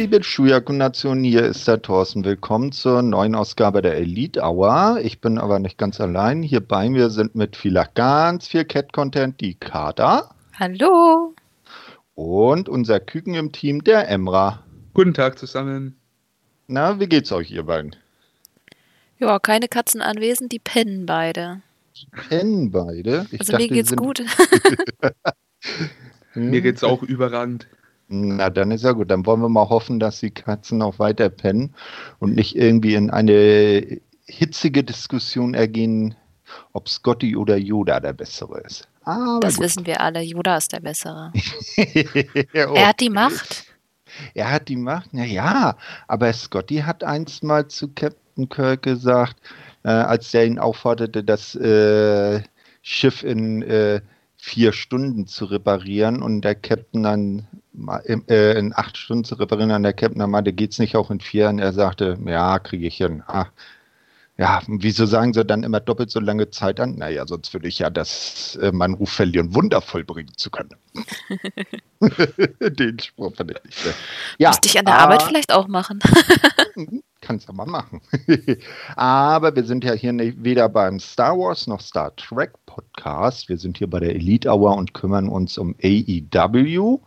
Liebe Schuyaku-Nation, hier ist der Thorsten. Willkommen zur neuen Ausgabe der Elite Hour. Ich bin aber nicht ganz allein. Hier bei mir sind mit vielleicht ganz viel Cat-Content die Kater. Hallo. Und unser Küken im Team, der Emra. Guten Tag zusammen. Na, wie geht's euch, ihr beiden? Ja, keine Katzen anwesend, die pennen beide. Pennen beide? Ich also dachte, mir geht's gut. mir geht's auch überragend. Na, dann ist ja gut. Dann wollen wir mal hoffen, dass die Katzen auch weiter pennen und nicht irgendwie in eine hitzige Diskussion ergehen, ob Scotty oder Yoda der Bessere ist. Aber das gut. wissen wir alle. Yoda ist der Bessere. ja, Er hat die Macht. Er hat die Macht, na ja. Aber Scotty hat einst mal zu Captain Kirk gesagt, äh, als der ihn aufforderte, das äh, Schiff in äh, vier Stunden zu reparieren und der Captain dann äh, in acht Stunden zu reparieren und der dann meinte, geht's nicht auch in vier? Und er sagte, ja, kriege ich hin. Ah, ja, wieso sagen sie dann immer doppelt so lange Zeit an? Naja, sonst würde ich ja das, äh, meinen Ruf verlieren, wundervoll bringen zu können. Den Spruch fand ich nicht. Ja, Müsste ich an der Arbeit vielleicht auch machen. Kannst du mal machen. aber wir sind ja hier nicht, weder beim Star Wars noch Star Trek Podcast. Wir sind hier bei der Elite Hour und kümmern uns um AEW.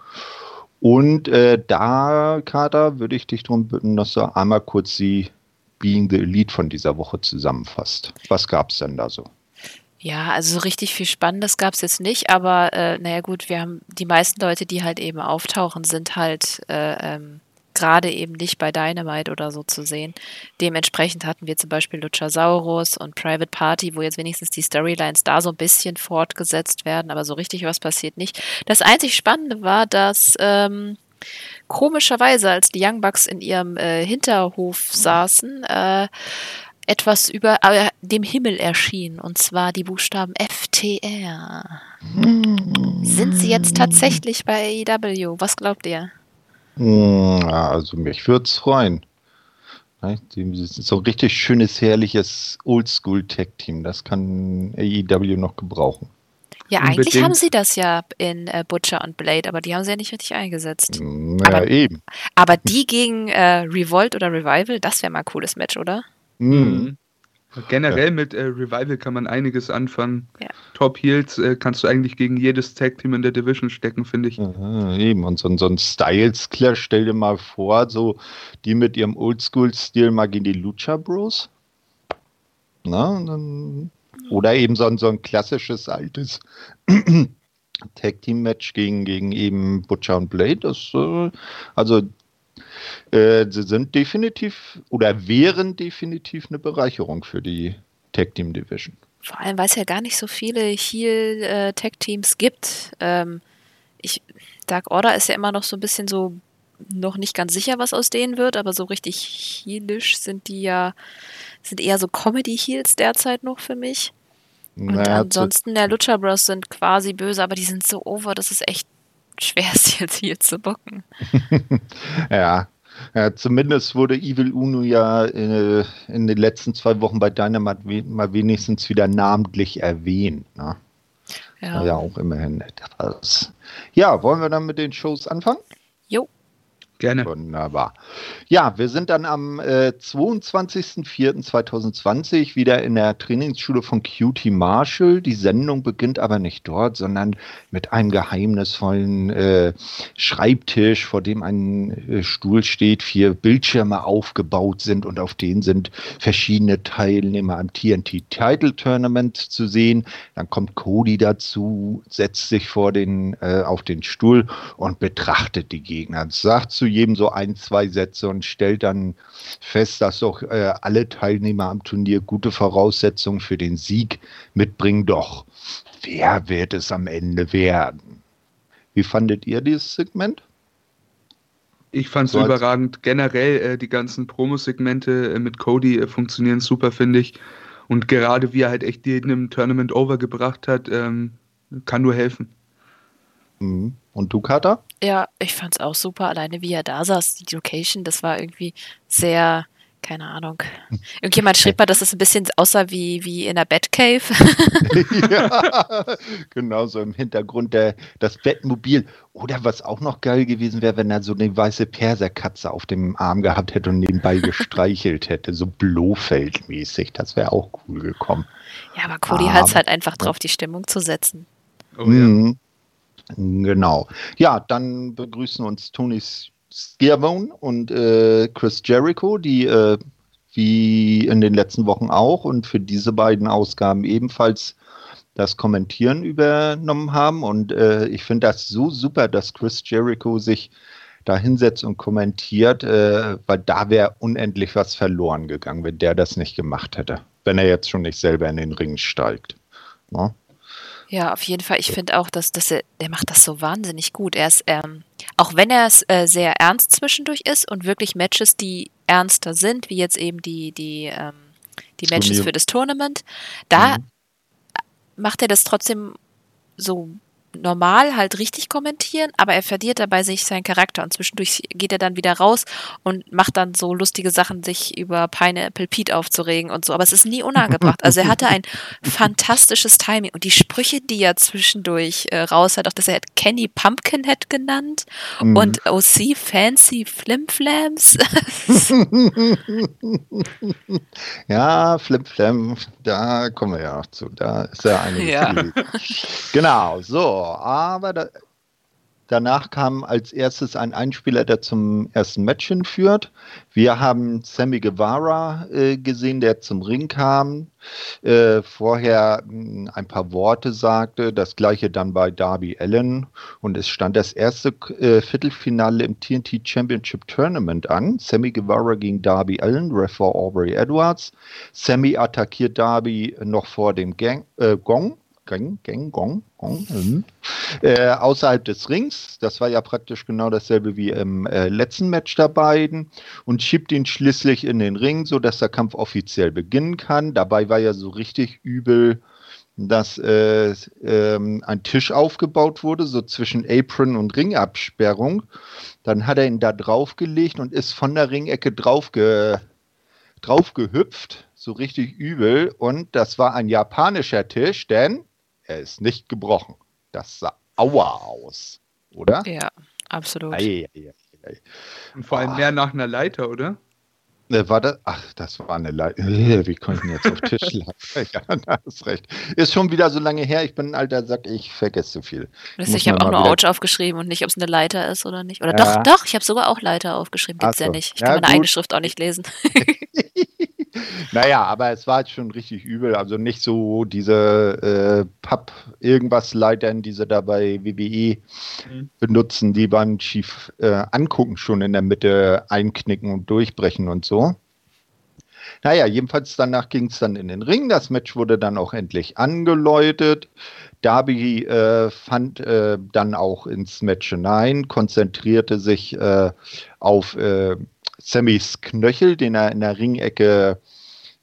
Und äh, da, Kater, würde ich dich darum bitten, dass du einmal kurz die Being the Elite von dieser Woche zusammenfasst. Was gab es denn da so? Ja, also so richtig viel Spannendes gab es jetzt nicht, aber äh, naja gut, wir haben die meisten Leute, die halt eben auftauchen, sind halt äh, ähm, gerade eben nicht bei Dynamite oder so zu sehen. Dementsprechend hatten wir zum Beispiel Luchasaurus und Private Party, wo jetzt wenigstens die Storylines da so ein bisschen fortgesetzt werden, aber so richtig was passiert nicht. Das einzig Spannende war, dass ähm, komischerweise, als die Young Bucks in ihrem äh, Hinterhof saßen, äh, etwas über äh, dem Himmel erschien, und zwar die Buchstaben FTR. Sind sie jetzt tatsächlich bei AEW? Was glaubt ihr? Hm, also mich würde es freuen. So ein richtig schönes, herrliches Oldschool-Tech-Team. Das kann AEW noch gebrauchen. Ja, eigentlich Unbedingt. haben sie das ja in äh, Butcher und Blade, aber die haben sie ja nicht richtig eingesetzt. Naja, aber, eben. Aber die gegen äh, Revolt oder Revival, das wäre mal ein cooles Match, oder? Mhm. Generell ja. mit äh, Revival kann man einiges anfangen. Ja. Top Heels äh, kannst du eigentlich gegen jedes Tag-Team in der Division stecken, finde ich. Aha, eben, und so, so ein Styles-Clash, stell dir mal vor, so die mit ihrem Oldschool-Stil mal gegen die Lucha Bros. Na, dann oder eben so ein, so ein klassisches altes Tag Team Match gegen, gegen eben Butcher und Blade. Das, äh, also äh, sie sind definitiv oder wären definitiv eine Bereicherung für die Tag Team Division. Vor allem, weil es ja gar nicht so viele Heal äh, gibt. Ähm, ich, Dark Order ist ja immer noch so ein bisschen so noch nicht ganz sicher, was aus denen wird, aber so richtig heelisch sind die ja, sind eher so Comedy-Heels derzeit noch für mich. Und naja, ansonsten, der Lucha Bros sind quasi böse, aber die sind so over, dass es echt schwer ist, jetzt hier zu bocken. ja. Ja. zumindest wurde Evil Uno ja in, äh, in, den letzten zwei Wochen bei Dynamite mal wenigstens wieder namentlich erwähnt. Ne? Ja. ja, auch immerhin etwas. Ja, wollen wir dann mit den Shows anfangen? Jo. Gerne. Wunderbar. Ja, wir sind dann am äh, 22.04.2020 wieder in der Trainingsschule von QT Marshall. Die Sendung beginnt aber nicht dort, sondern mit einem geheimnisvollen äh, Schreibtisch, vor dem ein äh, Stuhl steht, vier Bildschirme aufgebaut sind und auf denen sind verschiedene Teilnehmer am TNT Title Tournament zu sehen. Dann kommt Cody dazu, setzt sich vor den, äh, auf den Stuhl und betrachtet die Gegner. Sagt zu jedem so ein, zwei Sätze und stellt dann fest, dass doch äh, alle Teilnehmer am Turnier gute Voraussetzungen für den Sieg mitbringen. Doch wer wird es am Ende werden? Wie fandet ihr dieses Segment? Ich fand es überragend. Generell äh, die ganzen Promo-Segmente äh, mit Cody äh, funktionieren super, finde ich. Und gerade wie er halt echt jeden im Tournament overgebracht hat, ähm, kann nur helfen. Mhm. Und du, Kata? Ja, ich fand es auch super. Alleine wie er da saß, die Location, das war irgendwie sehr keine Ahnung. Irgendjemand schrieb mal, dass es ein bisschen aussah wie, wie in der Batcave. ja, genau, so im Hintergrund der, das Bettmobil. Oder was auch noch geil gewesen wäre, wenn er so eine weiße Perserkatze auf dem Arm gehabt hätte und nebenbei gestreichelt hätte, so Blofeld-mäßig. Das wäre auch cool gekommen. Ja, aber Cody hat es halt einfach drauf, die Stimmung zu setzen. Oh, ja. Genau. Ja, dann begrüßen uns Tony Schiavone und äh, Chris Jericho, die äh, wie in den letzten Wochen auch und für diese beiden Ausgaben ebenfalls das Kommentieren übernommen haben. Und äh, ich finde das so super, dass Chris Jericho sich da hinsetzt und kommentiert, äh, weil da wäre unendlich was verloren gegangen, wenn der das nicht gemacht hätte, wenn er jetzt schon nicht selber in den Ring steigt. Ja, ne? Ja auf jeden Fall. Ich finde auch, dass, dass er, der macht das so wahnsinnig gut. Er ist, ähm, auch wenn er es äh, sehr ernst zwischendurch ist und wirklich Matches, die ernster sind, wie jetzt eben die, die, ähm, die Matches für das Tournament, da mhm. macht er das trotzdem so normal halt richtig kommentieren, aber er verliert dabei sich seinen Charakter und zwischendurch geht er dann wieder raus und macht dann so lustige Sachen, sich über Pineapple Pete aufzuregen und so. Aber es ist nie unangebracht. Also er hatte ein fantastisches Timing und die Sprüche, die er zwischendurch äh, raus hat, auch dass er Kenny Pumpkinhead genannt mhm. und OC Fancy Flimflams. ja, Flimflam, da kommen wir ja auch zu. Da ist ja einiges. Ja. Genau, so aber da, danach kam als erstes ein Einspieler, der zum ersten Match hinführt. Wir haben Sammy Guevara äh, gesehen, der zum Ring kam, äh, vorher mh, hm, ein paar Worte sagte, das gleiche dann bei Darby Allen und es stand das erste äh, Viertelfinale im TNT Championship Tournament an. Sammy Guevara gegen Darby Allen, Refer Aubrey Edwards. Sammy attackiert Darby noch vor dem Gang, äh, Gong Gang, Gang, Gong, Gong mhm. äh, außerhalb des Rings. Das war ja praktisch genau dasselbe wie im äh, letzten Match der beiden und schiebt ihn schließlich in den Ring, sodass der Kampf offiziell beginnen kann. Dabei war ja so richtig übel, dass äh, ähm, ein Tisch aufgebaut wurde, so zwischen Apron und Ringabsperrung. Dann hat er ihn da draufgelegt und ist von der Ringecke draufge draufgehüpft, so richtig übel. Und das war ein japanischer Tisch, denn er ist nicht gebrochen. Das sah aua aus, oder? Ja, absolut. Ei, ei, ei, Und vor allem oh. mehr nach einer Leiter, oder? Äh, war das? Ach, das war eine Leiter. Äh, wie konnten jetzt auf Tisch lagen? ja, da hast recht. Ist schon wieder so lange her. Ich bin ein alter Sack, ich vergesse so viel. Ich, ich habe auch nur Ouch aufgeschrieben und nicht, ob es eine Leiter ist oder nicht. Oder ja. doch, doch, ich habe sogar auch Leiter aufgeschrieben. Gibt's so. ja nicht. Ich kann ja, meine gut. eigene Schrift auch nicht lesen. Naja, aber es war jetzt schon richtig übel. Also nicht so diese äh, Papp-Irgendwas-Leitern, die sie da bei WWE mhm. benutzen, die beim schief äh, angucken, schon in der Mitte einknicken und durchbrechen und so. Naja, jedenfalls danach ging es dann in den Ring. Das Match wurde dann auch endlich angeläutet. Darby äh, fand äh, dann auch ins Match hinein, konzentrierte sich äh, auf äh, Sammys Knöchel, den er in der Ringecke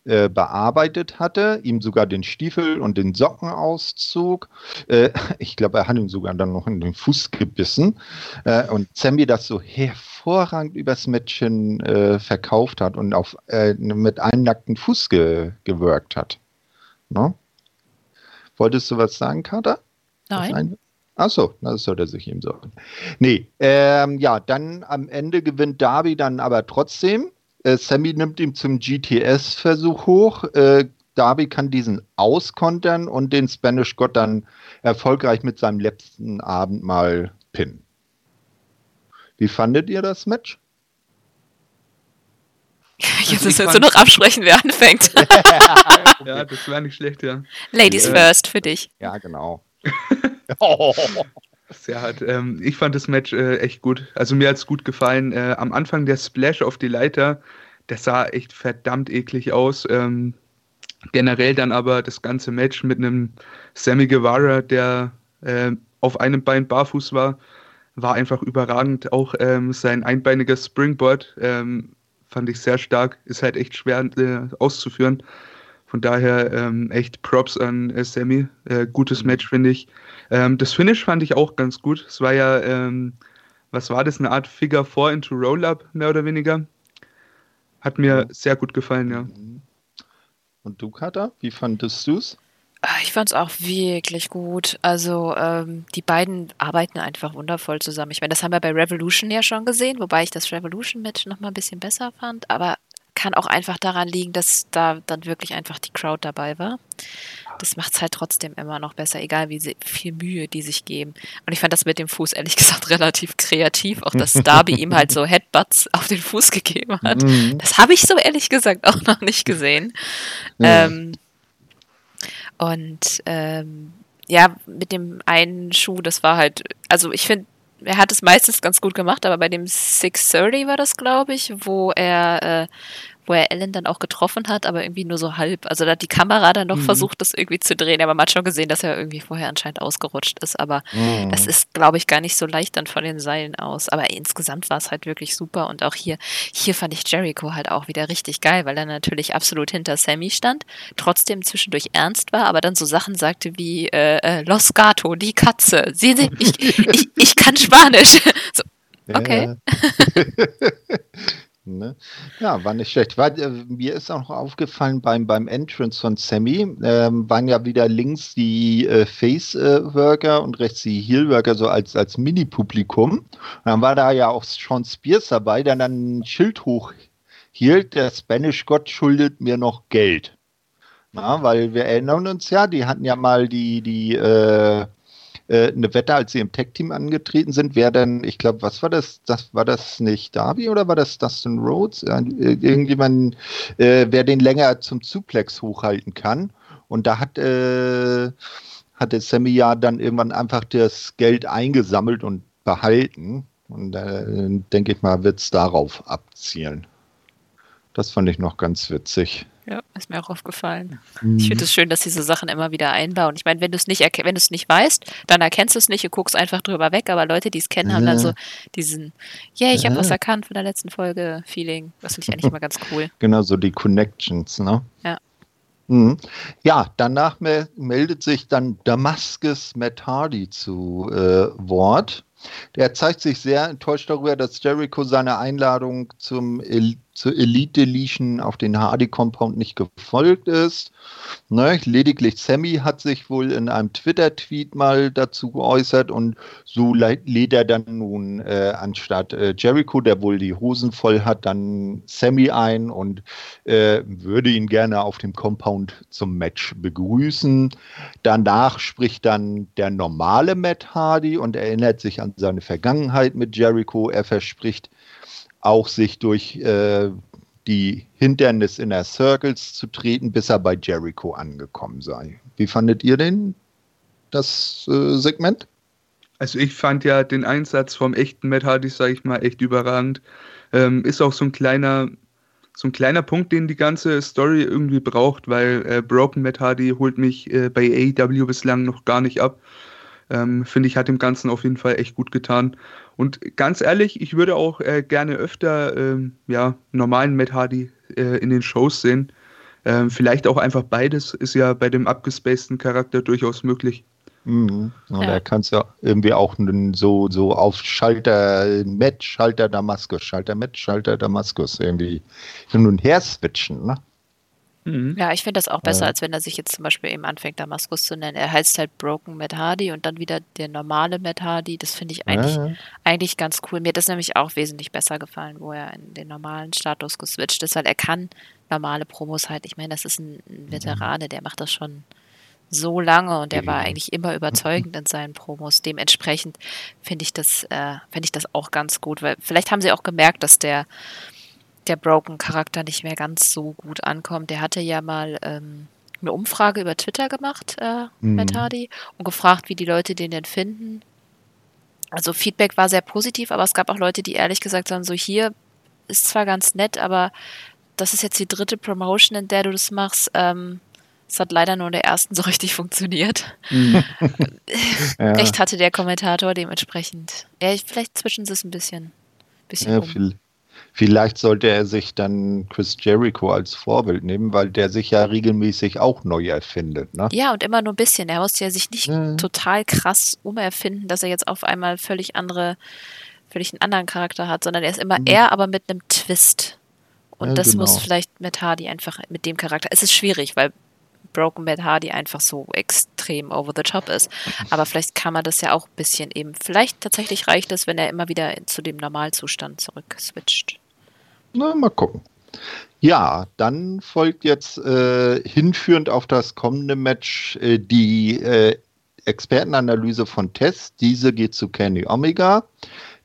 äh, bearbeitet hatte, ihm sogar den Stiefel und den Socken auszog. Äh, ich glaube, er hat ihn sogar dann noch in den Fuß gebissen. Äh, und Sammy das so hervorragend übers Mädchen verkauft hat und auf, mit einem nackten Fuß ge gewirkt hat. No? Ne? Wolltest du was sagen, Kater? Nein. Achso, das sollte sich ihm sagen. Nee, ähm, ja, dann am Ende gewinnt Darby dann aber trotzdem. Äh, Sammy nimmt ihn zum GTS-Versuch hoch. Äh, Darby kann diesen auskontern und den Spanish Gott dann erfolgreich mit seinem letzten Abend mal pinnen. Wie fandet ihr das Match? Jetzt müssen wir jetzt nur noch absprechen, wer anfängt. ja, das wäre nicht schlecht, ja. Ladies ja. first für dich. Ja, genau. oh. Sehr hart. Ähm, ich fand das Match äh, echt gut. Also mir hat es gut gefallen. Äh, am Anfang der Splash auf die Leiter, der sah echt verdammt eklig aus. Ähm, generell dann aber das ganze Match mit einem Sammy Guevara, der äh, auf einem Bein barfuß war, war einfach überragend. Auch ähm, sein einbeiniger Springboard ähm, fand ich sehr stark. Ist halt echt schwer äh, auszuführen. Von daher ähm, echt Props an äh, Sammy. Äh, gutes Match, finde ich. Ähm, das Finish fand ich auch ganz gut. Es war ja, ähm, was war das, eine Art Figure 4 into Roll-Up, mehr oder weniger. Hat mir sehr gut gefallen, ja. Mhm. Und du, Kata, wie fandest du es? Ah, ich fand es auch wirklich gut. Also ähm, die beiden arbeiten einfach wundervoll zusammen. Ich meine, das haben wir bei Revolution ja schon gesehen, wobei ich das Revolution-Match noch mal ein bisschen besser fand. Aber kann auch einfach daran liegen, dass da dann wirklich einfach die Crowd dabei war. Das macht es halt trotzdem immer noch besser, egal wie viel Mühe die sich geben. Und ich fand das mit dem Fuß ehrlich gesagt relativ kreativ, auch dass Darby ihm halt so Headbutts auf den Fuß gegeben hat. Mhm. Das habe ich so ehrlich gesagt auch noch nicht gesehen. Ja. Ähm, und ähm, ja, mit dem einen Schuh, das war halt, also ich finde, er hat es meistens ganz gut gemacht, aber bei dem 630 war das, glaube ich, wo er äh, wo er Ellen dann auch getroffen hat, aber irgendwie nur so halb. Also da hat die Kamera dann noch mhm. versucht, das irgendwie zu drehen. Aber man hat schon gesehen, dass er irgendwie vorher anscheinend ausgerutscht ist. Aber mhm. das ist, glaube ich, gar nicht so leicht dann von den Seilen aus. Aber insgesamt war es halt wirklich super. Und auch hier, hier fand ich Jericho halt auch wieder richtig geil, weil er natürlich absolut hinter Sammy stand, trotzdem zwischendurch ernst war, aber dann so Sachen sagte wie äh, äh Los Gato, die Katze. Sehen Sie, ich, ich, ich kann Spanisch. So, okay. Ja. Ne? Ja, war nicht schlecht. War, äh, mir ist auch noch aufgefallen beim, beim Entrance von Sammy, ähm, waren ja wieder links die äh, Face-Worker und rechts die Heel-Worker so als, als Mini-Publikum. Dann war da ja auch Sean Spears dabei, der dann ein Schild hochhielt, der Spanish-Gott schuldet mir noch Geld. Na, weil wir erinnern uns ja, die hatten ja mal die, die äh, äh, eine Wette, als sie im Tech-Team angetreten sind, wer denn, ich glaube, was war das? Das war das nicht Darby oder war das Dustin Rhodes? Äh, irgendjemand, äh, wer den länger zum Suplex hochhalten kann. Und da hat äh, hatte Sammy ja dann irgendwann einfach das Geld eingesammelt und behalten. Und äh, denke ich mal, wird es darauf abzielen. Das fand ich noch ganz witzig. Ja, ist mir auch aufgefallen. Mhm. Ich finde es schön, dass diese Sachen immer wieder einbauen. Ich meine, wenn du es nicht wenn du es nicht weißt, dann erkennst du es nicht, du guckst einfach drüber weg, aber Leute, die es kennen, haben dann so diesen, yeah, ich habe was erkannt von der letzten Folge Feeling. Das finde ich eigentlich immer ganz cool. Genau, so die Connections, ne? Ja. Mhm. Ja, danach me meldet sich dann Damascus Matt Hardy zu äh, Wort. Der zeigt sich sehr enttäuscht darüber, dass Jericho seine Einladung zum El zur Elite Deletion auf den Hardy Compound nicht gefolgt ist. Ne, lediglich Sammy hat sich wohl in einem Twitter-Tweet mal dazu geäußert und so lädt er dann nun äh, anstatt äh, Jericho, der wohl die Hosen voll hat, dann Sammy ein und äh, würde ihn gerne auf dem Compound zum Match begrüßen. Danach spricht dann der normale Matt Hardy und erinnert sich an seine Vergangenheit mit Jericho. Er verspricht, auch sich durch äh, die Hindernis in der Circles zu treten, bis er bei Jericho angekommen sei. Wie fandet ihr denn das äh, Segment? Also ich fand ja den Einsatz vom echten Matt Hardy, sage ich mal, echt überragend. Ähm, ist auch so ein kleiner, so ein kleiner Punkt, den die ganze Story irgendwie braucht, weil äh, Broken Matt Hardy holt mich äh, bei AEW bislang noch gar nicht ab. Ähm, Finde ich, hat dem Ganzen auf jeden Fall echt gut getan. Und ganz ehrlich, ich würde auch äh, gerne öfter ähm, ja, normalen Matt Hardy äh, in den Shows sehen. Ähm, vielleicht auch einfach beides ist ja bei dem abgespaceden Charakter durchaus möglich. Mhm. Und ja. da kannst du irgendwie auch so, so auf Schalter Matt, Schalter Damaskus, Schalter Matt, Schalter Damaskus irgendwie hin und her switchen, ne? Mhm. Ja, ich finde das auch besser, ja. als wenn er sich jetzt zum Beispiel eben anfängt, Damaskus zu nennen. Er heißt halt Broken Matt Hardy und dann wieder der normale Matt Hardy. Das finde ich eigentlich, ja. eigentlich ganz cool. Mir hat das nämlich auch wesentlich besser gefallen, wo er in den normalen Status geswitcht ist, weil er kann normale Promos halt. Ich meine, das ist ein, ein mhm. Veterane, der macht das schon so lange und er war eigentlich immer überzeugend in seinen Promos. Dementsprechend finde ich das, äh, finde ich das auch ganz gut, weil vielleicht haben sie auch gemerkt, dass der der Broken-Charakter nicht mehr ganz so gut ankommt. Der hatte ja mal ähm, eine Umfrage über Twitter gemacht, äh, mhm. Matt Hardy, und gefragt, wie die Leute den denn finden. Also Feedback war sehr positiv, aber es gab auch Leute, die ehrlich gesagt haben, so hier ist zwar ganz nett, aber das ist jetzt die dritte Promotion, in der du das machst. Ähm, es hat leider nur in der ersten so richtig funktioniert. Mhm. ja. Recht hatte der Kommentator dementsprechend. Ja, vielleicht zwischen sie es ein bisschen. bisschen ja, um. viel, Vielleicht sollte er sich dann Chris Jericho als Vorbild nehmen, weil der sich ja regelmäßig auch neu erfindet. Ne? Ja, und immer nur ein bisschen. Er muss ja sich nicht mhm. total krass umerfinden, dass er jetzt auf einmal völlig andere, völlig einen anderen Charakter hat, sondern er ist immer mhm. er, aber mit einem Twist. Und ja, das genau. muss vielleicht Matt Hardy einfach mit dem Charakter. Es ist schwierig, weil Broken Matt Hardy einfach so extrem over the top ist. Aber vielleicht kann man das ja auch ein bisschen eben. Vielleicht tatsächlich reicht es, wenn er immer wieder zu dem Normalzustand zurück switcht. Na, mal gucken. Ja, dann folgt jetzt äh, hinführend auf das kommende Match äh, die äh, Expertenanalyse von Tess. Diese geht zu Kenny Omega,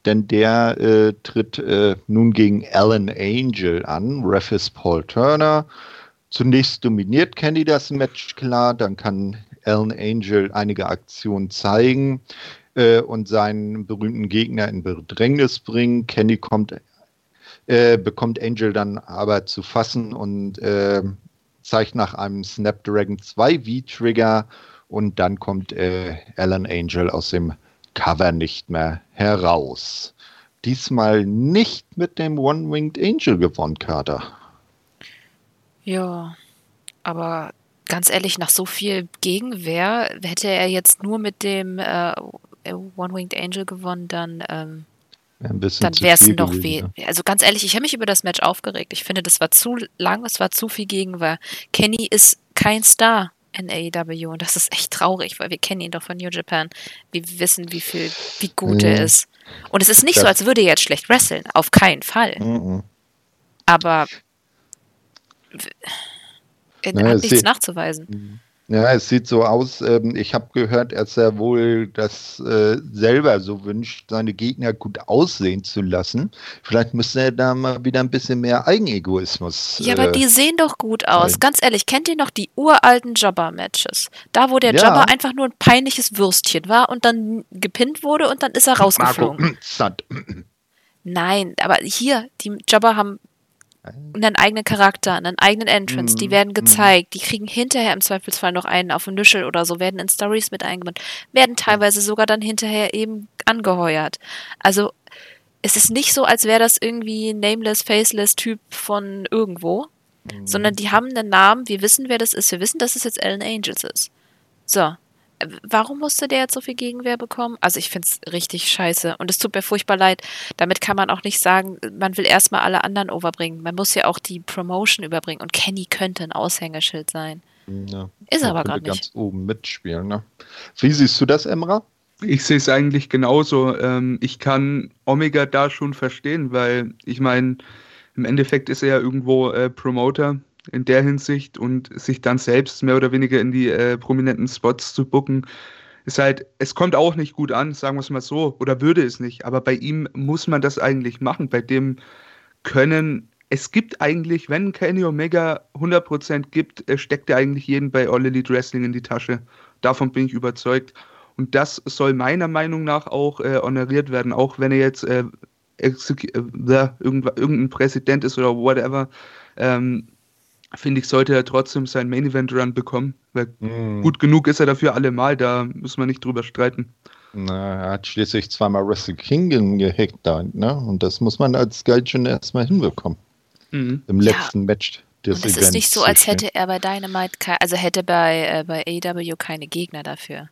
denn der äh, tritt äh, nun gegen Alan Angel an. Ref ist Paul Turner. Zunächst dominiert Kenny das Match klar, dann kann Alan Angel einige Aktionen zeigen äh, und seinen berühmten Gegner in Bedrängnis bringen. Kenny kommt, äh, bekommt Angel dann aber zu fassen und äh, zeigt nach einem Snapdragon 2 V-Trigger und dann kommt äh, Alan Angel aus dem Cover nicht mehr heraus. Diesmal nicht mit dem One-Winged Angel gewonnen, Carter. Ja, aber ganz ehrlich, nach so viel Gegenwehr, hätte er jetzt nur mit dem äh, One-Winged Angel gewonnen, dann, ähm, dann wäre es noch weh. Ja. Also ganz ehrlich, ich habe mich über das Match aufgeregt. Ich finde, das war zu lang, es war zu viel Gegenwehr. Kenny ist kein Star in AEW und das ist echt traurig, weil wir kennen ihn doch von New Japan. Wir wissen, wie viel, wie gut mhm. er ist. Und es ist nicht das so, als würde er jetzt schlecht wresteln. Auf keinen Fall. Mhm. Aber er naja, hat nichts nachzuweisen. Ja, es sieht so aus, ähm, ich habe gehört, dass er wohl das äh, selber so wünscht, seine Gegner gut aussehen zu lassen. Vielleicht müsste er da mal wieder ein bisschen mehr Eigenegoismus. Ja, äh, aber die sehen doch gut aus. Sein. Ganz ehrlich, kennt ihr noch die uralten Jobber-Matches? Da, wo der ja. Jobber einfach nur ein peinliches Würstchen war und dann gepinnt wurde und dann ist er rausgeflogen. Nein, aber hier, die Jobber haben einen eigenen Charakter, einen eigenen Entrance, die mhm. werden mhm. gezeigt, die kriegen hinterher im Zweifelsfall noch einen auf ein Nüschel oder so, werden in Stories mit eingebunden, werden teilweise sogar dann hinterher eben angeheuert. Also es ist nicht so, als wäre das irgendwie ein nameless, faceless Typ von irgendwo, mhm. sondern die haben einen Namen, wir wissen, wer das ist, wir wissen, dass es jetzt Ellen Angels ist. So, Warum musste der jetzt so viel Gegenwehr bekommen? Also ich finde es richtig scheiße und es tut mir furchtbar leid. Damit kann man auch nicht sagen, man will erstmal alle anderen overbringen. Man muss ja auch die Promotion überbringen und Kenny könnte ein Aushängeschild sein. Ja, Ist aber gerade nicht. ganz oben mitspielen. Ne? Wie siehst du das, Emra? Ich sehe es eigentlich genauso. Ähm, ich kann Omega da schon verstehen, weil ich meine, im Endeffekt ist er ja irgendwo äh, Promoter in der Hinsicht und sich dann selbst mehr oder weniger in die äh, prominenten Spots zu bucken, ist halt, es kommt auch nicht gut an, sagen wir es mal so, oder würde es nicht, aber bei ihm muss man das eigentlich machen, bei dem können, es gibt eigentlich, wenn Kenny Omega 100% gibt, äh, steckt er eigentlich jeden bei All Elite Wrestling in die Tasche. Davon bin ich überzeugt. Und das soll meiner Meinung nach auch äh, honoriert werden, auch wenn er jetzt äh, äh, irgendein Präsident ist oder whatever. Ähm, finde ich, sollte er trotzdem seinen Main Event Run bekommen. Weil mm. gut genug ist er dafür allemal, da müssen wir nicht drüber streiten. Na, er hat schließlich zweimal Wrestle Kingdom gehackt da, ne? Und das muss man als Guide schon erstmal hinbekommen. Mhm. Im ja. letzten Match des Und es ist nicht so, als hätte er bei Dynamite, also hätte bei, äh, bei AW keine Gegner dafür.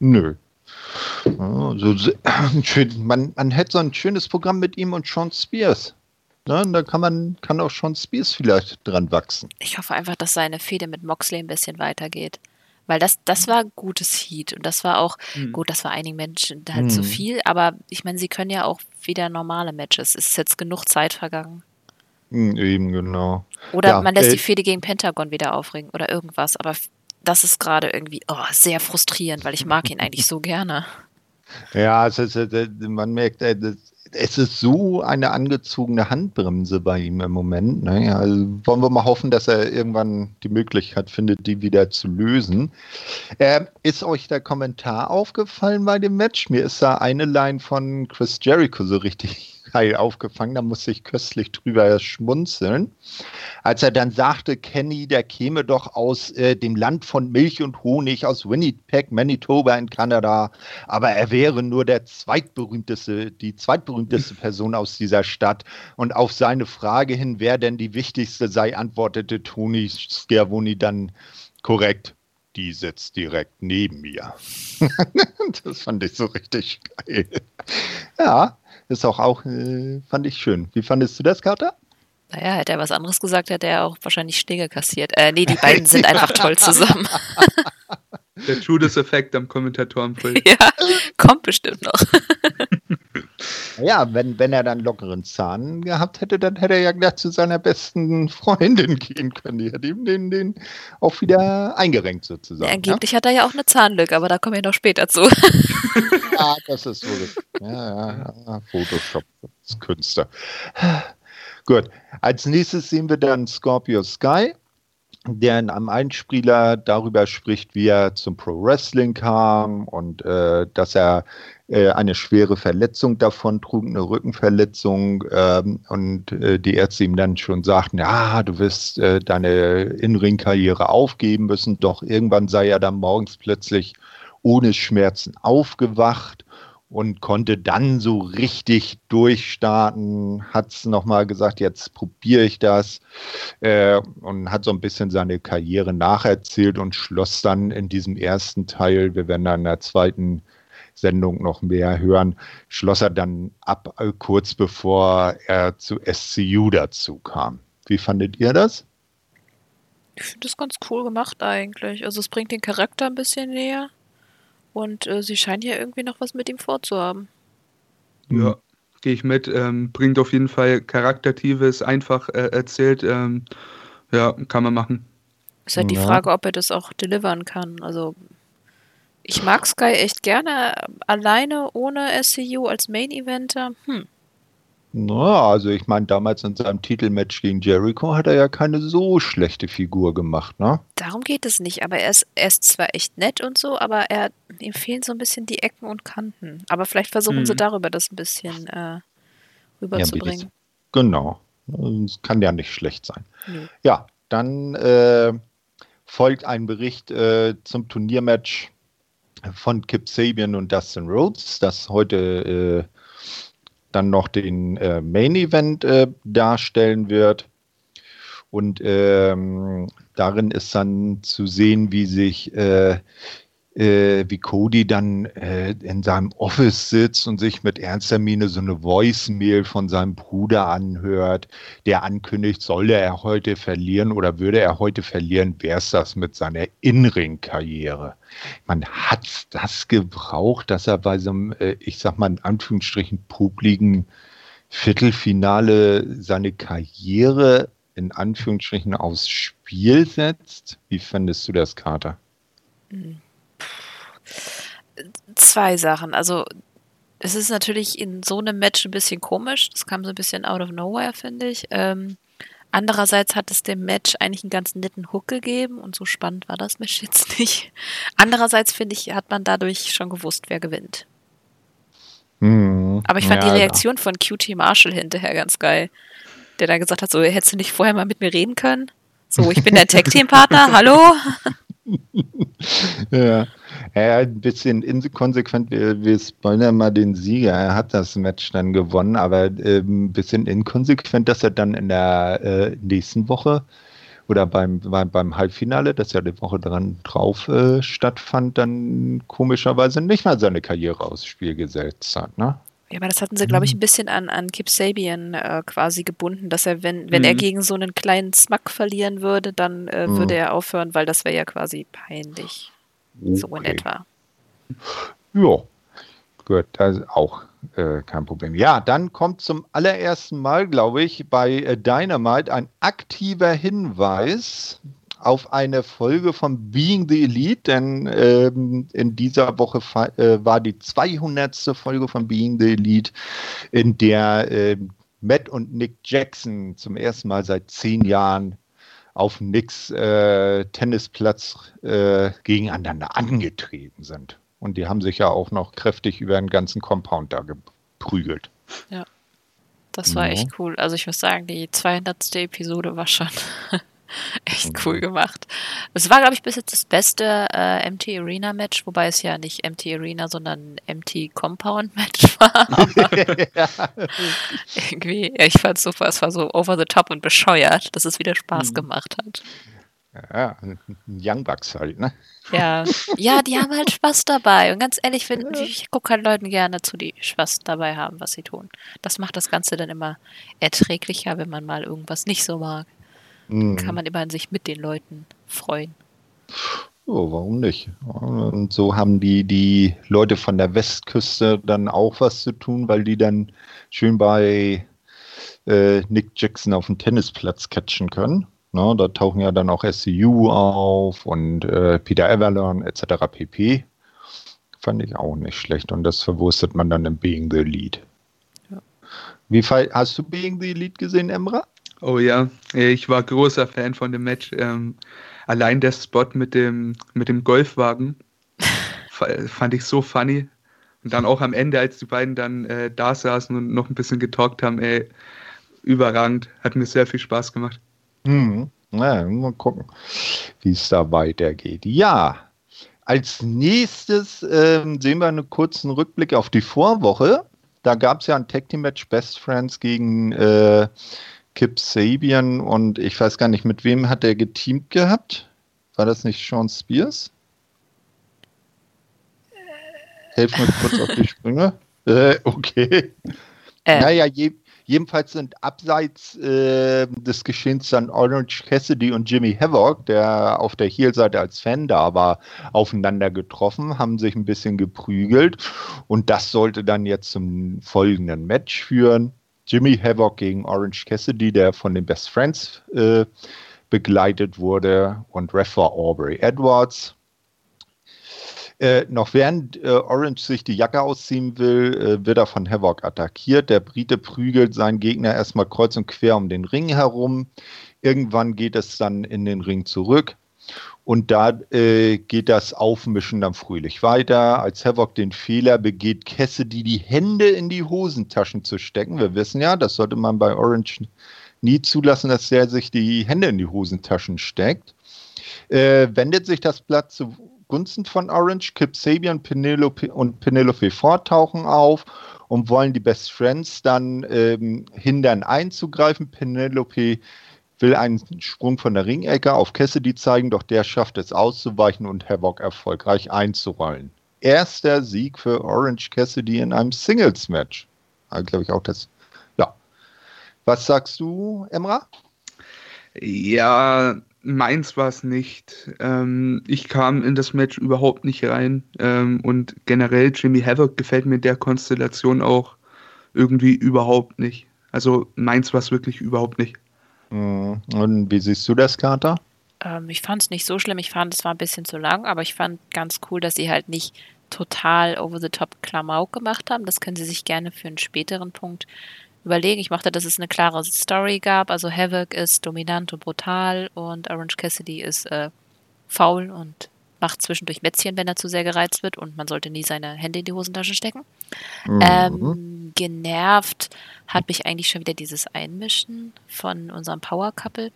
Nö. Also, man, man hätte so ein schönes Programm mit ihm und Sean Spears. Ne, da kann man, kann auch schon Spears vielleicht dran wachsen. Ich hoffe einfach, dass seine Fehde mit Moxley ein bisschen weitergeht. Weil das, das war gutes Heat und das war auch, mhm. gut, das war einigen Menschen halt mhm. zu viel, aber ich meine, sie können ja auch wieder normale Matches. Es ist jetzt genug Zeit vergangen. Mhm, eben, genau. Oder ja, man lässt äh, die Fehde gegen Pentagon wieder aufregen oder irgendwas, aber das ist gerade irgendwie oh, sehr frustrierend, weil ich mag ihn eigentlich so gerne. Ja, es ist, man merkt, äh, es ist so eine angezogene Handbremse bei ihm im Moment. Ne? Also wollen wir mal hoffen, dass er irgendwann die Möglichkeit findet, die wieder zu lösen. Äh, ist euch der Kommentar aufgefallen bei dem Match? Mir ist da eine Line von Chris Jericho so richtig Teil aufgefangen, da musste ich köstlich drüber schmunzeln. Als er dann sagte, Kenny, der käme doch aus äh, dem Land von Milch und Honig, aus Winnipeg, Manitoba in Kanada, aber er wäre nur der zweitberühmteste, die zweitberühmteste Person aus dieser Stadt. Und auf seine Frage hin, wer denn die wichtigste sei, antwortete Tony Schiavone dann korrekt die sitzt direkt neben mir. das fand ich so richtig geil. Ja, ist auch, auch äh, fand ich schön. Wie fandest du das, Carter? Naja, hätte er was anderes gesagt, hätte er auch wahrscheinlich Schläge kassiert. Äh, nee, die beiden sind einfach toll zusammen. Der Judas-Effekt am Kommentatorenpult. ja, kommt bestimmt noch. Ja, wenn, wenn er dann lockeren Zahn gehabt hätte, dann hätte er ja gleich zu seiner besten Freundin gehen können. Die hat ihm den, den auch wieder eingerenkt sozusagen. Ja, angeblich ja? hat er ja auch eine Zahnlücke, aber da kommen wir noch später zu. ja, das ist so. Ja, ja, ja. Photoshop, das Künstler. Gut, als nächstes sehen wir dann Scorpio Sky der in einem Einspieler darüber spricht, wie er zum Pro Wrestling kam und äh, dass er äh, eine schwere Verletzung davon trug, eine Rückenverletzung ähm, und äh, die Ärzte ihm dann schon sagten, ja, du wirst äh, deine In-Ring-Karriere aufgeben müssen, doch irgendwann sei er dann morgens plötzlich ohne Schmerzen aufgewacht und konnte dann so richtig durchstarten, hat es nochmal gesagt, jetzt probiere ich das äh, und hat so ein bisschen seine Karriere nacherzählt und schloss dann in diesem ersten Teil, wir werden dann in der zweiten Sendung noch mehr hören, schloss er dann ab, äh, kurz bevor er zu SCU dazu kam. Wie fandet ihr das? Ich finde das ganz cool gemacht eigentlich. Also es bringt den Charakter ein bisschen näher. Und äh, sie scheint ja irgendwie noch was mit ihm vorzuhaben. Ja, gehe ich mit. Ähm, bringt auf jeden Fall Charaktertives, einfach äh, erzählt. Ähm, ja, kann man machen. Ist halt ja. die Frage, ob er das auch delivern kann. Also, ich mag Sky echt gerne alleine ohne SCU als Main-Eventer. Hm. Na, also ich meine, damals in seinem Titelmatch gegen Jericho hat er ja keine so schlechte Figur gemacht, ne? Darum geht es nicht, aber er ist, er ist zwar echt nett und so, aber er, ihm fehlen so ein bisschen die Ecken und Kanten. Aber vielleicht versuchen hm. sie mhm. darüber das ein bisschen äh, rüberzubringen. Ja, genau. Das kann ja nicht schlecht sein. Nee. Ja, dann äh, folgt ein Bericht äh, zum Turniermatch von Kip Sabian und Dustin Rhodes, das heute äh, dann noch den äh, Main Event äh, darstellen wird. Und ähm, darin ist dann zu sehen, wie sich äh, äh, wie Cody dann äh, in seinem Office sitzt und sich mit ernster Miene so eine Voicemail von seinem Bruder anhört, der ankündigt, solle er heute verlieren oder würde er heute verlieren, wäre es das mit seiner In-Ring-Karriere. Man hat das gebraucht, dass er bei so einem, äh, ich sag mal in Anführungsstrichen, publiken Viertelfinale seine Karriere in Anführungsstrichen aufs Spiel setzt. Wie findest du das, Kater? Mhm. Zwei Sachen. Also, es ist natürlich in so einem Match ein bisschen komisch. Das kam so ein bisschen out of nowhere, finde ich. Ähm, andererseits hat es dem Match eigentlich einen ganz netten Hook gegeben und so spannend war das Match jetzt nicht. Andererseits, finde ich, hat man dadurch schon gewusst, wer gewinnt. Hm, Aber ich fand ja, die Reaktion ja. von QT Marshall hinterher ganz geil. Der dann gesagt hat, so, hättest du nicht vorher mal mit mir reden können? So, ich bin der Tag-Team-Partner, hallo? ja. Ja, ein bisschen inkonsequent. Wir, wir spoilern mal den Sieger. Er hat das Match dann gewonnen, aber äh, ein bisschen inkonsequent, dass er dann in der äh, nächsten Woche oder beim, beim, beim Halbfinale, das ja die Woche dran drauf äh, stattfand, dann komischerweise nicht mal seine Karriere aufs Spiel gesetzt hat. Ne? Ja, aber das hatten sie, glaube ich, mhm. ein bisschen an, an Kip Sabian äh, quasi gebunden, dass er, wenn, wenn mhm. er gegen so einen kleinen Smack verlieren würde, dann äh, mhm. würde er aufhören, weil das wäre ja quasi peinlich. Okay. So in etwa. Ja, gut, das ist auch äh, kein Problem. Ja, dann kommt zum allerersten Mal, glaube ich, bei äh, Dynamite ein aktiver Hinweis auf eine Folge von Being the Elite, denn ähm, in dieser Woche äh, war die 200. Folge von Being the Elite, in der äh, Matt und Nick Jackson zum ersten Mal seit zehn Jahren auf Nicks äh, Tennisplatz äh, gegeneinander angetreten sind. Und die haben sich ja auch noch kräftig über den ganzen Compound da geprügelt. Ja, das war ja. echt cool. Also ich muss sagen, die 200. Episode war schon Echt mhm. cool gemacht. Es war, glaube ich, bis jetzt das beste äh, MT Arena Match, wobei es ja nicht MT Arena, sondern MT Compound Match war. ja. Irgendwie, ja, ich fand es super, es war so over the top und bescheuert, dass es wieder Spaß mhm. gemacht hat. Ja, Young Bucks halt, ne? Ja. ja, die haben halt Spaß dabei. Und ganz ehrlich, find, ich gucke halt Leuten gerne zu, die Spaß dabei haben, was sie tun. Das macht das Ganze dann immer erträglicher, wenn man mal irgendwas nicht so mag. Mhm. Kann man immer sich mit den Leuten freuen. Oh, warum nicht? Und so haben die, die Leute von der Westküste dann auch was zu tun, weil die dann schön bei äh, Nick Jackson auf dem Tennisplatz catchen können. Ne, da tauchen ja dann auch SCU auf und äh, Peter Avalon etc. pp. Fand ich auch nicht schlecht und das verwurstet man dann im Being the Lead. Ja. Wie hast du Being the Lead gesehen, Emra? Oh ja, ich war großer Fan von dem Match. Ähm, allein der Spot mit dem, mit dem Golfwagen fand ich so funny. Und dann auch am Ende, als die beiden dann äh, da saßen und noch ein bisschen getalkt haben, ey, überragend. Hat mir sehr viel Spaß gemacht. Hm. Na, mal gucken, wie es da weitergeht. Ja, als nächstes ähm, sehen wir einen kurzen Rückblick auf die Vorwoche. Da gab es ja ein Tag Team Match Best Friends gegen äh, Kip Sabian und ich weiß gar nicht, mit wem hat er geteamt gehabt? War das nicht Sean Spears? Helf mir kurz auf die Sprünge. Äh, okay. Äh. Naja, je, Jedenfalls sind abseits äh, des Geschehens dann Orange Cassidy und Jimmy Havoc, der auf der Heel-Seite als Fan da war, aufeinander getroffen, haben sich ein bisschen geprügelt und das sollte dann jetzt zum folgenden Match führen. Jimmy Havoc gegen Orange Cassidy, der von den Best Friends äh, begleitet wurde und Ref war Aubrey Edwards. Äh, noch während äh, Orange sich die Jacke ausziehen will, äh, wird er von Havoc attackiert. Der Brite prügelt seinen Gegner erstmal kreuz und quer um den Ring herum. Irgendwann geht es dann in den Ring zurück. Und da äh, geht das Aufmischen dann fröhlich weiter. Als Havoc den Fehler begeht, Cassidy die Hände in die Hosentaschen zu stecken. Wir wissen ja, das sollte man bei Orange nie zulassen, dass er sich die Hände in die Hosentaschen steckt. Äh, wendet sich das Blatt zu Gunsten von Orange. Kip Sabian Penelope und Penelope Ford tauchen auf und wollen die Best Friends dann ähm, hindern einzugreifen. Penelope will einen Sprung von der Ringecke auf Cassidy zeigen, doch der schafft es auszuweichen und Havoc erfolgreich einzurollen. Erster Sieg für Orange Cassidy in einem Singles-Match. Also, glaube ich auch das. Ja. Was sagst du, Emra? Ja, Meins war es nicht. Ähm, ich kam in das Match überhaupt nicht rein. Ähm, und generell Jimmy Havoc gefällt mir in der Konstellation auch irgendwie überhaupt nicht. Also meins war es wirklich überhaupt nicht. Mhm. Und wie siehst du das, Kater? Ähm, ich fand es nicht so schlimm. Ich fand, es war ein bisschen zu lang, aber ich fand ganz cool, dass sie halt nicht total over the top Klamauk gemacht haben. Das können sie sich gerne für einen späteren Punkt überlegen. Ich mochte, dass es eine klare Story gab. Also Havoc ist dominant und brutal und Orange Cassidy ist äh, faul und macht zwischendurch Mätzchen, wenn er zu sehr gereizt wird und man sollte nie seine Hände in die Hosentasche stecken. Mhm. Ähm, genervt hat mich eigentlich schon wieder dieses Einmischen von unserem Power Couple.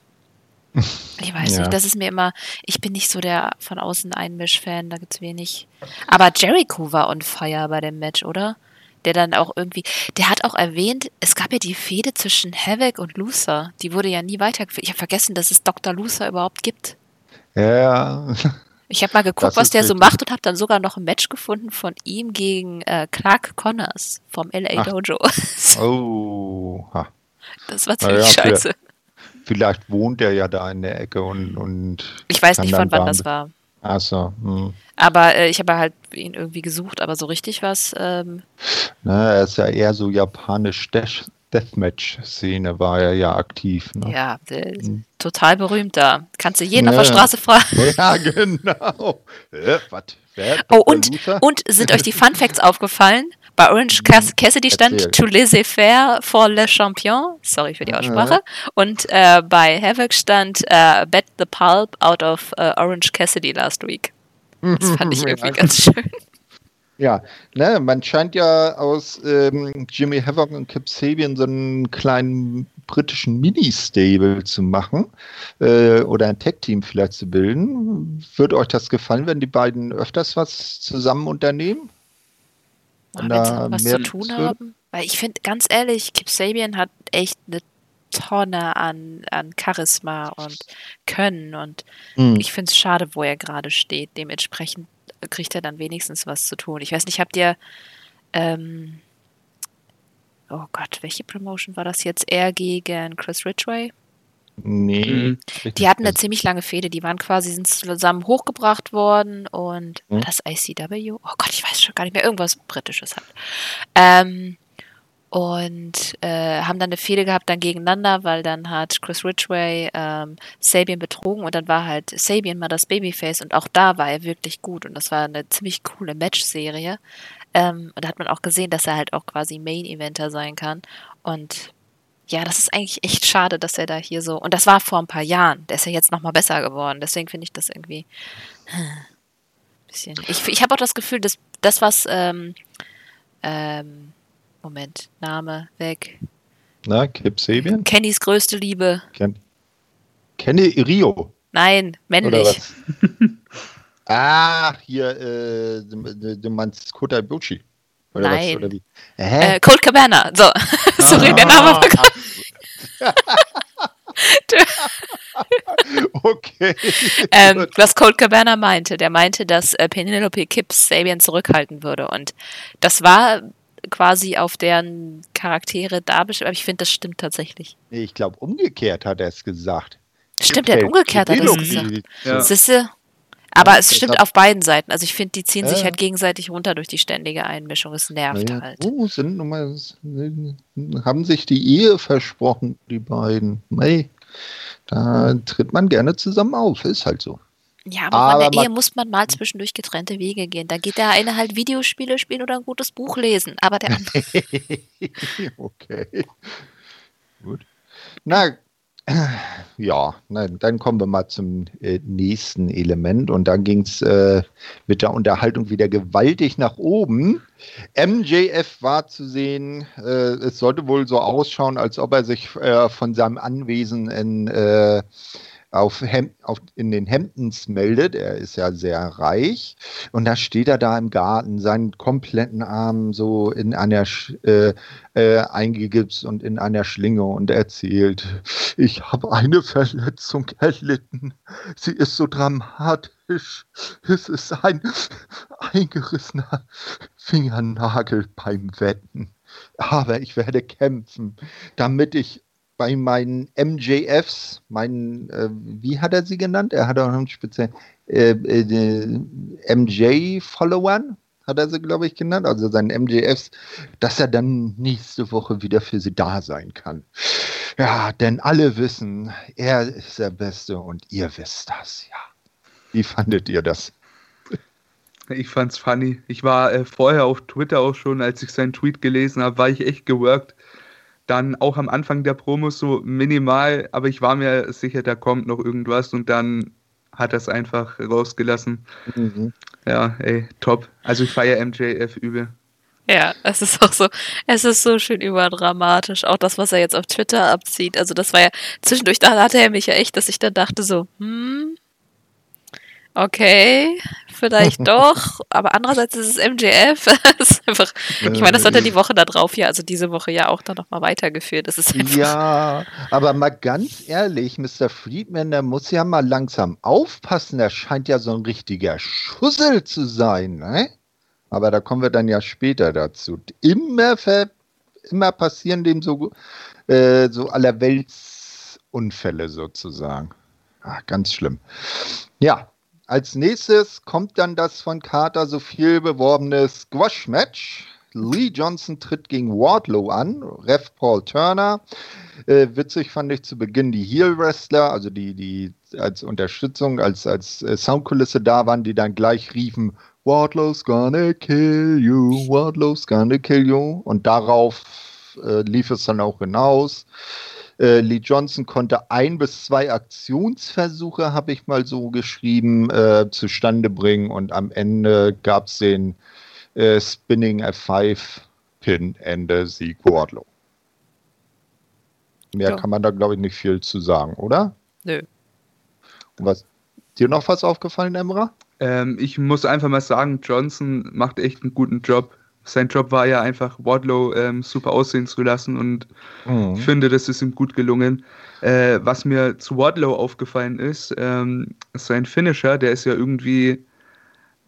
Ich weiß ja. nicht, das ist mir immer, ich bin nicht so der von außen Einmisch-Fan, da gibt es wenig. Aber Jericho war on fire bei dem Match, oder? der dann auch irgendwie, der hat auch erwähnt, es gab ja die Fehde zwischen Havoc und Luther. Die wurde ja nie weitergeführt. Ich habe vergessen, dass es Dr. Luther überhaupt gibt. Ja. Ich habe mal geguckt, was der so macht und habe dann sogar noch ein Match gefunden von ihm gegen äh, Clark Connors vom LA Ach. Dojo. oh. Ha. Das war ziemlich ja, scheiße. Vielleicht wohnt er ja da in der Ecke und. und ich weiß nicht, von wann das war. Achso. Hm. Aber äh, ich habe halt ihn irgendwie gesucht, aber so richtig was. Ähm Na, er ist ja eher so japanisch Deathmatch-Szene war er ja aktiv. Ne? Ja, hm. total berühmt da. Kannst du jeden ja. auf der Straße fragen. Ja, genau. Äh, was? Oh, und, und sind euch die Fun Facts aufgefallen? Bei Orange Cass Cassidy stand Erzähl. To laissez-faire for le champion. Sorry für die Aussprache. Ja. Und äh, bei Havoc stand uh, Bet the pulp out of uh, Orange Cassidy last week. Das fand ich irgendwie ganz schön. Ja, ne, man scheint ja aus ähm, Jimmy Havoc und Kip Sabian so einen kleinen britischen Mini-Stable zu machen äh, oder ein Tech-Team vielleicht zu bilden. Würde euch das gefallen, wenn die beiden öfters was zusammen unternehmen? wenn sie was zu tun haben? Weil ich finde, ganz ehrlich, Kip Sabian hat echt eine Tonne an, an Charisma und Können und mhm. ich finde es schade, wo er gerade steht. Dementsprechend kriegt er dann wenigstens was zu tun. Ich weiß nicht, habt ihr ähm, oh Gott, welche Promotion war das jetzt? Er gegen Chris Ridgway? Nee. Mhm. Die hatten eine ziemlich lange Fehde. Die waren quasi sind zusammen hochgebracht worden und mhm. das ICW. Oh Gott, ich weiß schon gar nicht mehr. Irgendwas Britisches halt. Ähm, und äh, haben dann eine Fehde gehabt dann gegeneinander, weil dann hat Chris Ridgway ähm, Sabian betrogen und dann war halt Sabian mal das Babyface und auch da war er wirklich gut und das war eine ziemlich coole Match-Serie. Ähm, und da hat man auch gesehen, dass er halt auch quasi Main-Eventer sein kann und ja, das ist eigentlich echt schade, dass er da hier so. Und das war vor ein paar Jahren. Der ist ja jetzt nochmal besser geworden. Deswegen finde ich das irgendwie. Hm, bisschen. Ich, ich habe auch das Gefühl, dass das, was. Ähm, ähm, Moment, Name weg. Na, Kip Sabian? Kennys größte Liebe. Ken Kenny Rio. Nein, männlich. ah, hier, äh, du, meinst Kota Ibushi. Oder Nein. Was, oder wie? Äh, Cold Cabana. So, sorry, der Name war gerade. okay. Ähm, was Cold Cabana meinte, der meinte, dass äh, Penelope Kips Sabian zurückhalten würde. Und das war quasi auf deren Charaktere dargestellt, aber ich finde, das stimmt tatsächlich. Nee, ich glaube, umgekehrt hat er es gesagt. Stimmt, er hat umgekehrt hat er es gesagt. Ja. Sisse, aber ja, es stimmt auf beiden Seiten. Also ich finde, die ziehen ja. sich halt gegenseitig runter durch die ständige Einmischung. Es nervt ja. halt. Oh, sind mal, haben sich die Ehe versprochen, die beiden. Hey, da tritt man gerne zusammen auf. Ist halt so. Ja, aber, aber in der Ehe muss man mal zwischendurch getrennte Wege gehen. Da geht der eine halt Videospiele spielen oder ein gutes Buch lesen. Aber der andere. okay. Gut. Na, ja, nein, dann kommen wir mal zum äh, nächsten Element und dann ging es äh, mit der Unterhaltung wieder gewaltig nach oben. MJF war zu sehen, äh, es sollte wohl so ausschauen, als ob er sich äh, von seinem Anwesen in äh, auf, Hem auf in den Hemdens meldet. Er ist ja sehr reich. Und da steht er da im Garten, seinen kompletten Arm so in einer äh, äh, eingegipst und in einer Schlinge und erzählt, ich habe eine Verletzung erlitten. Sie ist so dramatisch. Es ist ein eingerissener Fingernagel beim Wetten. Aber ich werde kämpfen, damit ich bei meinen MJFs, meinen, äh, wie hat er sie genannt? Er hat auch einen speziellen äh, äh, MJ-Followern, hat er sie, glaube ich, genannt, also seinen MJFs, dass er dann nächste Woche wieder für sie da sein kann. Ja, denn alle wissen, er ist der Beste und ihr wisst das, ja. Wie fandet ihr das? Ich fand's funny. Ich war äh, vorher auf Twitter auch schon, als ich seinen Tweet gelesen habe, war ich echt geworkt dann auch am Anfang der Promos so minimal, aber ich war mir sicher, da kommt noch irgendwas und dann hat er es einfach rausgelassen. Mhm. Ja, ey, top. Also ich feiere MJF übel. Ja, es ist auch so, es ist so schön überdramatisch. Auch das, was er jetzt auf Twitter abzieht. Also das war ja, zwischendurch da hatte er mich ja echt, dass ich dann dachte so, hm, okay, vielleicht doch, aber andererseits ist es MJF. ist einfach, ich meine, das hat er die Woche da drauf ja, also diese Woche ja auch dann nochmal weitergeführt. Das ist ja, aber mal ganz ehrlich, Mr. Friedman, der muss ja mal langsam aufpassen. Der scheint ja so ein richtiger Schussel zu sein, ne? Aber da kommen wir dann ja später dazu. Immer, immer passieren dem so, äh, so allerweltsunfälle sozusagen. Ach, ganz schlimm. Ja, als nächstes kommt dann das von Carter so viel beworbene Squash-Match. Lee Johnson tritt gegen Wardlow an, Ref Paul Turner. Äh, witzig fand ich zu Beginn die Heel-Wrestler, also die, die als Unterstützung, als, als äh, Soundkulisse da waren, die dann gleich riefen, Wardlow's gonna kill you, Wardlow's gonna kill you. Und darauf äh, lief es dann auch hinaus. Äh, Lee Johnson konnte ein bis zwei Aktionsversuche, habe ich mal so geschrieben, äh, zustande bringen und am Ende gab es den äh, Spinning F5 Pin Ende Sieg Wardlow. Mehr ja. kann man da, glaube ich, nicht viel zu sagen, oder? Nö. Und was, dir noch was aufgefallen, Emra? Ähm, ich muss einfach mal sagen, Johnson macht echt einen guten Job. Sein Job war ja einfach, Wardlow ähm, super aussehen zu lassen und mhm. ich finde, das ist ihm gut gelungen. Äh, was mir zu Wardlow aufgefallen ist, ähm, sein Finisher, der ist ja irgendwie,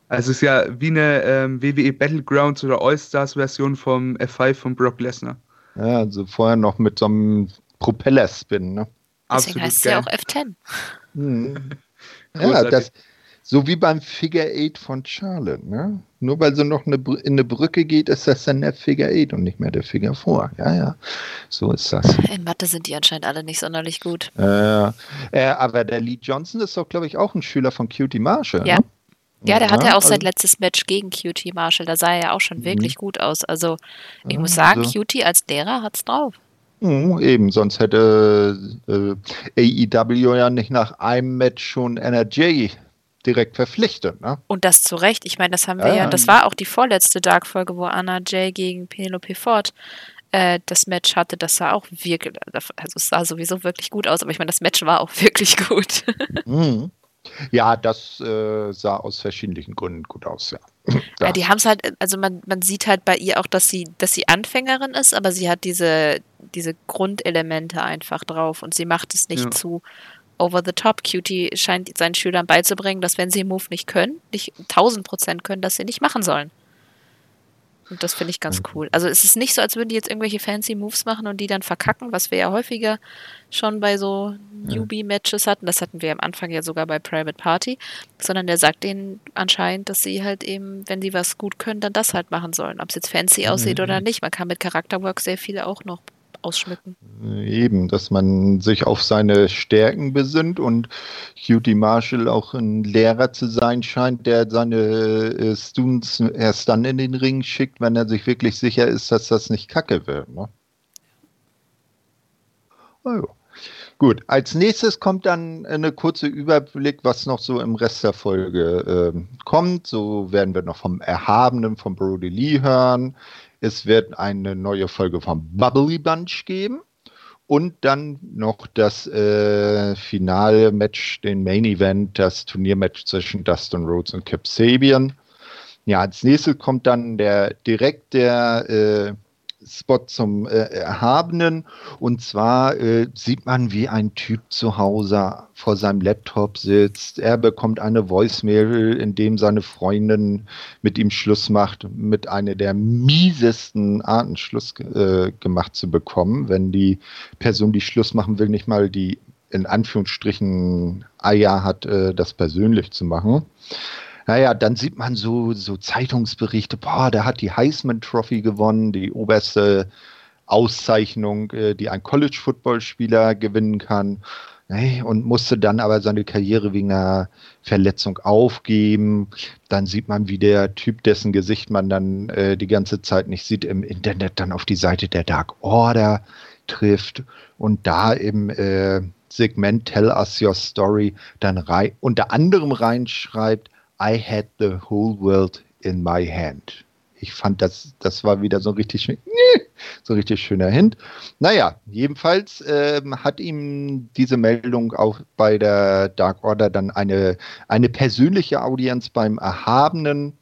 also es ist ja wie eine ähm, WWE Battlegrounds oder All-Stars-Version vom F5 von Brock Lesnar. Ja, also vorher noch mit so einem Propeller-Spin, ne? Deswegen Absolut heißt es ja auch F10. Mhm. ja, das, so wie beim Figure Eight von Charlotte, ne? Nur weil sie noch eine, in eine Brücke geht, ist das dann der Figure Eight und nicht mehr der Figure Four. Ja, ja. So ist das. In Mathe sind die anscheinend alle nicht sonderlich gut. Äh, äh, aber der Lee Johnson ist doch, glaube ich, auch ein Schüler von Cutie Marshall. Ja. Ne? Ja, der ja, hatte auch also, sein letztes Match gegen Cutie Marshall. Da sah er ja auch schon wirklich mhm. gut aus. Also, ich muss sagen, also. Cutie als Lehrer hat's drauf. Mhm, eben, sonst hätte äh, AEW ja nicht nach einem Match schon NRJ direkt verpflichtet. Ne? Und das zu Recht. Ich meine, das haben wir ja, ja das war auch die vorletzte Dark-Folge, wo Anna Jay gegen Penelope Ford äh, das Match hatte. Das sah auch wirklich, also es sah sowieso wirklich gut aus, aber ich meine, das Match war auch wirklich gut. Mhm. Ja, das äh, sah aus verschiedenen Gründen gut aus, ja. ja die haben es halt, also man, man sieht halt bei ihr auch, dass sie, dass sie Anfängerin ist, aber sie hat diese, diese Grundelemente einfach drauf und sie macht es nicht ja. zu over the top. Cutie scheint seinen Schülern beizubringen, dass wenn sie Move nicht können, nicht 1000 Prozent können, dass sie nicht machen sollen. Und das finde ich ganz cool. Also es ist nicht so, als würden die jetzt irgendwelche fancy Moves machen und die dann verkacken, was wir ja häufiger schon bei so Newbie-Matches hatten. Das hatten wir am Anfang ja sogar bei Private Party. Sondern der sagt denen anscheinend, dass sie halt eben, wenn sie was gut können, dann das halt machen sollen. Ob es jetzt fancy aussieht mhm. oder nicht. Man kann mit Charakterwork sehr viel auch noch ausschmücken. Eben, dass man sich auf seine Stärken besinnt und Cutie Marshall auch ein Lehrer zu sein scheint, der seine äh, Students erst dann in den Ring schickt, wenn er sich wirklich sicher ist, dass das nicht kacke wird. Ne? Also. Gut, als nächstes kommt dann eine kurze Überblick, was noch so im Rest der Folge äh, kommt. So werden wir noch vom Erhabenen von Brody Lee hören. Es wird eine neue Folge vom Bubbly Bunch geben. Und dann noch das äh, finale Match, den Main Event, das Turniermatch zwischen Dustin Rhodes und Kip Sabian. Ja, als nächstes kommt dann der direkt der äh, Spot zum äh, Erhabenen. Und zwar äh, sieht man, wie ein Typ zu Hause vor seinem Laptop sitzt. Er bekommt eine Voicemail, in dem seine Freundin mit ihm Schluss macht, mit einer der miesesten Arten Schluss äh, gemacht zu bekommen, wenn die Person, die Schluss machen will, nicht mal die in Anführungsstrichen Eier hat, äh, das persönlich zu machen. Naja, dann sieht man so, so Zeitungsberichte, boah, der hat die Heisman Trophy gewonnen, die oberste Auszeichnung, äh, die ein College-Football-Spieler gewinnen kann. Und musste dann aber seine Karriere wegen einer Verletzung aufgeben. Dann sieht man, wie der Typ, dessen Gesicht man dann äh, die ganze Zeit nicht sieht, im Internet dann auf die Seite der Dark Order trifft und da im äh, Segment Tell Us Your Story dann rein, unter anderem reinschreibt, I had the whole world in my hand. Ich fand, das, das war wieder so richtig, so richtig schöner Hint. Naja, jedenfalls ähm, hat ihm diese Meldung auch bei der Dark Order dann eine, eine persönliche Audienz beim Erhabenen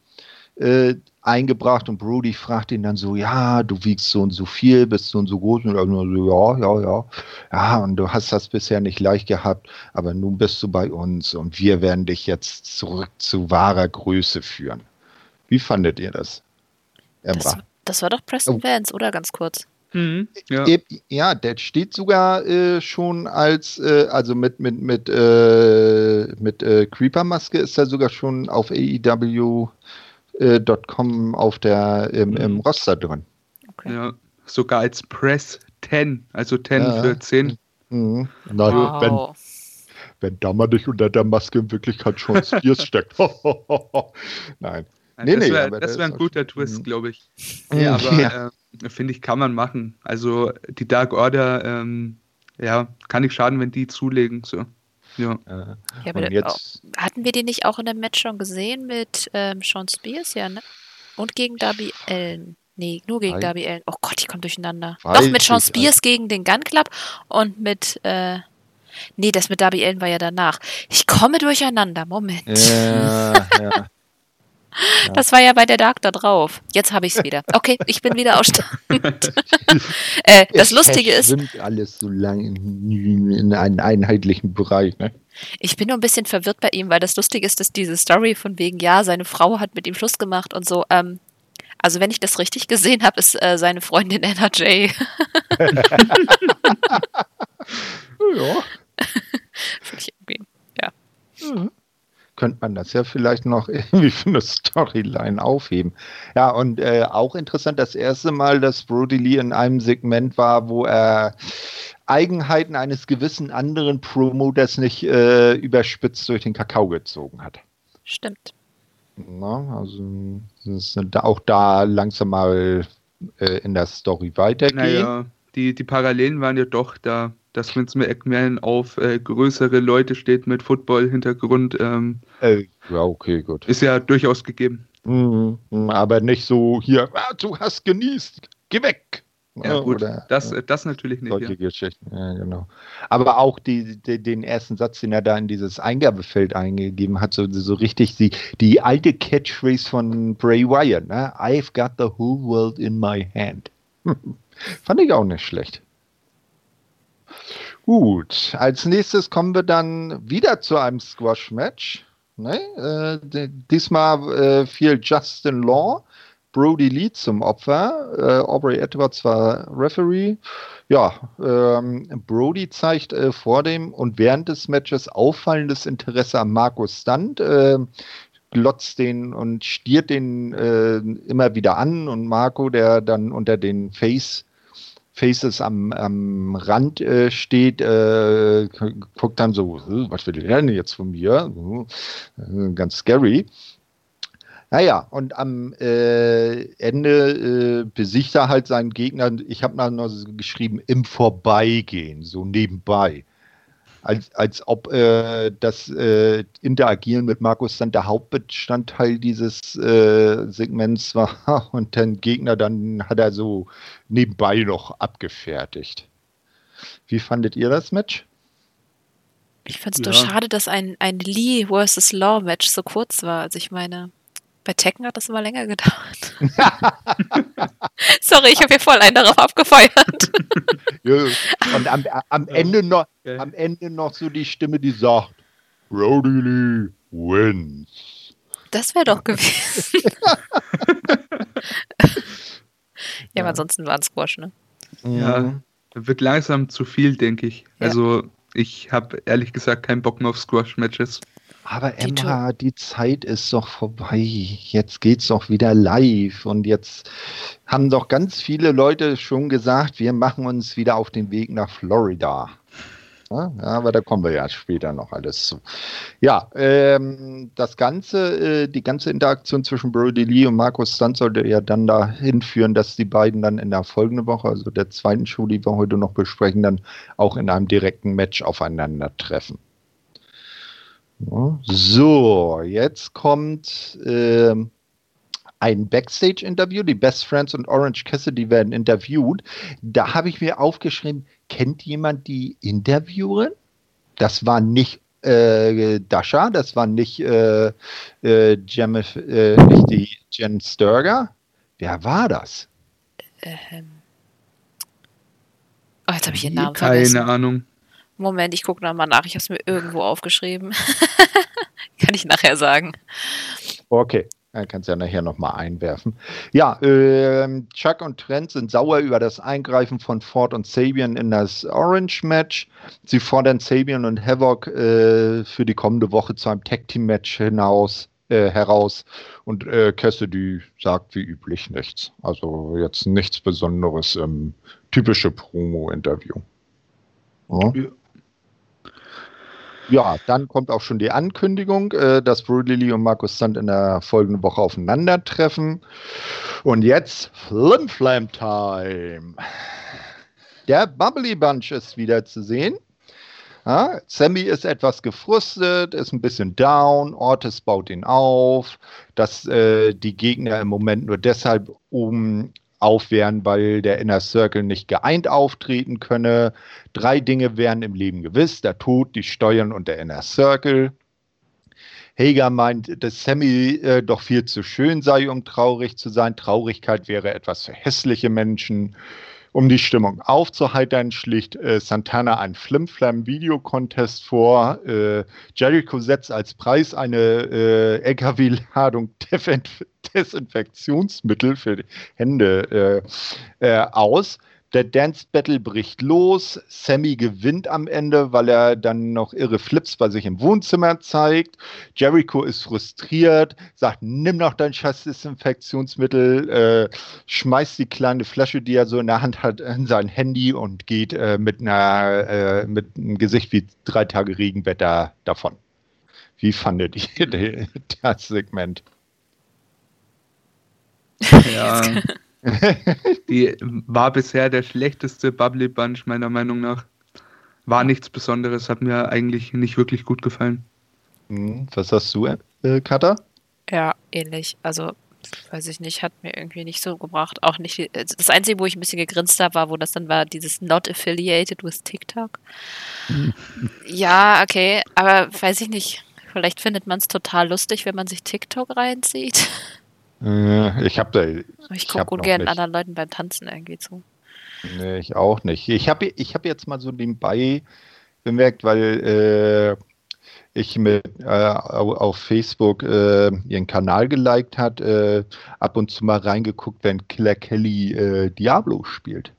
äh, eingebracht und Brody fragt ihn dann so, ja, du wiegst so und so viel, bist so und so groß und er so, ja, ja, ja, ja, und du hast das bisher nicht leicht gehabt, aber nun bist du bei uns und wir werden dich jetzt zurück zu wahrer Größe führen. Wie fandet ihr das? Das, das, war doch Preston oh. Vance, oder ganz kurz? Mhm, ja. ja. der steht sogar äh, schon als, äh, also mit, mit, mit, äh, mit äh, Creeper-Maske ist er sogar schon auf AEW äh, .com auf der, im, im mhm. Roster drin. Okay. Ja, sogar als Press 10, also 10 ja. für 10. Mhm. Na, wow. wenn, wenn da mal nicht unter der Maske in Wirklichkeit schon Spears steckt. Nein. Nee, das wäre nee, wär ein guter Twist, mhm. glaube ich. Nee, aber ja. äh, finde ich, kann man machen. Also die Dark Order, ähm, ja, kann nicht schaden, wenn die zulegen. So. Ja. Äh, ja aber jetzt, auch, hatten wir die nicht auch in dem Match schon gesehen mit ähm, Sean Spears, ja, ne? Und gegen Darby Allen. Nee, nur gegen Darby Allen. Oh Gott, ich komme durcheinander. Doch, mit Sean Spears ich, gegen den Gun Club und mit, äh, nee, das mit Darby Allen war ja danach. Ich komme durcheinander, Moment. Ja, ja. Das war ja bei der Dark da drauf. Jetzt habe ich es wieder. Okay, ich bin wieder ausstand. äh, das Lustige ist. alles so lang in, in einen einheitlichen Bereich, ne? Ich bin nur ein bisschen verwirrt bei ihm, weil das Lustige ist, dass diese Story von wegen, ja, seine Frau hat mit ihm Schluss gemacht und so. Ähm, also, wenn ich das richtig gesehen habe, ist äh, seine Freundin Anna Jay. ja. Finde ich irgendwie, ja. Mhm könnte man das ja vielleicht noch irgendwie für eine Storyline aufheben. Ja, und äh, auch interessant, das erste Mal, dass Brody Lee in einem Segment war, wo er Eigenheiten eines gewissen anderen Promoters nicht äh, überspitzt durch den Kakao gezogen hat. Stimmt. Na, also auch da langsam mal äh, in der Story weitergehen. Naja, die, die Parallelen waren ja doch da dass Vince McMahon auf äh, größere Leute steht mit Football-Hintergrund. Ähm, äh, ja, okay, gut. Ist ja durchaus gegeben. Mhm, aber nicht so hier, ah, du hast genießt, geh weg. Ja, gut, Oder, das, das natürlich nicht. Solche ja. Geschichten, ja, genau. Aber auch die, die, den ersten Satz, den er da in dieses Eingabefeld eingegeben hat, so, so richtig die, die alte Catchphrase von Bray Wyatt, ne? I've got the whole world in my hand. Fand ich auch nicht schlecht. Gut, als nächstes kommen wir dann wieder zu einem Squash-Match. Ne? Äh, diesmal äh, fiel Justin Law, Brody Lee zum Opfer. Äh, Aubrey Edwards war Referee. Ja, ähm, Brody zeigt äh, vor dem und während des Matches auffallendes Interesse an Markus Stunt. Äh, glotzt den und stiert den äh, immer wieder an und Marco, der dann unter den Face Faces am, am Rand äh, steht, äh, guckt dann so, was will der denn jetzt von mir? Äh, ganz scary. Naja, und am äh, Ende äh, besiegt er halt seinen Gegner. Ich habe mal noch geschrieben, im Vorbeigehen, so nebenbei als, als ob äh, das äh, Interagieren mit Markus dann der Hauptbestandteil dieses äh, Segments war und den Gegner dann hat er so nebenbei noch abgefertigt. Wie fandet ihr das Match? Ich fand es ja. doch schade, dass ein, ein Lee vs. Law Match so kurz war. Also ich meine, bei Tekken hat das immer länger gedauert. Sorry, ich habe hier voll einen darauf abgefeuert. Und am, am, Ende noch, am Ende noch so die Stimme, die sagt, Brody Lee wins. Das wäre doch gewesen. ja, aber ansonsten war es Squash, ne? Ja, wird langsam zu viel, denke ich. Ja. Also ich habe ehrlich gesagt keinen Bock mehr auf Squash-Matches. Aber Emma, die Zeit ist doch vorbei. Jetzt geht's doch wieder live. Und jetzt haben doch ganz viele Leute schon gesagt, wir machen uns wieder auf den Weg nach Florida. Ja, aber da kommen wir ja später noch alles zu. Ja, ähm, das Ganze, äh, die ganze Interaktion zwischen Brody Lee und Markus Stunt sollte ja dann dahin führen, dass die beiden dann in der folgenden Woche, also der zweiten Show, die wir heute noch besprechen, dann auch in einem direkten Match aufeinandertreffen. So, jetzt kommt äh, ein Backstage-Interview. Die Best Friends und Orange Cassidy werden interviewt. Da habe ich mir aufgeschrieben, kennt jemand die Interviewerin? Das war nicht äh, Dasha, das war nicht, äh, äh, Jem, äh, nicht die Jen Sturger. Wer war das? Ähm. Oh, jetzt habe ich ihren Namen Keine vergessen. Keine Ahnung. Moment, ich gucke nochmal nach. Ich habe es mir irgendwo aufgeschrieben. Kann ich nachher sagen. Okay. Er kann es ja nachher nochmal einwerfen. Ja, äh, Chuck und Trent sind sauer über das Eingreifen von Ford und Sabian in das Orange-Match. Sie fordern Sabian und Havoc äh, für die kommende Woche zu einem Tag-Team-Match hinaus, äh, heraus. Und äh, Cassidy sagt wie üblich nichts. Also jetzt nichts Besonderes im typische Promo-Interview. Ja. Ja, dann kommt auch schon die Ankündigung, äh, dass Brody Lee und Markus Stunt in der folgenden Woche aufeinandertreffen. Und jetzt Flim Flam Time. Der Bubbly Bunch ist wieder zu sehen. Ja, Sammy ist etwas gefrustet, ist ein bisschen down. Ortiz baut ihn auf, dass äh, die Gegner im Moment nur deshalb um aufwehren, weil der Inner Circle nicht geeint auftreten könne. Drei Dinge wären im Leben gewiss: der Tod, die Steuern und der Inner Circle. Hager meint, dass Sammy äh, doch viel zu schön sei, um traurig zu sein. Traurigkeit wäre etwas für hässliche Menschen. Um die Stimmung aufzuheitern, schlicht äh, Santana ein Flimflam-Video-Contest vor. Äh, Jericho setzt als Preis eine äh, LKW-Ladung Desinfektionsmittel für die Hände äh, äh, aus. Der Dance Battle bricht los. Sammy gewinnt am Ende, weil er dann noch irre Flips bei sich im Wohnzimmer zeigt. Jericho ist frustriert, sagt, nimm noch dein scheiß Desinfektionsmittel, äh, schmeißt die kleine Flasche, die er so in der Hand hat, in sein Handy und geht äh, mit, einer, äh, mit einem Gesicht wie drei Tage Regenwetter davon. Wie fandet ihr das Segment? Ja. Die war bisher der schlechteste Bubbly Bunch, meiner Meinung nach. War nichts Besonderes, hat mir eigentlich nicht wirklich gut gefallen. Hm, was hast du, äh, Kata? Ja, ähnlich. Also, weiß ich nicht, hat mir irgendwie nicht so gebracht. Auch nicht. Das Einzige, wo ich ein bisschen gegrinst habe, war, wo das dann war, dieses Not affiliated with TikTok. ja, okay, aber weiß ich nicht. Vielleicht findet man es total lustig, wenn man sich TikTok reinzieht. Äh, ich habe da. Ich gucke gut gerne anderen Leuten beim Tanzen irgendwie zu. Nee, ich auch nicht. Ich habe ich hab jetzt mal so nebenbei bemerkt, weil äh, ich mit äh, auf Facebook äh, ihren Kanal geliked hat, äh, ab und zu mal reingeguckt, wenn Killer Kelly äh, Diablo spielt.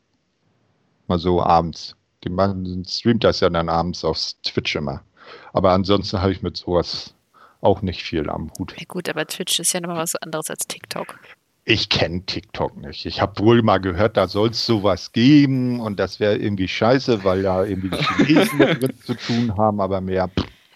Mal so abends. Die machen, streamt das ja dann abends auf Twitch immer. Aber ansonsten habe ich mit sowas auch nicht viel am Hut. Ja, gut, aber Twitch ist ja nochmal was anderes als TikTok. Ich kenne TikTok nicht. Ich habe wohl mal gehört, da soll es sowas geben und das wäre irgendwie scheiße, weil da irgendwie die Chinesen mit zu tun haben, aber mehr.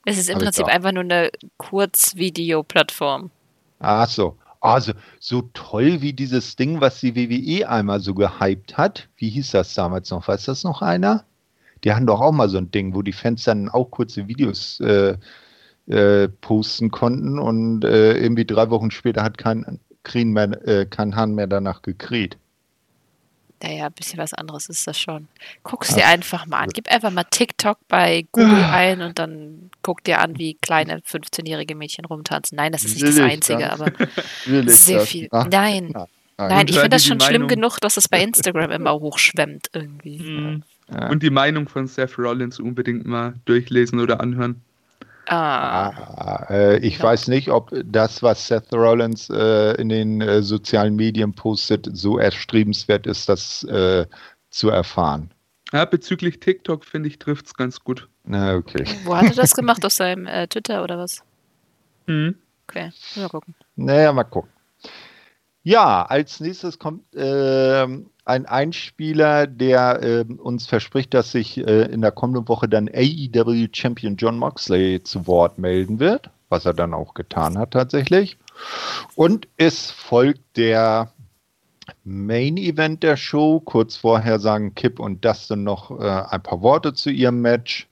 es ist im Prinzip einfach nur eine Kurzvideo-Plattform. Ach so. Also, so toll wie dieses Ding, was die WWE einmal so gehypt hat. Wie hieß das damals noch? Weiß das noch einer? Die haben doch auch mal so ein Ding, wo die Fans dann auch kurze Videos äh, äh, posten konnten und äh, irgendwie drei Wochen später hat kein, Krin mehr, äh, kein Hahn mehr danach gekräht. Naja, ein bisschen was anderes ist das schon. Guck es dir einfach mal an. Gib einfach mal TikTok bei Google ein und dann guck dir an, wie kleine 15-jährige Mädchen rumtanzen. Nein, das ist nicht das Einzige, aber sehr viel. Nein. Nein, Nein ich finde das schon schlimm genug, dass es bei Instagram immer hochschwemmt irgendwie. Mhm. Ja. Und die Meinung von Seth Rollins unbedingt mal durchlesen oder anhören. Ah. ah äh, ich ja. weiß nicht, ob das, was Seth Rollins äh, in den äh, sozialen Medien postet, so erstrebenswert ist, das äh, zu erfahren. Ja, bezüglich TikTok finde ich, trifft es ganz gut. Na, okay. Wo hat er das gemacht? Auf seinem äh, Twitter oder was? Mhm. Okay, mal gucken. Naja, mal gucken. Ja, als nächstes kommt ähm, ein Einspieler, der äh, uns verspricht, dass sich äh, in der kommenden Woche dann AEW Champion John Moxley zu Wort melden wird, was er dann auch getan hat tatsächlich. Und es folgt der Main Event der Show. Kurz vorher sagen Kip und Dustin noch äh, ein paar Worte zu ihrem Match.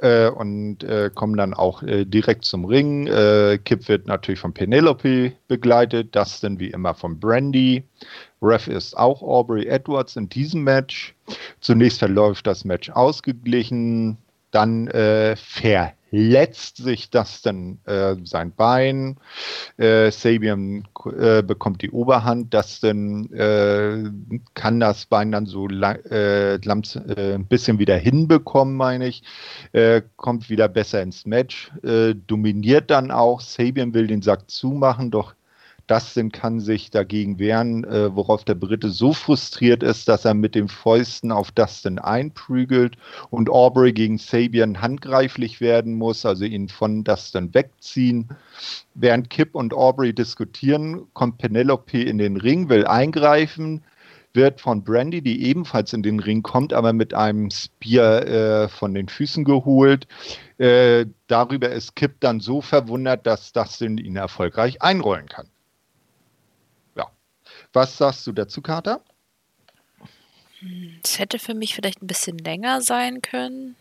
Äh, und äh, kommen dann auch äh, direkt zum Ring. Äh, Kip wird natürlich von Penelope begleitet, Dustin wie immer von Brandy. Ref ist auch Aubrey Edwards in diesem Match. Zunächst verläuft das Match ausgeglichen, dann äh, fair letzt sich das dann äh, sein Bein. Äh, Sabian äh, bekommt die Oberhand. Das dann äh, kann das Bein dann so lang, äh, äh, ein bisschen wieder hinbekommen, meine ich. kommt wieder besser ins Match. dominiert dann auch. Sabian will den Sack zumachen, doch Dustin kann sich dagegen wehren, äh, worauf der Brite so frustriert ist, dass er mit den Fäusten auf Dustin einprügelt und Aubrey gegen Sabian handgreiflich werden muss, also ihn von Dustin wegziehen. Während Kip und Aubrey diskutieren, kommt Penelope in den Ring, will eingreifen, wird von Brandy, die ebenfalls in den Ring kommt, aber mit einem Spear äh, von den Füßen geholt. Äh, darüber ist Kip dann so verwundert, dass Dustin ihn erfolgreich einrollen kann. Was sagst du dazu, Kater? Es hätte für mich vielleicht ein bisschen länger sein können.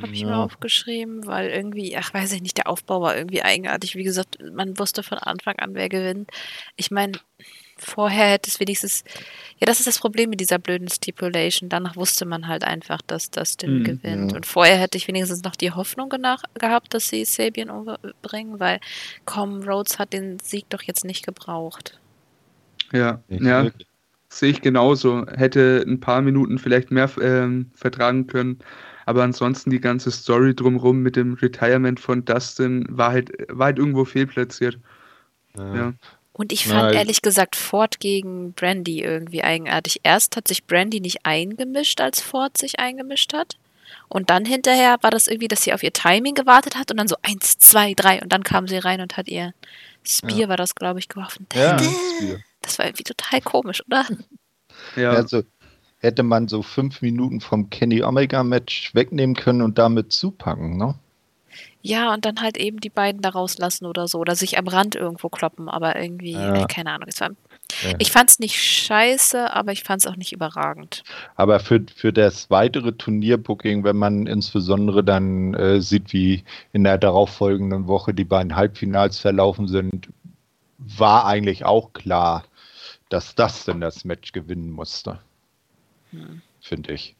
Habe ich ja. mir aufgeschrieben, weil irgendwie, ach weiß ich nicht, der Aufbau war irgendwie eigenartig. Wie gesagt, man wusste von Anfang an, wer gewinnt. Ich meine, vorher hätte es wenigstens, ja, das ist das Problem mit dieser blöden Stipulation. Danach wusste man halt einfach, dass Dustin mhm, gewinnt. Ja. Und vorher hätte ich wenigstens noch die Hoffnung gehabt, dass sie Sabian umbringen, weil komm, Rhodes hat den Sieg doch jetzt nicht gebraucht. Ja, nicht ja. Wirklich. Sehe ich genauso. Hätte ein paar Minuten vielleicht mehr ähm, vertragen können. Aber ansonsten die ganze Story drumherum mit dem Retirement von Dustin war halt, war halt irgendwo fehlplatziert. Ja. ja. Und ich fand Nein. ehrlich gesagt Ford gegen Brandy irgendwie eigenartig. Erst hat sich Brandy nicht eingemischt, als Ford sich eingemischt hat. Und dann hinterher war das irgendwie, dass sie auf ihr Timing gewartet hat und dann so eins, zwei, drei und dann kam sie rein und hat ihr Spear, ja. war das, glaube ich, geworfen. Ja, das war irgendwie total komisch, oder? Ja. Also hätte man so fünf Minuten vom Kenny Omega Match wegnehmen können und damit zupacken, ne? Ja, und dann halt eben die beiden da rauslassen oder so. Oder sich am Rand irgendwo kloppen, aber irgendwie, ja. äh, keine Ahnung. Es war, ja. Ich fand es nicht scheiße, aber ich fand es auch nicht überragend. Aber für, für das weitere Turnierbooking, wenn man insbesondere dann äh, sieht, wie in der darauffolgenden Woche die beiden Halbfinals verlaufen sind, war eigentlich auch klar, dass das denn das Match gewinnen musste. Hm. Finde ich.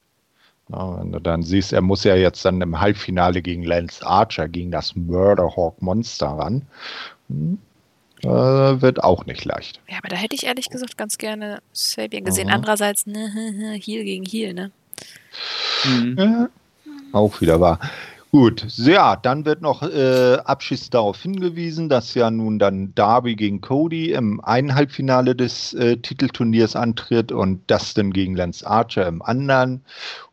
Na, wenn du dann siehst, er muss ja jetzt dann im Halbfinale gegen Lance Archer, gegen das Murderhawk Monster ran. Hm. Äh, wird auch nicht leicht. Ja, aber da hätte ich ehrlich gesagt ganz gerne Sabian gesehen. Mhm. Andererseits, ne, Heal gegen Heal, ne? Mhm. Ja, auch wieder wahr. Gut, ja, dann wird noch äh, abschließend darauf hingewiesen, dass ja nun dann Darby gegen Cody im einen Halbfinale des äh, Titelturniers antritt und Dustin gegen Lance Archer im anderen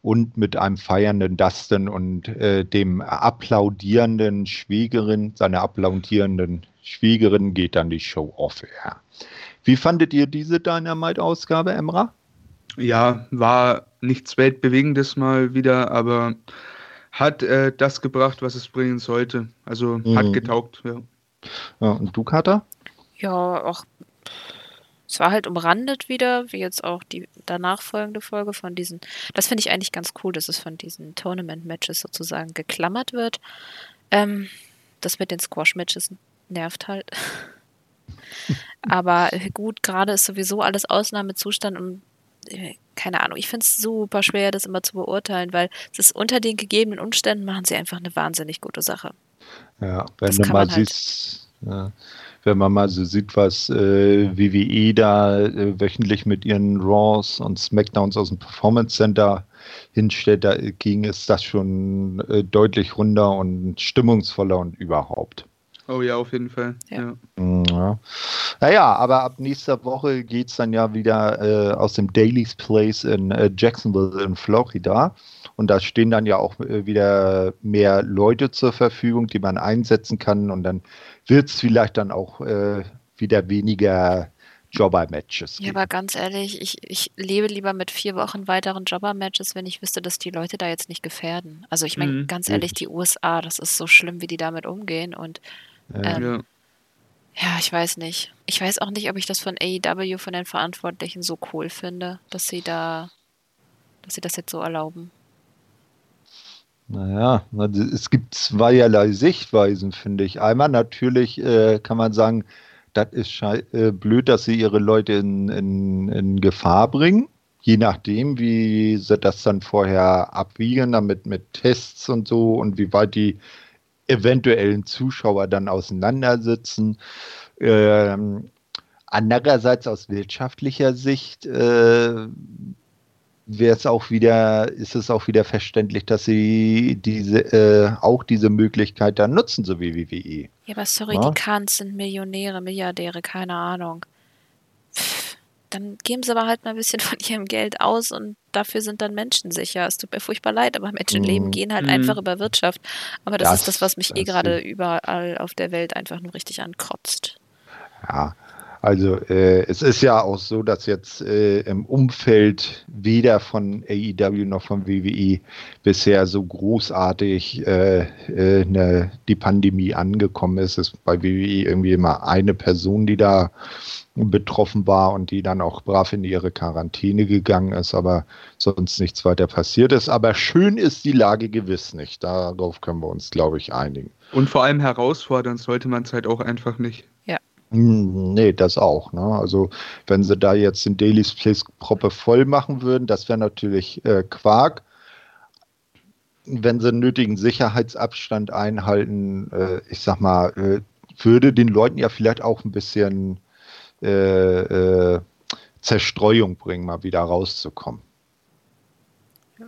und mit einem feiernden Dustin und äh, dem applaudierenden Schwiegerin, seiner applaudierenden Schwiegerin geht dann die Show off. Ja. Wie fandet ihr diese Dynamite-Ausgabe, Emra? Ja, war nichts Weltbewegendes mal wieder, aber hat äh, das gebracht, was es bringen sollte. Also mhm. hat getaugt, ja. ja. Und du, Kater? Ja, auch. Es war halt umrandet wieder, wie jetzt auch die danach folgende Folge von diesen. Das finde ich eigentlich ganz cool, dass es von diesen Tournament-Matches sozusagen geklammert wird. Ähm, das mit den Squash-Matches nervt halt. Aber gut, gerade ist sowieso alles Ausnahmezustand und keine Ahnung, ich finde es super schwer, das immer zu beurteilen, weil es ist unter den gegebenen Umständen machen sie einfach eine wahnsinnig gute Sache. Ja, wenn das du mal halt siehst, ja, wenn man mal so sieht, was äh, WWE da äh, wöchentlich mit ihren Raws und Smackdowns aus dem Performance Center hinstellt, da ging es das schon äh, deutlich runder und stimmungsvoller und überhaupt. Oh ja, auf jeden Fall. Ja. ja. Naja, aber ab nächster Woche geht es dann ja wieder äh, aus dem Daily's Place in äh, Jacksonville in Florida. Und da stehen dann ja auch äh, wieder mehr Leute zur Verfügung, die man einsetzen kann. Und dann wird es vielleicht dann auch äh, wieder weniger Jobber-Matches. Ja, aber ganz ehrlich, ich, ich lebe lieber mit vier Wochen weiteren Jobber-Matches, wenn ich wüsste, dass die Leute da jetzt nicht gefährden. Also ich meine, mhm. ganz ehrlich, die USA, das ist so schlimm, wie die damit umgehen. Und ähm, ja. ja, ich weiß nicht. Ich weiß auch nicht, ob ich das von AEW, von den Verantwortlichen so cool finde, dass sie da, dass sie das jetzt so erlauben. Naja, es gibt zweierlei Sichtweisen, finde ich. Einmal natürlich äh, kann man sagen, das ist äh, blöd, dass sie ihre Leute in, in, in Gefahr bringen. Je nachdem, wie sie das dann vorher abwiegen, damit mit Tests und so und wie weit die eventuellen Zuschauer dann auseinandersitzen. Ähm, andererseits aus wirtschaftlicher Sicht äh, wäre es auch wieder, ist es auch wieder verständlich, dass sie diese äh, auch diese Möglichkeit dann nutzen, so wie WWE. Ja, aber sorry, ja? die Kans sind Millionäre, Milliardäre, keine Ahnung dann geben sie aber halt mal ein bisschen von ihrem Geld aus und dafür sind dann Menschen sicher. Es tut mir furchtbar leid, aber Menschenleben mm. gehen halt mm. einfach über Wirtschaft. Aber das, das ist das, was mich eh gerade überall auf der Welt einfach nur richtig ankotzt. Ja, Also äh, es ist ja auch so, dass jetzt äh, im Umfeld weder von AEW noch von WWE bisher so großartig äh, äh, ne, die Pandemie angekommen ist. Es ist bei WWE irgendwie immer eine Person, die da betroffen war und die dann auch brav in ihre Quarantäne gegangen ist, aber sonst nichts weiter passiert ist. Aber schön ist die Lage gewiss nicht. Darauf können wir uns, glaube ich, einigen. Und vor allem herausfordern sollte man es halt auch einfach nicht. Ja. Hm, nee, das auch. Ne? Also wenn sie da jetzt den Daily's Place proppe voll machen würden, das wäre natürlich äh, Quark. Wenn sie nötigen Sicherheitsabstand einhalten, äh, ich sag mal, äh, würde den Leuten ja vielleicht auch ein bisschen äh, äh, Zerstreuung bringen, mal wieder rauszukommen. Ja.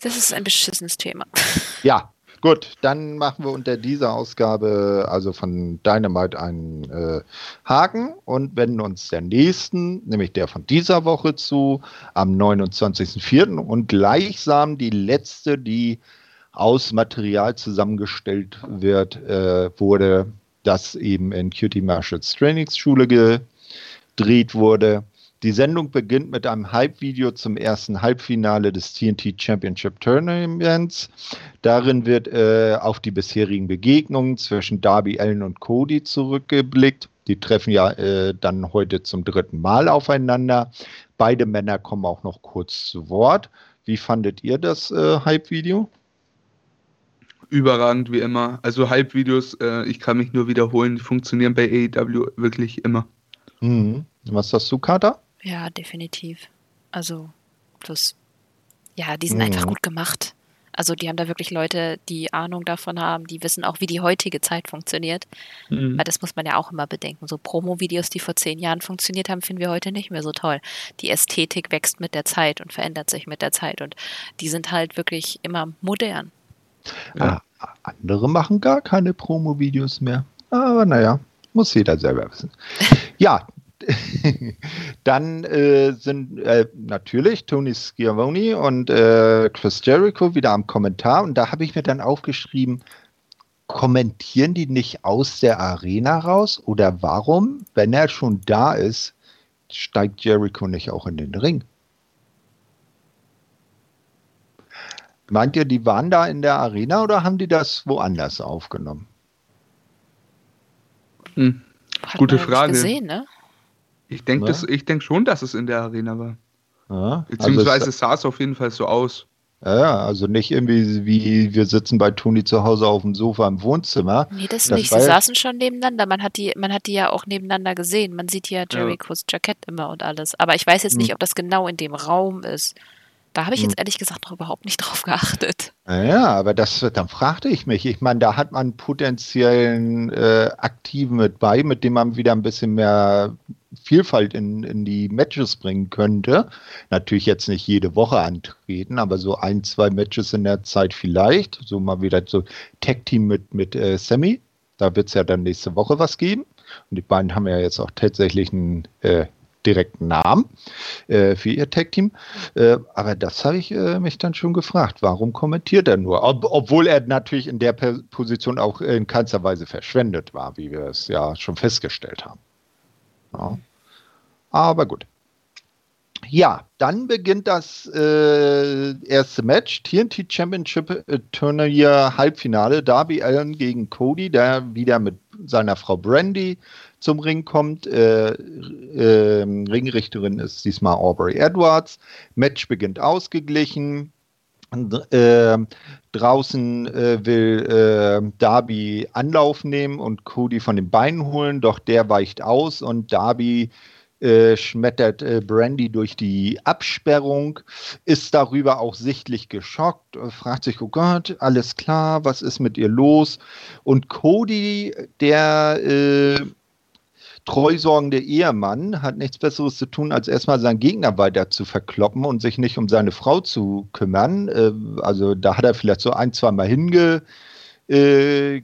Das ist ein beschissenes Thema. Ja, Gut, dann machen wir unter dieser Ausgabe, also von Dynamite, einen äh, Haken und wenden uns der nächsten, nämlich der von dieser Woche zu, am 29.04. und gleichsam die letzte, die aus Material zusammengestellt wird, äh, wurde, das eben in Cutie Marshalls Trainingsschule gedreht wurde. Die Sendung beginnt mit einem Hype-Video zum ersten Halbfinale des TNT Championship Tournaments. Darin wird äh, auf die bisherigen Begegnungen zwischen Darby Allen und Cody zurückgeblickt. Die treffen ja äh, dann heute zum dritten Mal aufeinander. Beide Männer kommen auch noch kurz zu Wort. Wie fandet ihr das äh, Hype-Video? Überragend wie immer. Also Hype-Videos, äh, ich kann mich nur wiederholen, die funktionieren bei AEW wirklich immer. Mhm. Was sagst du, Kater? Ja, definitiv. Also, das, ja, die sind mhm. einfach gut gemacht. Also, die haben da wirklich Leute, die Ahnung davon haben, die wissen auch, wie die heutige Zeit funktioniert. Mhm. Weil das muss man ja auch immer bedenken. So Promo-Videos, die vor zehn Jahren funktioniert haben, finden wir heute nicht mehr so toll. Die Ästhetik wächst mit der Zeit und verändert sich mit der Zeit und die sind halt wirklich immer modern. Ja. Ah, andere machen gar keine Promo-Videos mehr. Aber naja, muss jeder selber wissen. ja, Dann äh, sind äh, natürlich Tony Schiavone und äh, Chris Jericho wieder am Kommentar und da habe ich mir dann aufgeschrieben, kommentieren die nicht aus der Arena raus oder warum, wenn er schon da ist, steigt Jericho nicht auch in den Ring? Meint ihr, die waren da in der Arena oder haben die das woanders aufgenommen? Hm. Gute Frage. Gesehen, ne? Ich denke denk schon, dass es in der Arena war. Ja, Beziehungsweise also es sah es auf jeden Fall so aus. Ja, also nicht irgendwie wie wir sitzen bei Toni zu Hause auf dem Sofa im Wohnzimmer. Nee, das, das nicht. Sie saßen schon nebeneinander. Man hat, die, man hat die ja auch nebeneinander gesehen. Man sieht ja Jerichos ja. Jackett immer und alles. Aber ich weiß jetzt nicht, hm. ob das genau in dem Raum ist. Da habe ich jetzt hm. ehrlich gesagt noch überhaupt nicht drauf geachtet. Ja, aber das, dann fragte ich mich. Ich meine, da hat man potenziellen äh, Aktiven mit bei, mit dem man wieder ein bisschen mehr Vielfalt in, in die Matches bringen könnte. Natürlich jetzt nicht jede Woche antreten, aber so ein, zwei Matches in der Zeit vielleicht. So mal wieder so Tag-Team mit, mit äh, Sammy. Da wird es ja dann nächste Woche was geben. Und die beiden haben ja jetzt auch tatsächlich einen äh, direkten Namen äh, für ihr Tag-Team. Äh, aber das habe ich äh, mich dann schon gefragt. Warum kommentiert er nur? Ob, obwohl er natürlich in der Position auch in keinster Weise verschwendet war, wie wir es ja schon festgestellt haben. Ja. Aber gut. Ja, dann beginnt das äh, erste Match, TNT Championship äh, Turnier Halbfinale, Darby Allen gegen Cody, der wieder mit seiner Frau Brandy zum Ring kommt. Äh, äh, Ringrichterin ist diesmal Aubrey Edwards. Match beginnt ausgeglichen. Äh, draußen äh, will äh, Darby Anlauf nehmen und Cody von den Beinen holen, doch der weicht aus und Darby äh, schmettert äh, Brandy durch die Absperrung, ist darüber auch sichtlich geschockt, fragt sich, oh Gott, alles klar, was ist mit ihr los? Und Cody, der äh, treusorgende Ehemann hat nichts Besseres zu tun, als erstmal seinen Gegner weiter zu verkloppen und sich nicht um seine Frau zu kümmern. Äh, also da hat er vielleicht so ein, zwei Mal hingeblickt, äh,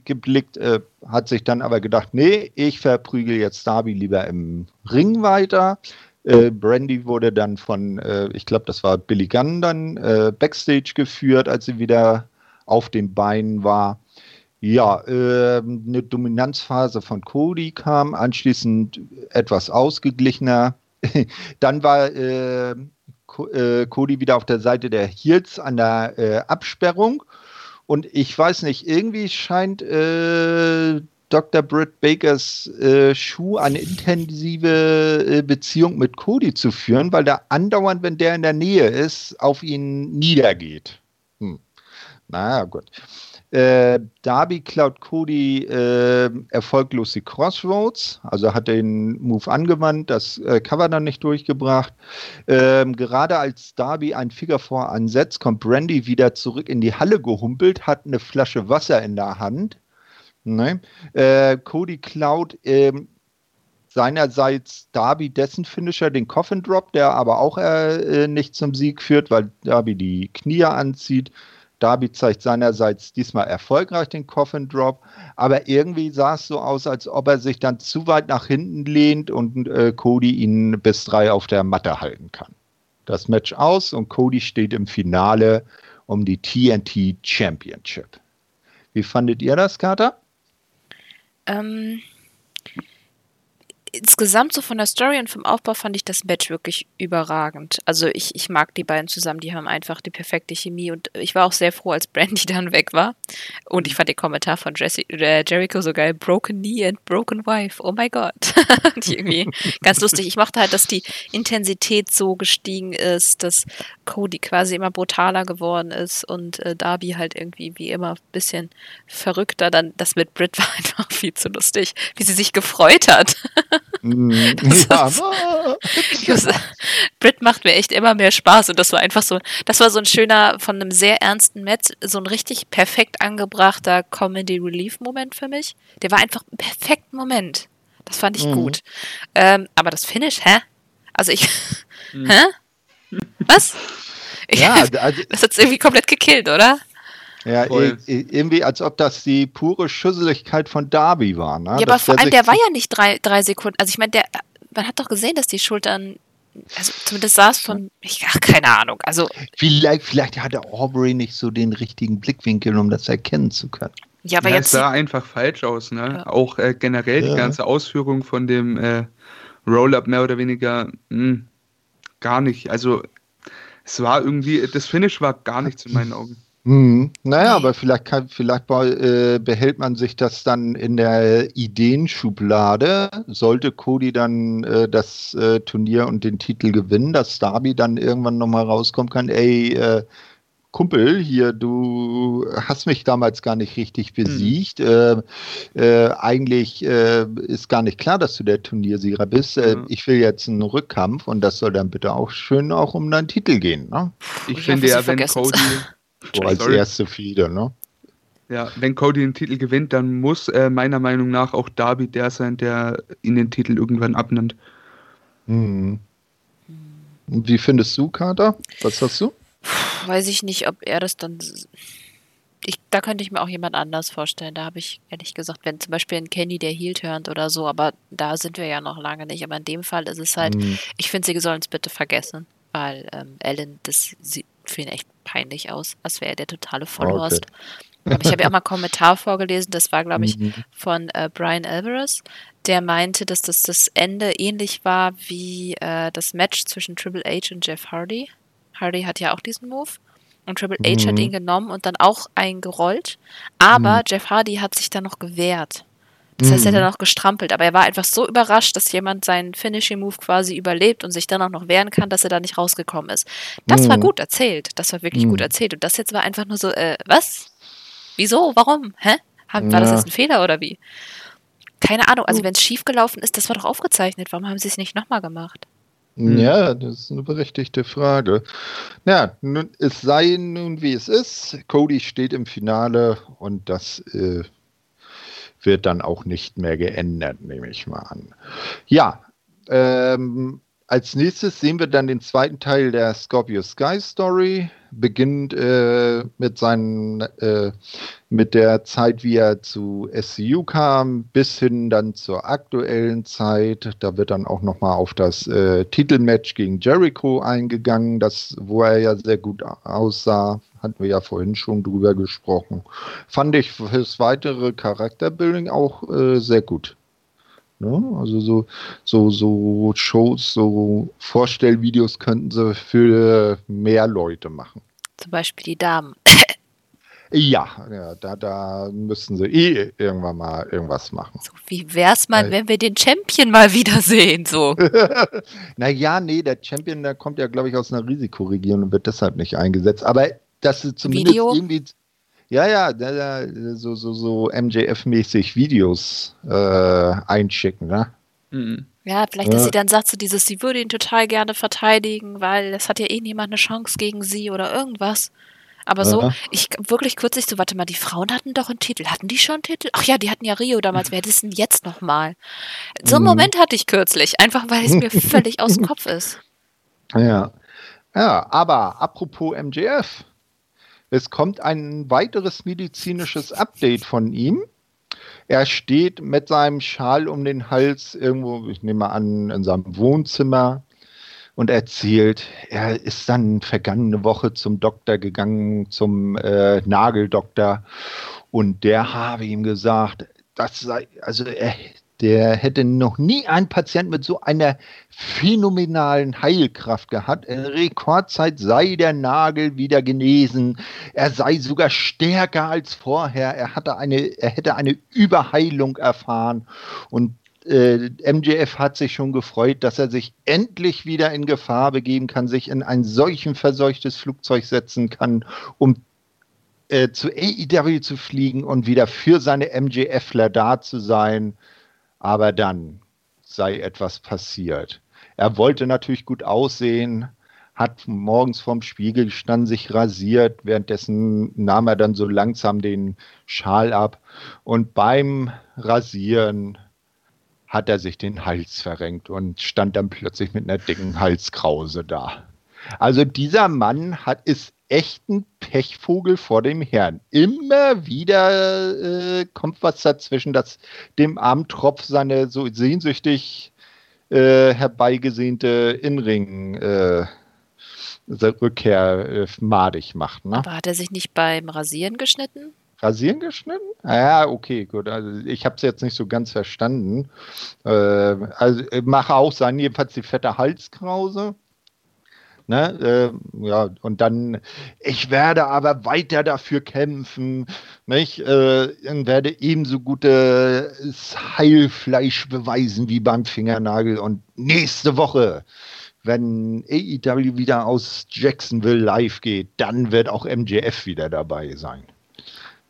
hat sich dann aber gedacht, nee, ich verprügel jetzt Darby lieber im Ring weiter. Äh, Brandy wurde dann von, äh, ich glaube, das war Billy Gunn dann, äh, Backstage geführt, als sie wieder auf den Beinen war. Ja, äh, eine Dominanzphase von Cody kam, anschließend etwas ausgeglichener. Dann war äh, äh, Cody wieder auf der Seite der Heels an der äh, Absperrung. Und ich weiß nicht, irgendwie scheint äh, Dr. Britt Bakers äh, Schuh eine intensive äh, Beziehung mit Cody zu führen, weil der andauernd, wenn der in der Nähe ist, auf ihn niedergeht. Hm. Naja, gut. Äh, Darby klaut Cody äh, erfolglos die Crossroads, also hat den Move angewandt, das äh, Cover dann nicht durchgebracht. Ähm, gerade als Darby ein Figure vor ansetzt, kommt Brandy wieder zurück in die Halle gehumpelt, hat eine Flasche Wasser in der Hand. Ne? Äh, Cody klaut ähm, seinerseits Darby dessen Finisher, den Coffin Drop, der aber auch äh, nicht zum Sieg führt, weil Darby die Knie anzieht. Darby zeigt seinerseits diesmal erfolgreich den Coffin Drop, aber irgendwie sah es so aus, als ob er sich dann zu weit nach hinten lehnt und äh, Cody ihn bis drei auf der Matte halten kann. Das Match aus und Cody steht im Finale um die TNT Championship. Wie fandet ihr das, Carter? Ähm, insgesamt so von der Story und vom Aufbau fand ich das Match wirklich überragend. Also ich, ich mag die beiden zusammen, die haben einfach die perfekte Chemie und ich war auch sehr froh, als Brandy dann weg war. Und ich fand den Kommentar von Jesse, äh, Jericho so geil, Broken Knee and Broken Wife, oh my God. irgendwie ganz lustig. Ich mochte halt, dass die Intensität so gestiegen ist, dass Cody quasi immer brutaler geworden ist und äh, Darby halt irgendwie wie immer ein bisschen verrückter. Dann das mit Brit war einfach viel zu lustig, wie sie sich gefreut hat. Mm, ja. Ist, Brit macht mir echt immer mehr Spaß und das war einfach so, das war so ein schöner, von einem sehr ernsten Match, so ein richtig perfekt angebrachter Comedy-Relief-Moment für mich. Der war einfach ein perfekter Moment. Das fand ich mhm. gut. Ähm, aber das Finish, hä? Also ich, mhm. hä? Was? Ja, also, das hat es irgendwie komplett gekillt, oder? Ja, irgendwie, als ob das die pure Schüsseligkeit von Darby war. Ne? Ja, aber vor allem, der war ja nicht drei, drei Sekunden. Also ich meine, der, man hat doch gesehen, dass die Schultern, also zumindest saß von, ich, ach, keine Ahnung. Also vielleicht, vielleicht hatte Aubrey nicht so den richtigen Blickwinkel, um das erkennen zu können. Ja, aber ja, jetzt. Es sah einfach falsch aus, ne? Ja. Auch äh, generell ja. die ganze Ausführung von dem äh, Roll-Up mehr oder weniger mh, hm, gar nicht. Also es war irgendwie, das Finish war gar nichts in meinen Augen. Hm, naja, aber vielleicht, kann, vielleicht äh, behält man sich das dann in der Ideenschublade. Sollte Cody dann äh, das äh, Turnier und den Titel gewinnen, dass Darby dann irgendwann nochmal rauskommen kann, ey, äh, Kumpel, hier, du hast mich damals gar nicht richtig hm. besiegt. Mhm. eigentlich ist gar nicht klar, dass du der Turniersieger bist. Mhm. ich will jetzt einen Rückkampf und das soll dann bitte auch schön auch um deinen Titel gehen. Ne? Ich, ich finde ja, wenn Cody so als Sorry. erste Fieder, ne? Ja, wenn Cody den Titel gewinnt, dann muss äh, meiner Meinung nach auch Darby der sein, der ihn den Titel irgendwann abnimmt. Hm. Wie findest du, Kater? Was hast du? Weiß ich nicht, ob er das dann. Ich, da könnte ich mir auch jemand anders vorstellen. Da habe ich ehrlich gesagt, wenn zum Beispiel ein Kenny der Heel turnt oder so, aber da sind wir ja noch lange nicht. Aber in dem Fall ist es halt, hm. ich finde, sie sollen es bitte vergessen, weil ähm, Ellen, das sieht für ihn echt peinlich aus, als wäre er der totale Vollhorst. Okay. Aber ich habe ja auch mal einen Kommentar vorgelesen, das war, glaube ich, mhm. von äh, Brian Alvarez, der meinte, dass das, das Ende ähnlich war wie äh, das Match zwischen Triple H und Jeff Hardy. Hardy hat ja auch diesen Move. Und Triple H hat mhm. ihn genommen und dann auch eingerollt. Aber mhm. Jeff Hardy hat sich dann noch gewehrt. Das heißt, er hat dann mhm. auch gestrampelt, aber er war einfach so überrascht, dass jemand seinen Finishing Move quasi überlebt und sich dann auch noch wehren kann, dass er da nicht rausgekommen ist. Das mhm. war gut erzählt. Das war wirklich mhm. gut erzählt. Und das jetzt war einfach nur so, äh, was? Wieso? Warum? Hä? War ja. das jetzt ein Fehler oder wie? Keine Ahnung. Also, wenn es schiefgelaufen ist, das war doch aufgezeichnet. Warum haben sie es nicht nochmal gemacht? Ja, das ist eine berechtigte Frage. Ja, nun, es sei nun wie es ist. Cody steht im Finale und das äh, wird dann auch nicht mehr geändert, nehme ich mal an. Ja, ähm, als nächstes sehen wir dann den zweiten Teil der Scorpio Sky Story. Beginnt äh, mit seinen, äh, mit der Zeit, wie er zu SCU kam, bis hin dann zur aktuellen Zeit. Da wird dann auch nochmal auf das äh, Titelmatch gegen Jericho eingegangen, das, wo er ja sehr gut aussah. Hatten wir ja vorhin schon drüber gesprochen. Fand ich fürs weitere Charakterbuilding auch äh, sehr gut. Ne? Also so, so, so Shows, so Vorstellvideos könnten sie für mehr Leute machen. Zum Beispiel die Damen. Ja, ja da, da müssten sie eh irgendwann mal irgendwas machen. So, wie wär's mal, wenn wir den Champion mal wiedersehen? So. naja, nee, der Champion, der kommt ja, glaube ich, aus einer Risikoregion und wird deshalb nicht eingesetzt. Aber dass sie zumindest Video? irgendwie. Ja, ja, so, so, so MJF-mäßig Videos äh, einschicken, ne? Mhm. Ja, vielleicht, dass ja. sie dann sagt, so dieses, sie würde ihn total gerne verteidigen, weil es hat ja eh niemand eine Chance gegen sie oder irgendwas. Aber so, ja. ich wirklich kürzlich so, warte mal, die Frauen hatten doch einen Titel. Hatten die schon einen Titel? Ach ja, die hatten ja Rio damals. Wer ist denn jetzt nochmal? So einen mhm. Moment hatte ich kürzlich, einfach weil es mir völlig aus dem Kopf ist. Ja. Ja, aber apropos MJF. Es kommt ein weiteres medizinisches Update von ihm. Er steht mit seinem Schal um den Hals irgendwo, ich nehme an, in seinem Wohnzimmer und erzählt, er ist dann vergangene Woche zum Doktor gegangen, zum äh, Nageldoktor und der habe ihm gesagt, das sei, also er, der hätte noch nie einen Patient mit so einer phänomenalen Heilkraft gehabt. In Rekordzeit sei der Nagel wieder genesen. Er sei sogar stärker als vorher. Er, hatte eine, er hätte eine Überheilung erfahren. Und äh, MJF hat sich schon gefreut, dass er sich endlich wieder in Gefahr begeben kann, sich in ein solchen verseuchtes Flugzeug setzen kann, um äh, zu AEW zu fliegen und wieder für seine MJFler da zu sein. Aber dann sei etwas passiert. Er wollte natürlich gut aussehen, hat morgens vorm Spiegel gestanden, sich rasiert. Währenddessen nahm er dann so langsam den Schal ab. Und beim Rasieren hat er sich den Hals verrenkt und stand dann plötzlich mit einer dicken Halskrause da. Also dieser Mann hat, ist echt ein Pechvogel vor dem Herrn. Immer wieder äh, kommt was dazwischen, das dem armen Tropf seine so sehnsüchtig äh, herbeigesehnte Inring äh, Rückkehr äh, madig macht. Ne? Aber hat er sich nicht beim Rasieren geschnitten? Rasieren geschnitten? Ah, ja, okay, gut. Also ich habe es jetzt nicht so ganz verstanden. Äh, also mache auch sein, jedenfalls die fette Halskrause. Ne, äh, ja, und dann, ich werde aber weiter dafür kämpfen, nicht? Äh, werde ebenso gutes Heilfleisch beweisen wie beim Fingernagel. Und nächste Woche, wenn AEW wieder aus Jacksonville live geht, dann wird auch MJF wieder dabei sein.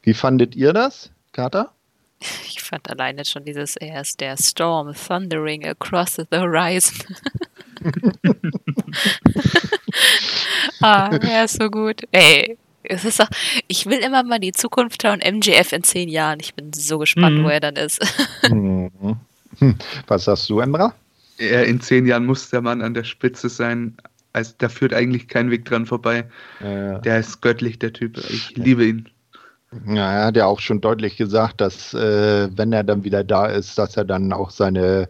Wie fandet ihr das, Kater? Ich fand alleine schon dieses erst der Storm thundering across the horizon. ah, er ist so gut. Ey, es ist doch, ich will immer mal die Zukunft schauen, MJF in zehn Jahren. Ich bin so gespannt, mhm. wo er dann ist. Mhm. Was sagst du, Emra? In zehn Jahren muss der Mann an der Spitze sein. Also, da führt eigentlich kein Weg dran vorbei. Ja. Der ist göttlich, der Typ. Ich liebe ihn. Ja, er hat ja auch schon deutlich gesagt, dass äh, wenn er dann wieder da ist, dass er dann auch seine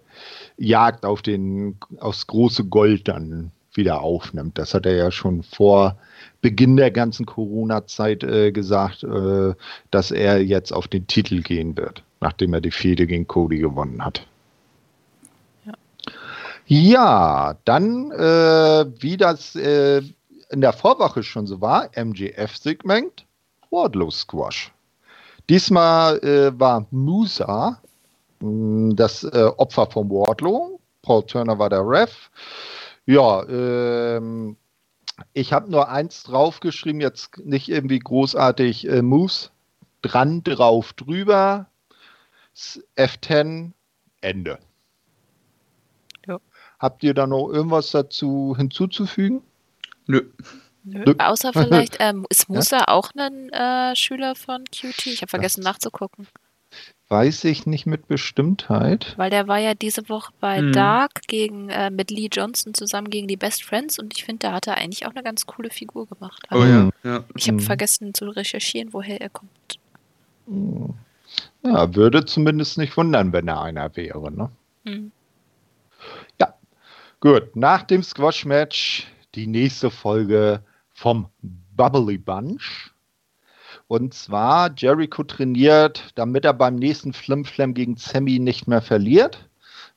Jagd auf den aufs große Gold dann wieder aufnimmt. Das hat er ja schon vor Beginn der ganzen Corona-Zeit äh, gesagt, äh, dass er jetzt auf den Titel gehen wird, nachdem er die Fehde gegen Cody gewonnen hat. Ja, ja dann, äh, wie das äh, in der Vorwoche schon so war, MGF-Segment Wardlow Squash. Diesmal äh, war Musa mh, das äh, Opfer von Wardlow. Paul Turner war der Ref. Ja, ähm, ich habe nur eins draufgeschrieben, jetzt nicht irgendwie großartig äh, Moves. Dran, drauf, drüber. F10, Ende. Ja. Habt ihr da noch irgendwas dazu hinzuzufügen? Nö. Nö. Außer vielleicht, ähm, ist Musa ja? auch ein äh, Schüler von QT? Ich habe vergessen das nachzugucken. Weiß ich nicht mit Bestimmtheit. Weil der war ja diese Woche bei hm. Dark gegen, äh, mit Lee Johnson zusammen gegen die Best Friends und ich finde, da hat er eigentlich auch eine ganz coole Figur gemacht. Also, oh ja. ja. Ich habe hm. vergessen zu recherchieren, woher er kommt. Hm. Ja, würde zumindest nicht wundern, wenn er einer wäre, ne? Hm. Ja. Gut, nach dem Squash-Match die nächste Folge vom Bubbly Bunch. Und zwar Jericho trainiert, damit er beim nächsten Flimflam gegen Sammy nicht mehr verliert.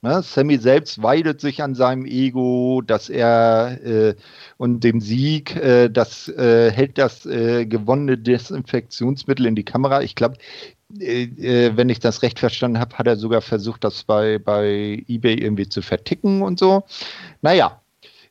Ne, Sammy selbst weidet sich an seinem Ego, dass er äh, und dem Sieg, äh, das äh, hält das äh, gewonnene Desinfektionsmittel in die Kamera. Ich glaube, äh, äh, wenn ich das recht verstanden habe, hat er sogar versucht, das bei, bei eBay irgendwie zu verticken und so. Naja,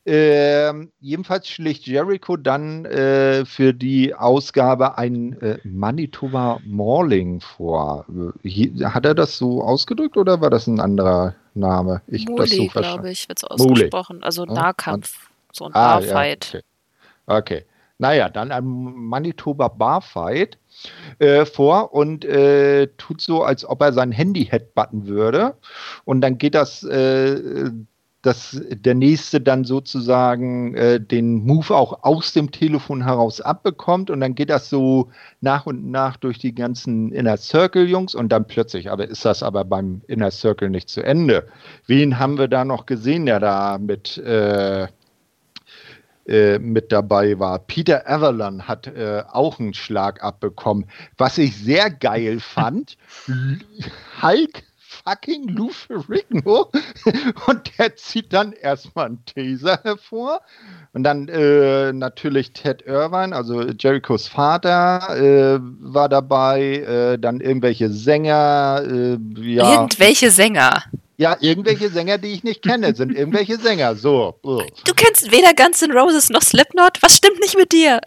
ähm, jedenfalls schlägt Jericho dann äh, für die Ausgabe ein äh, Manitoba Mauling vor. Hier, hat er das so ausgedrückt oder war das ein anderer Name? Ich Mole, so glaube ich, wird so ausgesprochen. Mole. Also Nahkampf, so ein ah, Barfight. Ja, okay. okay. Naja, dann ein Manitoba Barfight äh, vor und äh, tut so, als ob er sein Handy headbutten würde. Und dann geht das äh, dass der Nächste dann sozusagen äh, den Move auch aus dem Telefon heraus abbekommt und dann geht das so nach und nach durch die ganzen Inner Circle Jungs und dann plötzlich, aber ist das aber beim Inner Circle nicht zu Ende. Wen haben wir da noch gesehen, der da mit äh, äh, mit dabei war. Peter Avalon hat äh, auch einen Schlag abbekommen. Was ich sehr geil fand, Hulk fucking Lou Ferrigno und der zieht dann erstmal einen Taser hervor und dann äh, natürlich Ted Irvine, also Jerichos Vater, äh, war dabei, äh, dann irgendwelche Sänger. Äh, ja. Irgendwelche Sänger? Ja, irgendwelche Sänger, die ich nicht kenne, sind irgendwelche Sänger. So. Du kennst weder Guns N' Roses noch Slipknot. Was stimmt nicht mit dir?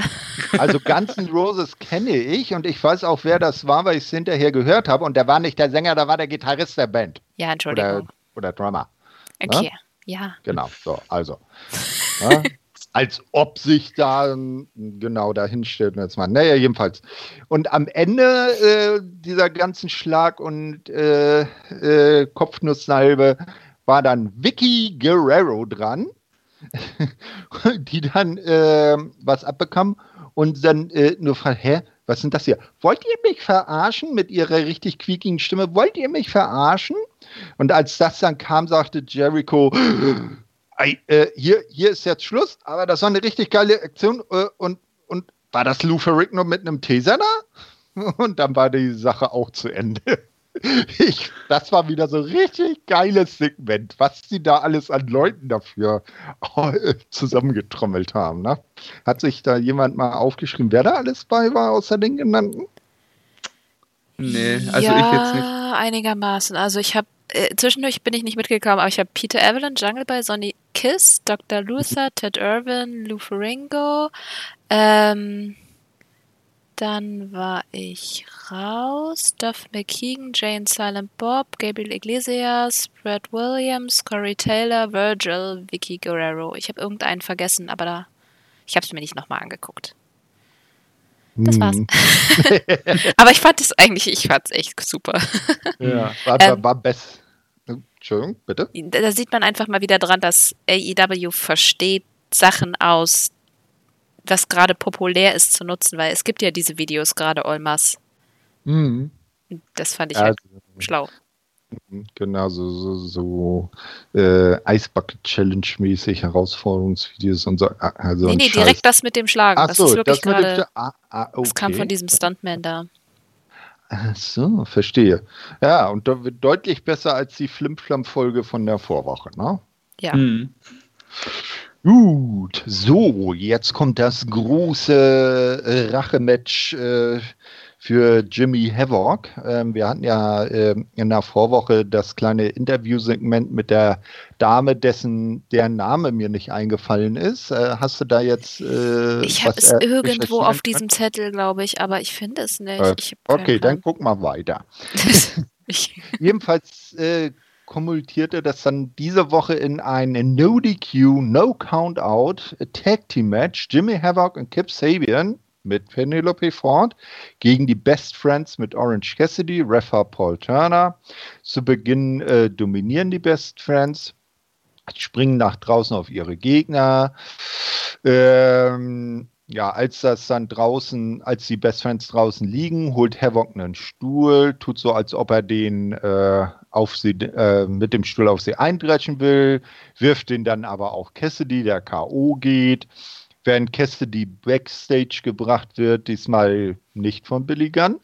Also Guns N' Roses kenne ich und ich weiß auch, wer das war, weil ich es hinterher gehört habe. Und der war nicht der Sänger, da war der Gitarrist der Band. Ja, Entschuldigung. Oder, oder Drummer. Okay, ne? ja. Genau, so, also. Ne? Als ob sich da genau dahin stellt und jetzt mal. Naja, jedenfalls. Und am Ende äh, dieser ganzen Schlag- und äh, äh, Kopfnusssalbe war dann Vicky Guerrero dran, die dann äh, was abbekam und dann äh, nur fragt, hä, was sind das hier? Wollt ihr mich verarschen mit ihrer richtig quiekigen Stimme? Wollt ihr mich verarschen? Und als das dann kam, sagte Jericho, äh, hier, hier ist jetzt Schluss, aber das war eine richtig geile Aktion äh, und, und war das Lou Ferrigno mit einem Taser da? Und dann war die Sache auch zu Ende. Ich, das war wieder so ein richtig geiles Segment, was sie da alles an Leuten dafür äh, zusammengetrommelt haben. Ne? Hat sich da jemand mal aufgeschrieben, wer da alles bei war, außer den genannten? Nee, also ja, ich jetzt nicht. einigermaßen. Also ich habe äh, zwischendurch bin ich nicht mitgekommen, aber ich habe Peter Evelyn, Jungle Boy, Sonny Kiss, Dr. Luther, Ted Irwin, Lou Ferringo. Ähm, dann war ich raus. Duff McKeegan, Jane Silent Bob, Gabriel Iglesias, Brad Williams, Corey Taylor, Virgil, Vicky Guerrero. Ich habe irgendeinen vergessen, aber da, ich habe es mir nicht nochmal angeguckt. Das war's. Hm. Aber ich fand es eigentlich, ich fand es echt super. Ja, war, ähm, war best. Entschuldigung, bitte. Da sieht man einfach mal wieder dran, dass AEW versteht, Sachen aus, was gerade populär ist, zu nutzen, weil es gibt ja diese Videos gerade Olmas. Mhm. Das fand ich halt also, schlau. Genau, so, so, so äh, Ice Bucket Challenge mäßig Herausforderungsvideos und so. Ah, also nee, nee, direkt das mit dem Schlagen. Ach das so, ist wirklich das, grade, ah, ah, okay. das kam von diesem Stuntman da. Ach so, verstehe. Ja, und da wird deutlich besser als die Flimflam-Folge von der Vorwoche, ne? Ja. Mhm. Gut, so, jetzt kommt das große Rachematch äh, für Jimmy Havoc. Ähm, wir hatten ja äh, in der Vorwoche das kleine Interviewsegment mit der Dame, dessen der Name mir nicht eingefallen ist. Äh, hast du da jetzt? Äh, ich habe es irgendwo auf diesem Zettel, glaube ich, aber ich finde es nicht. Äh, okay, dann guck mal weiter. Jedenfalls äh, kommentierte das dann diese Woche in ein No DQ, No Count Out Tag Team Match. Jimmy Havoc und Kip Sabian mit Penelope Ford gegen die Best Friends mit Orange Cassidy, Refa Paul Turner. Zu Beginn äh, dominieren die Best Friends, springen nach draußen auf ihre Gegner. Ähm, ja, als das dann draußen, als die Best Friends draußen liegen, holt Havoc einen Stuhl, tut so, als ob er den äh, auf sie, äh, mit dem Stuhl auf sie eindreschen will, wirft den dann aber auch Cassidy, der K.O. geht während Cassidy backstage gebracht wird, diesmal nicht von Billy Gunn,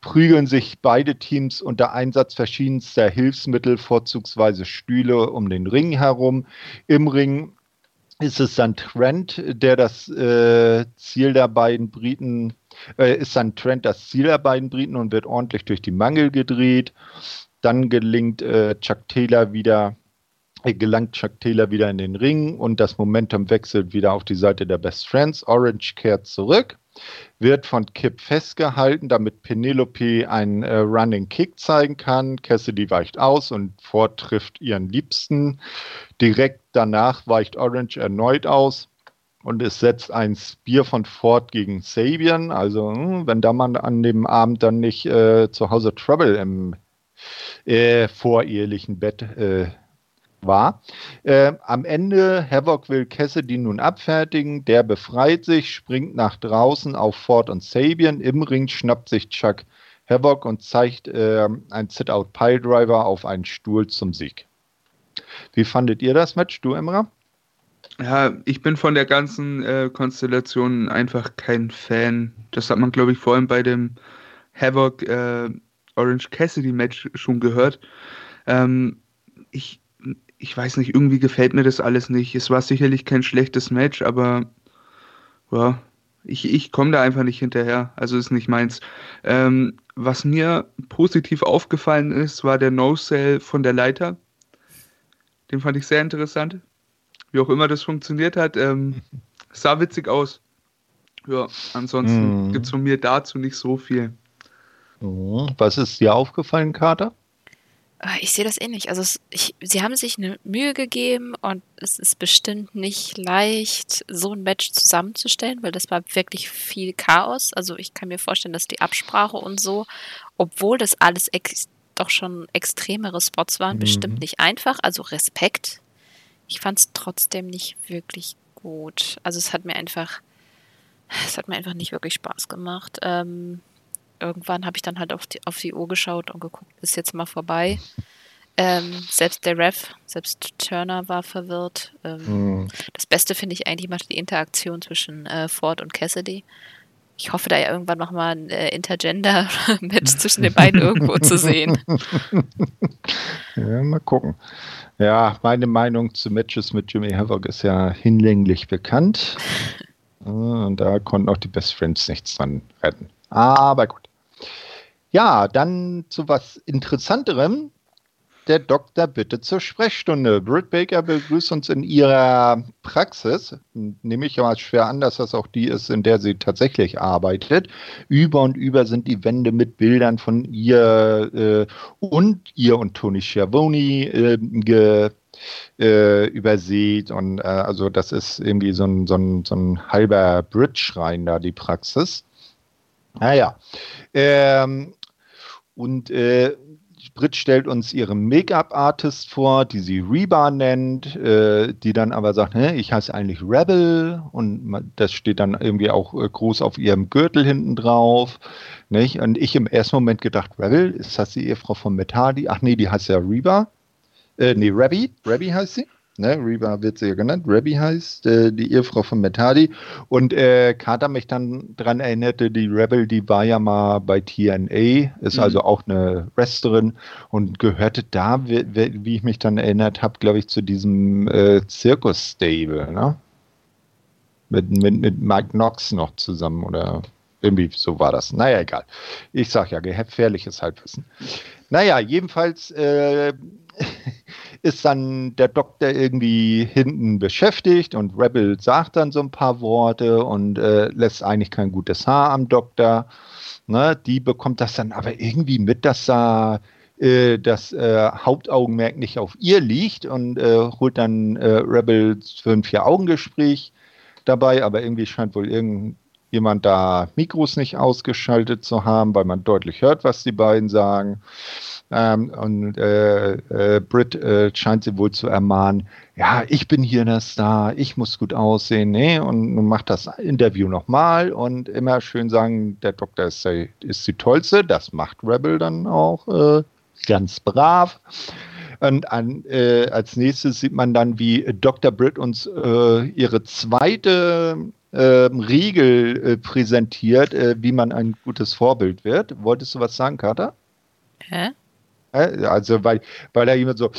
prügeln sich beide Teams unter Einsatz verschiedenster Hilfsmittel, vorzugsweise Stühle, um den Ring herum. Im Ring ist es dann Trent, der das äh, Ziel der beiden Briten, äh, ist dann Trent das Ziel der beiden Briten und wird ordentlich durch die Mangel gedreht. Dann gelingt äh, Chuck Taylor wieder, gelangt Chuck Taylor wieder in den Ring und das Momentum wechselt wieder auf die Seite der Best Friends. Orange kehrt zurück, wird von Kip festgehalten, damit Penelope einen äh, Running Kick zeigen kann. Cassidy weicht aus und Ford trifft ihren Liebsten. Direkt danach weicht Orange erneut aus und es setzt ein Spear von Ford gegen Sabian. Also, hm, wenn da man an dem Abend dann nicht äh, zu Hause Trouble im äh, vorehelichen Bett äh, war. Äh, am Ende, Havoc will Cassidy nun abfertigen. Der befreit sich, springt nach draußen auf Ford und Sabian. Im Ring schnappt sich Chuck Havoc und zeigt äh, ein Sit-Out-Piledriver auf einen Stuhl zum Sieg. Wie fandet ihr das Match, du Emra? Ja, ich bin von der ganzen äh, Konstellation einfach kein Fan. Das hat man, glaube ich, vor allem bei dem Havoc äh, Orange Cassidy Match schon gehört. Ähm, ich, ich weiß nicht, irgendwie gefällt mir das alles nicht. Es war sicherlich kein schlechtes Match, aber ja, ich, ich komme da einfach nicht hinterher. Also ist nicht meins. Ähm, was mir positiv aufgefallen ist, war der No-Sell von der Leiter. Den fand ich sehr interessant. Wie auch immer das funktioniert hat. Ähm, sah witzig aus. Ja, ansonsten mm. gibt es von mir dazu nicht so viel. Mhm. Was ist dir aufgefallen, Kater? Ah, ich sehe das ähnlich. Also es, ich, sie haben sich eine Mühe gegeben und es ist bestimmt nicht leicht, so ein Match zusammenzustellen, weil das war wirklich viel Chaos. Also ich kann mir vorstellen, dass die Absprache und so, obwohl das alles doch schon extremere Spots waren, mhm. bestimmt nicht einfach. Also Respekt. Ich fand es trotzdem nicht wirklich gut. Also es hat mir einfach, es hat mir einfach nicht wirklich Spaß gemacht. Ähm, irgendwann habe ich dann halt auf die, auf die Uhr geschaut und geguckt, ist jetzt mal vorbei. Ähm, selbst der Ref, selbst Turner war verwirrt. Ähm, mhm. Das Beste finde ich eigentlich mal die Interaktion zwischen äh, Ford und Cassidy. Ich hoffe da ja irgendwann nochmal ein äh, Intergender-Match zwischen den beiden irgendwo zu sehen. Ja, mal gucken. Ja, meine Meinung zu Matches mit Jimmy Havoc ist ja hinlänglich bekannt. Und da konnten auch die Best Friends nichts dran retten. Aber gut. Ja, dann zu was Interessanterem. Der Doktor bitte zur Sprechstunde. Britt Baker begrüßt uns in ihrer Praxis. Nehme ich mal schwer an, dass das auch die ist, in der sie tatsächlich arbeitet. Über und über sind die Wände mit Bildern von ihr äh, und ihr und Tony Schiavoni äh, ge, äh, übersät. Und äh, also das ist irgendwie so ein, so ein, so ein halber Bridge-Schrein da, die Praxis. Naja. Ähm, und äh, Brit stellt uns ihre Make-up-Artist vor, die sie Reba nennt, äh, die dann aber sagt, ich heiße eigentlich Rebel und das steht dann irgendwie auch äh, groß auf ihrem Gürtel hinten drauf. Nicht? Und ich im ersten Moment gedacht, Rebel, ist das die Ehefrau von Metadi? Ach nee, die heißt ja Reba. Äh, nee, Rebby, Rebby heißt sie ne? Reba wird sie ja genannt, Rebby heißt, äh, die Ehefrau von Metadi. Und äh, Carter mich dann daran erinnerte, die Rebel, die war ja mal bei TNA, ist mhm. also auch eine Wrestlerin und gehörte da, wie, wie ich mich dann erinnert habe, glaube ich, zu diesem äh, Zirkus-Stable, ne? Mit, mit, mit Mike Knox noch zusammen oder irgendwie so war das. Naja, egal. Ich sag ja, gefährliches Halbwissen. Naja, jedenfalls äh, ist dann der Doktor irgendwie hinten beschäftigt und Rebel sagt dann so ein paar Worte und äh, lässt eigentlich kein gutes Haar am Doktor. Ne, die bekommt das dann aber irgendwie mit, dass da äh, das äh, Hauptaugenmerk nicht auf ihr liegt und äh, holt dann äh, Rebel für ein Vier-Augen-Gespräch dabei, aber irgendwie scheint wohl irgendjemand da Mikros nicht ausgeschaltet zu haben, weil man deutlich hört, was die beiden sagen. Ähm, und äh, äh, Britt äh, scheint sie wohl zu ermahnen, ja, ich bin hier der Star, ich muss gut aussehen, ne? Und macht das Interview nochmal und immer schön sagen, der Doktor ist, die, ist die Tollste, das macht Rebel dann auch äh, ganz brav. Und an, äh, als nächstes sieht man dann, wie Dr. Britt uns äh, ihre zweite äh, Riegel präsentiert, wie man ein gutes Vorbild wird. Wolltest du was sagen, Kater? Hä? Also, weil, weil da jemand so,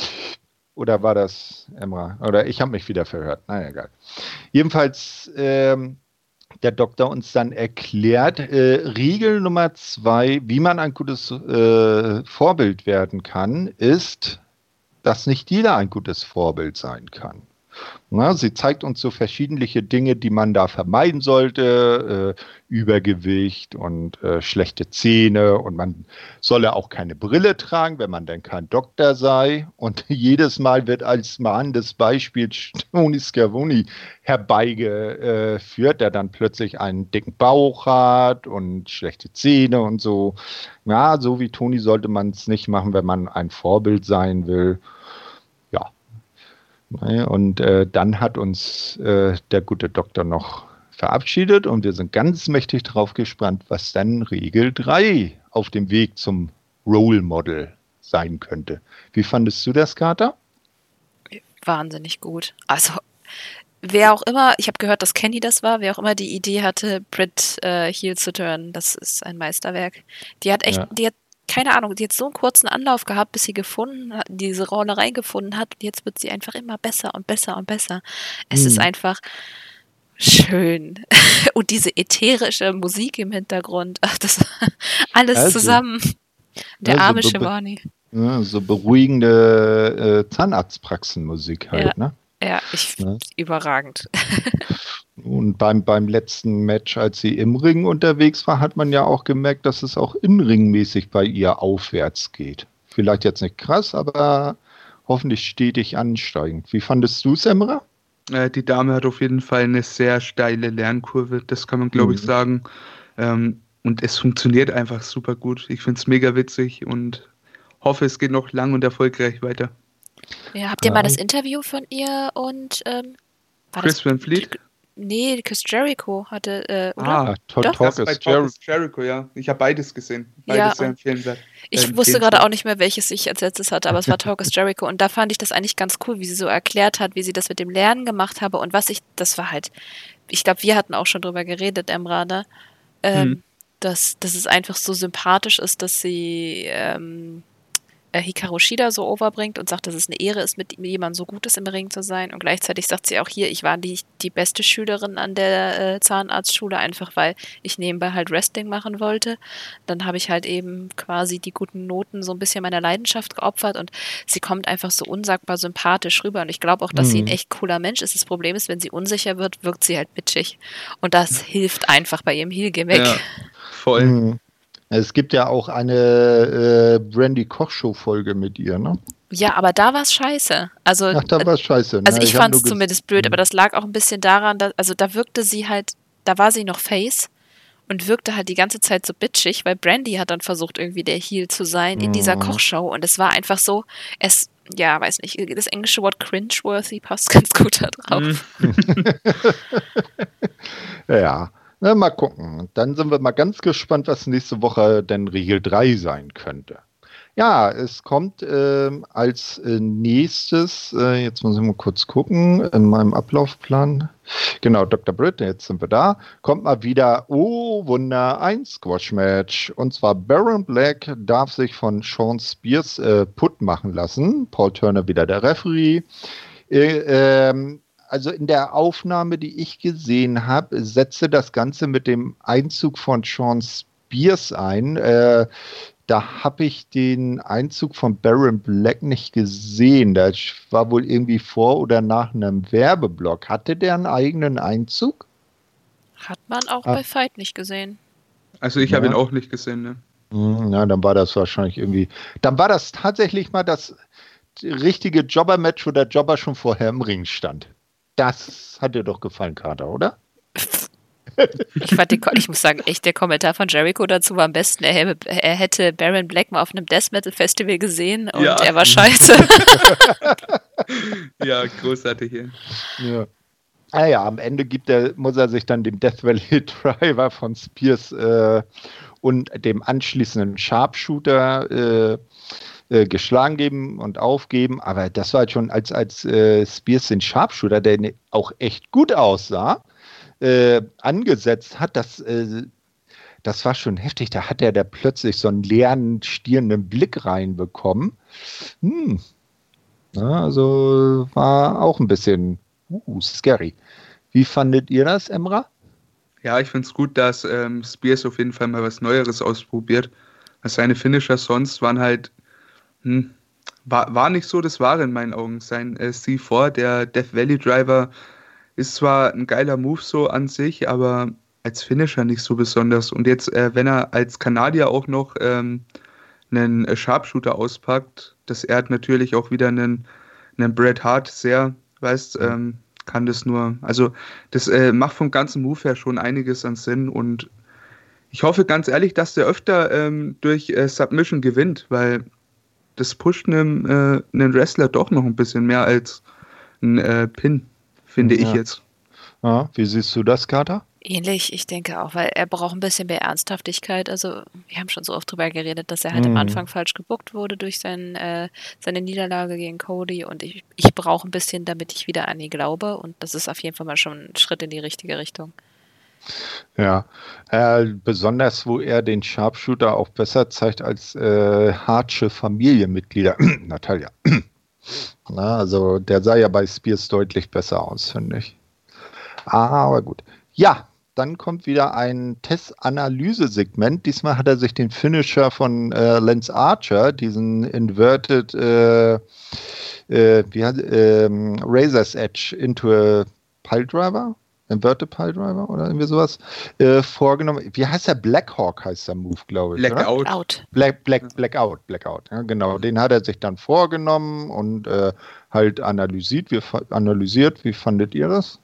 oder war das Emra? Oder ich habe mich wieder verhört. Naja, egal. Jedenfalls, ähm, der Doktor uns dann erklärt, äh, Regel Nummer zwei, wie man ein gutes äh, Vorbild werden kann, ist, dass nicht jeder ein gutes Vorbild sein kann. Na, sie zeigt uns so verschiedene Dinge, die man da vermeiden sollte. Äh, Übergewicht und äh, schlechte Zähne. Und man solle auch keine Brille tragen, wenn man denn kein Doktor sei. Und jedes Mal wird als mahnendes Beispiel Tony Scavoni herbeigeführt, der dann plötzlich einen dicken Bauch hat und schlechte Zähne und so. Ja, so wie Tony sollte man es nicht machen, wenn man ein Vorbild sein will. Und äh, dann hat uns äh, der gute Doktor noch verabschiedet und wir sind ganz mächtig drauf gespannt, was dann Regel 3 auf dem Weg zum Role Model sein könnte. Wie fandest du das, Kater? Wahnsinnig gut. Also, wer auch immer, ich habe gehört, dass Kenny das war, wer auch immer die Idee hatte, Brit äh, Heel zu turnen, das ist ein Meisterwerk. Die hat echt, ja. die hat keine Ahnung, die hat so einen kurzen Anlauf gehabt, bis sie gefunden hat, diese Rolle reingefunden hat. Und jetzt wird sie einfach immer besser und besser und besser. Es hm. ist einfach schön. und diese ätherische Musik im Hintergrund. Ach, das alles also, zusammen. Der also arme Shivani. Ja, so beruhigende äh, Zahnarztpraxenmusik halt, ja. ne? Ja, ich ja. überragend. Und beim, beim letzten Match, als sie im Ring unterwegs war, hat man ja auch gemerkt, dass es auch inringmäßig bei ihr aufwärts geht. Vielleicht jetzt nicht krass, aber hoffentlich stetig ansteigend. Wie fandest du es, Emra? Äh, die Dame hat auf jeden Fall eine sehr steile Lernkurve, das kann man, glaube mhm. ich, sagen. Ähm, und es funktioniert einfach super gut. Ich finde es mega witzig und hoffe, es geht noch lang und erfolgreich weiter. Ja, habt ihr ja. mal das Interview von ihr und ähm, Chris Van Fleet? Nee, Chris Jericho hatte, äh, oder? Ah, Talk, Talk, Talk ist Jer Jericho, ja. Ich habe beides gesehen. Beides ja, sehr empfehlenswert. Ich äh, wusste gerade auch nicht mehr, welches ich als letztes hatte, aber es war Talk is Jericho. Und da fand ich das eigentlich ganz cool, wie sie so erklärt hat, wie sie das mit dem Lernen gemacht habe. Und was ich, das war halt, ich glaube, wir hatten auch schon drüber geredet, Emra, ne? Ähm, hm. dass, dass es einfach so sympathisch ist, dass sie ähm, äh, Hikaru Shida so overbringt und sagt, dass es eine Ehre ist, mit jemandem so Gutes im Ring zu sein. Und gleichzeitig sagt sie auch hier, ich war die, die beste Schülerin an der äh, Zahnarztschule, einfach weil ich nebenbei halt Wrestling machen wollte. Dann habe ich halt eben quasi die guten Noten so ein bisschen meiner Leidenschaft geopfert und sie kommt einfach so unsagbar sympathisch rüber. Und ich glaube auch, dass mhm. sie ein mhm. echt cooler Mensch ist. Das Problem ist, wenn sie unsicher wird, wirkt sie halt bitchig. Und das hilft einfach bei ihrem Heel-Gimmick. Ja, voll. Mhm. Es gibt ja auch eine äh, Brandy Koch Show Folge mit ihr, ne? Ja, aber da war es scheiße. Also, Ach, da war es scheiße. Ne? Also ich, ich fand es zumindest blöd, aber das lag auch ein bisschen daran, dass, also da wirkte sie halt, da war sie noch Face und wirkte halt die ganze Zeit so bitchig, weil Brandy hat dann versucht, irgendwie der Heel zu sein in dieser mhm. Kochshow und es war einfach so, es, ja, weiß nicht, das englische Wort cringeworthy passt ganz gut da drauf. Mhm. ja. Na, mal gucken. dann sind wir mal ganz gespannt, was nächste Woche denn Regel 3 sein könnte. Ja, es kommt äh, als äh, nächstes, äh, jetzt muss ich mal kurz gucken, in meinem Ablaufplan. Genau, Dr. Britt, jetzt sind wir da. Kommt mal wieder, oh Wunder, ein Squash-Match. Und zwar Baron Black darf sich von Sean Spears äh, putt machen lassen. Paul Turner wieder der Referee. Äh, ähm, also in der Aufnahme, die ich gesehen habe, setze das Ganze mit dem Einzug von Sean Spears ein. Äh, da habe ich den Einzug von Baron Black nicht gesehen. Das war wohl irgendwie vor oder nach einem Werbeblock. Hatte der einen eigenen Einzug? Hat man auch ah. bei Fight nicht gesehen. Also ich ja. habe ihn auch nicht gesehen, ne? Hm, na, dann war das wahrscheinlich irgendwie. Dann war das tatsächlich mal das richtige Jobber-Match, wo der Jobber schon vorher im Ring stand. Das hat dir doch gefallen, Kater, oder? Ich, fand den, ich muss sagen, echt der Kommentar von Jericho dazu war am besten. Er, er hätte Baron Black mal auf einem Death Metal Festival gesehen und ja. er war scheiße. ja, großartig hier. Ja. Ah ja, am Ende gibt er, muss er sich dann dem Death Valley Driver von Spears äh, und dem anschließenden Sharpshooter äh, äh, geschlagen geben und aufgeben. Aber das war halt schon als, als äh, Spears den Sharpshooter, der ne, auch echt gut aussah, äh, angesetzt hat, das, äh, das war schon heftig. Da hat er da plötzlich so einen leeren, stierenden Blick reinbekommen. Hm. Ja, also war auch ein bisschen uh, scary. Wie fandet ihr das, Emra? Ja, ich finde es gut, dass ähm, Spears auf jeden Fall mal was Neueres ausprobiert. Seine Finisher sonst waren halt, hm, war, war nicht so das Wahre in meinen Augen. Sein äh, C4, der Death Valley Driver, ist zwar ein geiler Move so an sich, aber als Finisher nicht so besonders. Und jetzt, äh, wenn er als Kanadier auch noch ähm, einen äh, Sharpshooter auspackt, das ehrt natürlich auch wieder einen, einen Bret Hart sehr, weißt, ähm, kann das nur, also das äh, macht vom ganzen Move her schon einiges an Sinn und ich hoffe ganz ehrlich, dass der öfter ähm, durch äh, Submission gewinnt, weil das pusht einen, äh, einen Wrestler doch noch ein bisschen mehr als ein äh, Pin, finde ja. ich jetzt. Ja, wie siehst du das, Kater? Ähnlich, ich denke auch, weil er braucht ein bisschen mehr Ernsthaftigkeit. Also, wir haben schon so oft drüber geredet, dass er halt mhm. am Anfang falsch gebuckt wurde durch sein, äh, seine Niederlage gegen Cody. Und ich, ich brauche ein bisschen, damit ich wieder an ihn glaube. Und das ist auf jeden Fall mal schon ein Schritt in die richtige Richtung. Ja, äh, besonders wo er den Sharpshooter auch besser zeigt als äh, Hartsche Familienmitglieder. Natalia. Na, also der sah ja bei Spears deutlich besser aus, finde ich. Aber gut. Ja, dann kommt wieder ein Test-Analyse-Segment. Diesmal hat er sich den Finisher von äh, Lance Archer, diesen Inverted äh, äh, wie hat, ähm, Razor's Edge into a Pile Driver, Inverted Pile Driver oder irgendwie sowas, äh, vorgenommen. Wie heißt der? Blackhawk heißt der Move, glaube ich. Blackout. Out. Black, Black, Blackout, Blackout. Ja, genau, den hat er sich dann vorgenommen und äh, halt analysiert. Wie, analysiert. Wie fandet ihr das?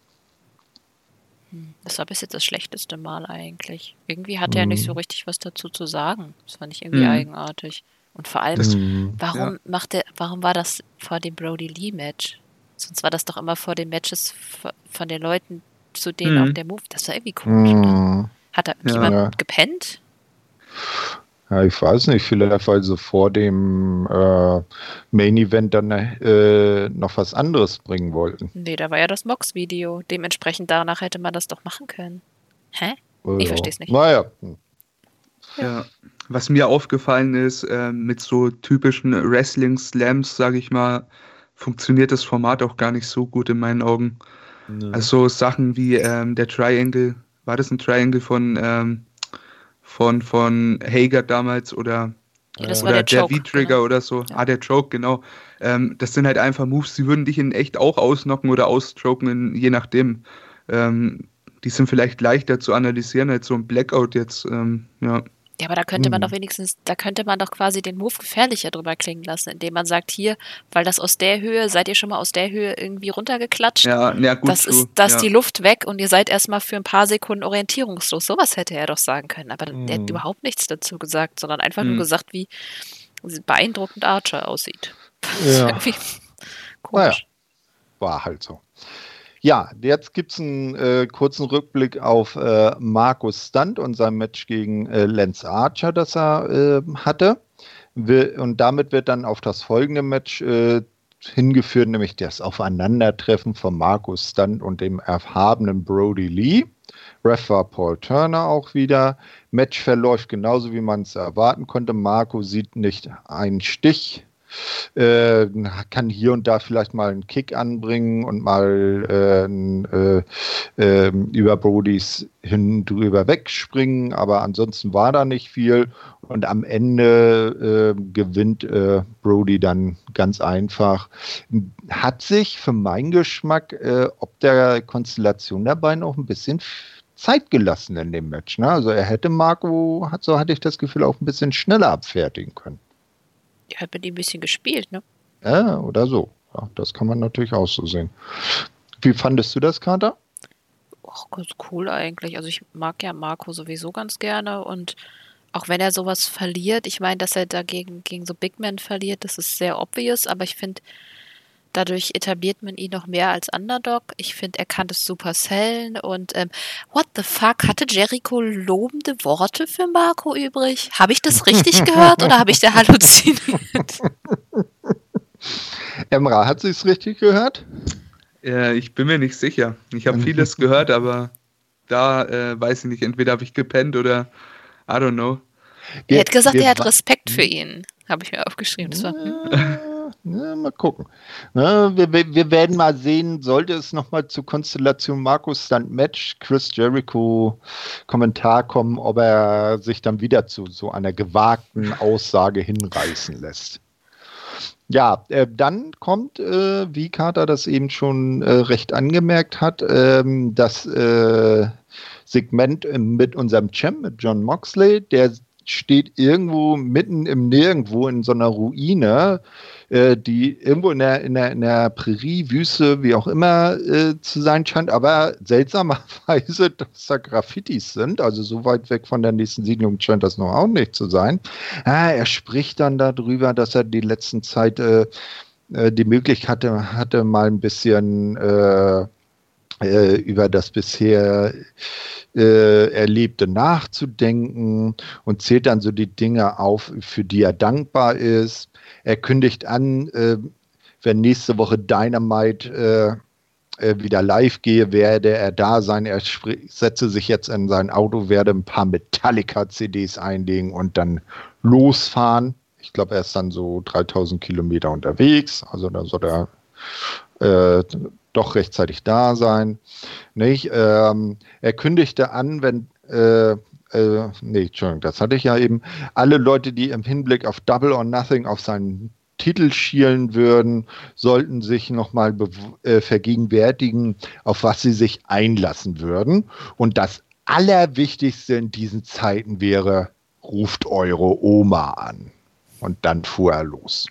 Das war bis jetzt das schlechteste Mal eigentlich. Irgendwie hat er nicht so mhm. richtig was dazu zu sagen. Das fand ich irgendwie mhm. eigenartig. Und vor allem, das, warum ja. macht er, warum war das vor dem Brody Lee Match? Sonst war das doch immer vor den Matches von den Leuten, zu denen mhm. auch der Move. Das war irgendwie komisch. Mhm. Hat da ja, jemand ja. gepennt? Ja, ich weiß nicht, vielleicht weil sie vor dem äh, Main Event dann äh, noch was anderes bringen wollten. Nee, da war ja das Mox-Video. Dementsprechend danach hätte man das doch machen können. Hä? Also, ich verstehe es nicht. Naja. Ja. Was mir aufgefallen ist, äh, mit so typischen Wrestling-Slams, sage ich mal, funktioniert das Format auch gar nicht so gut in meinen Augen. Nee. Also Sachen wie ähm, der Triangle, war das ein Triangle von ähm, von, von Hager damals oder, ja, oder der, der V-Trigger genau. oder so. Ja. Ah, der Choke, genau. Ähm, das sind halt einfach Moves, die würden dich in echt auch ausnocken oder ausstroken, je nachdem. Ähm, die sind vielleicht leichter zu analysieren als so ein Blackout jetzt. Ähm, ja. Ja, aber da könnte man hm. doch wenigstens, da könnte man doch quasi den Move gefährlicher drüber klingen lassen, indem man sagt, hier, weil das aus der Höhe, seid ihr schon mal aus der Höhe irgendwie runtergeklatscht? Ja, ja gut. Das ist, da ist ja. die Luft weg und ihr seid erstmal für ein paar Sekunden orientierungslos. Sowas hätte er doch sagen können, aber mhm. er hat überhaupt nichts dazu gesagt, sondern einfach mhm. nur gesagt, wie beeindruckend Archer aussieht. Ja. komisch. Naja, war halt so. Ja, jetzt gibt es einen äh, kurzen Rückblick auf äh, Markus Stunt und sein Match gegen äh, Lance Archer, das er äh, hatte. und damit wird dann auf das folgende Match äh, hingeführt, nämlich das Aufeinandertreffen von Markus Stunt und dem erhabenen Brody Lee. Ref war Paul Turner auch wieder. Match verläuft genauso, wie man es erwarten konnte. Marco sieht nicht einen Stich äh, kann hier und da vielleicht mal einen Kick anbringen und mal äh, äh, über Brodys hin drüber wegspringen, aber ansonsten war da nicht viel und am Ende äh, gewinnt äh, Brody dann ganz einfach. Hat sich für meinen Geschmack äh, ob der Konstellation dabei noch ein bisschen Zeit gelassen in dem Match. Ne? Also er hätte Marco, so hatte ich das Gefühl, auch ein bisschen schneller abfertigen können. Die hat mit ihm ein bisschen gespielt, ne? Ja, oder so. Ja, das kann man natürlich auch so sehen. Wie fandest du das, Kater? Auch ganz cool eigentlich. Also ich mag ja Marco sowieso ganz gerne und auch wenn er sowas verliert, ich meine, dass er dagegen gegen so Big Men verliert, das ist sehr obvious, aber ich finde, Dadurch etabliert man ihn noch mehr als Underdog. Ich finde, er kann das super sellen. Und ähm, what the fuck? Hatte Jericho lobende Worte für Marco übrig? Habe ich das richtig gehört oder habe ich da halluziniert? Emra, hat sie es richtig gehört? Ja, ich bin mir nicht sicher. Ich habe vieles gehört, aber da äh, weiß ich nicht, entweder habe ich gepennt oder I don't know. Er hat gesagt, er hat Respekt für ihn, habe ich mir aufgeschrieben. Das war, Ja, mal gucken. Ja, wir, wir, werden mal sehen, sollte es nochmal zur Konstellation Markus Stunt Match, Chris Jericho Kommentar kommen, ob er sich dann wieder zu so einer gewagten Aussage hinreißen lässt. Ja, äh, dann kommt, äh, wie Carter das eben schon äh, recht angemerkt hat, ähm, das äh, Segment mit unserem Champ, mit John Moxley, der steht irgendwo mitten im Nirgendwo in so einer Ruine, äh, die irgendwo in der, in der, in der Prärie, Wüste, wie auch immer äh, zu sein scheint, aber seltsamerweise, dass da Graffitis sind, also so weit weg von der nächsten Siedlung scheint das noch auch nicht zu sein. Ah, er spricht dann darüber, dass er die letzten Zeit äh, äh die Möglichkeit hatte, hatte, mal ein bisschen äh, äh, über das bisher äh, Erlebte nachzudenken und zählt dann so die Dinge auf, für die er dankbar ist. Er kündigt an, äh, wenn nächste Woche Dynamite äh, äh wieder live gehe, werde er da sein. Er setze sich jetzt in sein Auto, werde ein paar Metallica-CDs einlegen und dann losfahren. Ich glaube, er ist dann so 3000 Kilometer unterwegs. Also da soll er äh, doch rechtzeitig da sein. Nicht? Ähm, er kündigte an, wenn äh, äh, nee, Entschuldigung, das hatte ich ja eben, alle Leute, die im Hinblick auf Double or Nothing auf seinen Titel schielen würden, sollten sich nochmal äh, vergegenwärtigen, auf was sie sich einlassen würden. Und das Allerwichtigste in diesen Zeiten wäre, ruft eure Oma an. Und dann fuhr er los.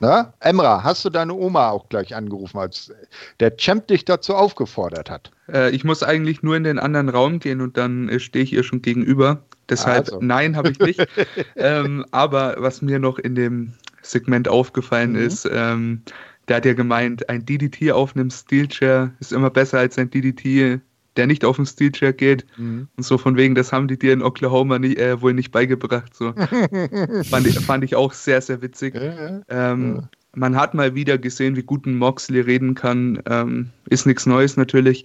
Na, Emra, hast du deine Oma auch gleich angerufen, als der Champ dich dazu aufgefordert hat? Äh, ich muss eigentlich nur in den anderen Raum gehen und dann äh, stehe ich ihr schon gegenüber. Deshalb, also. nein, habe ich nicht. ähm, aber was mir noch in dem Segment aufgefallen mhm. ist, ähm, der hat ja gemeint, ein DDT auf einem Steelchair ist immer besser als ein DDT der nicht auf den Steelchair geht. Mhm. Und so von wegen, das haben die dir in Oklahoma nie, äh, wohl nicht beigebracht. So. fand, ich, fand ich auch sehr, sehr witzig. Ja, ähm, ja. Man hat mal wieder gesehen, wie gut ein Moxley reden kann. Ähm, ist nichts Neues natürlich.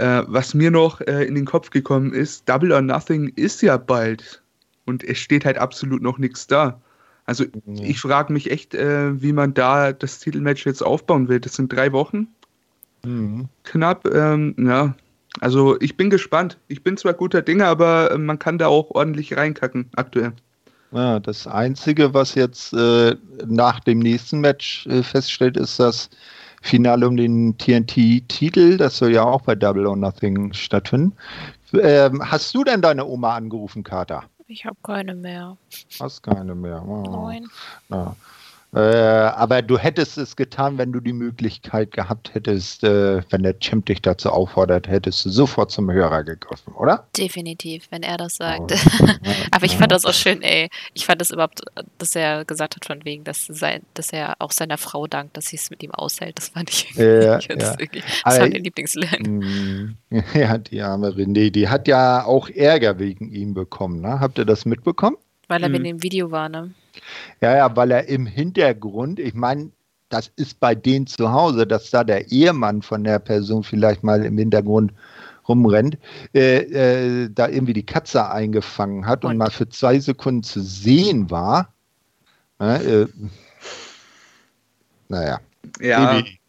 Äh, was mir noch äh, in den Kopf gekommen ist, Double or Nothing ist ja bald. Und es steht halt absolut noch nichts da. Also mhm. ich frage mich echt, äh, wie man da das Titelmatch jetzt aufbauen will. Das sind drei Wochen. Mhm. Knapp, ähm, ja, also ich bin gespannt. Ich bin zwar guter Dinge, aber äh, man kann da auch ordentlich reinkacken aktuell. Ja, das Einzige, was jetzt äh, nach dem nächsten Match äh, feststellt, ist das Finale um den TNT-Titel. Das soll ja auch bei Double or Nothing stattfinden. Ähm, hast du denn deine Oma angerufen, Kater? Ich habe keine mehr. Hast keine mehr? Oh. Nein. Ja. Äh, aber du hättest es getan, wenn du die Möglichkeit gehabt hättest, äh, wenn der Champ dich dazu auffordert, hättest du sofort zum Hörer gegriffen, oder? Definitiv, wenn er das sagt. Oh. aber ich fand das auch schön, ey. Ich fand das überhaupt, dass er gesagt hat, von wegen, dass, sein, dass er auch seiner Frau dankt, dass sie es mit ihm aushält. Das fand ich ja, ja. das, das war mein Lieblingslernen. Ja, die arme René, die hat ja auch Ärger wegen ihm bekommen, ne? Habt ihr das mitbekommen? Weil er mhm. in dem Video war, ne? Ja, ja, weil er im Hintergrund, ich meine, das ist bei denen zu Hause, dass da der Ehemann von der Person vielleicht mal im Hintergrund rumrennt, äh, äh, da irgendwie die Katze eingefangen hat und, und mal für zwei Sekunden zu sehen war. Äh, naja. Ja. Baby.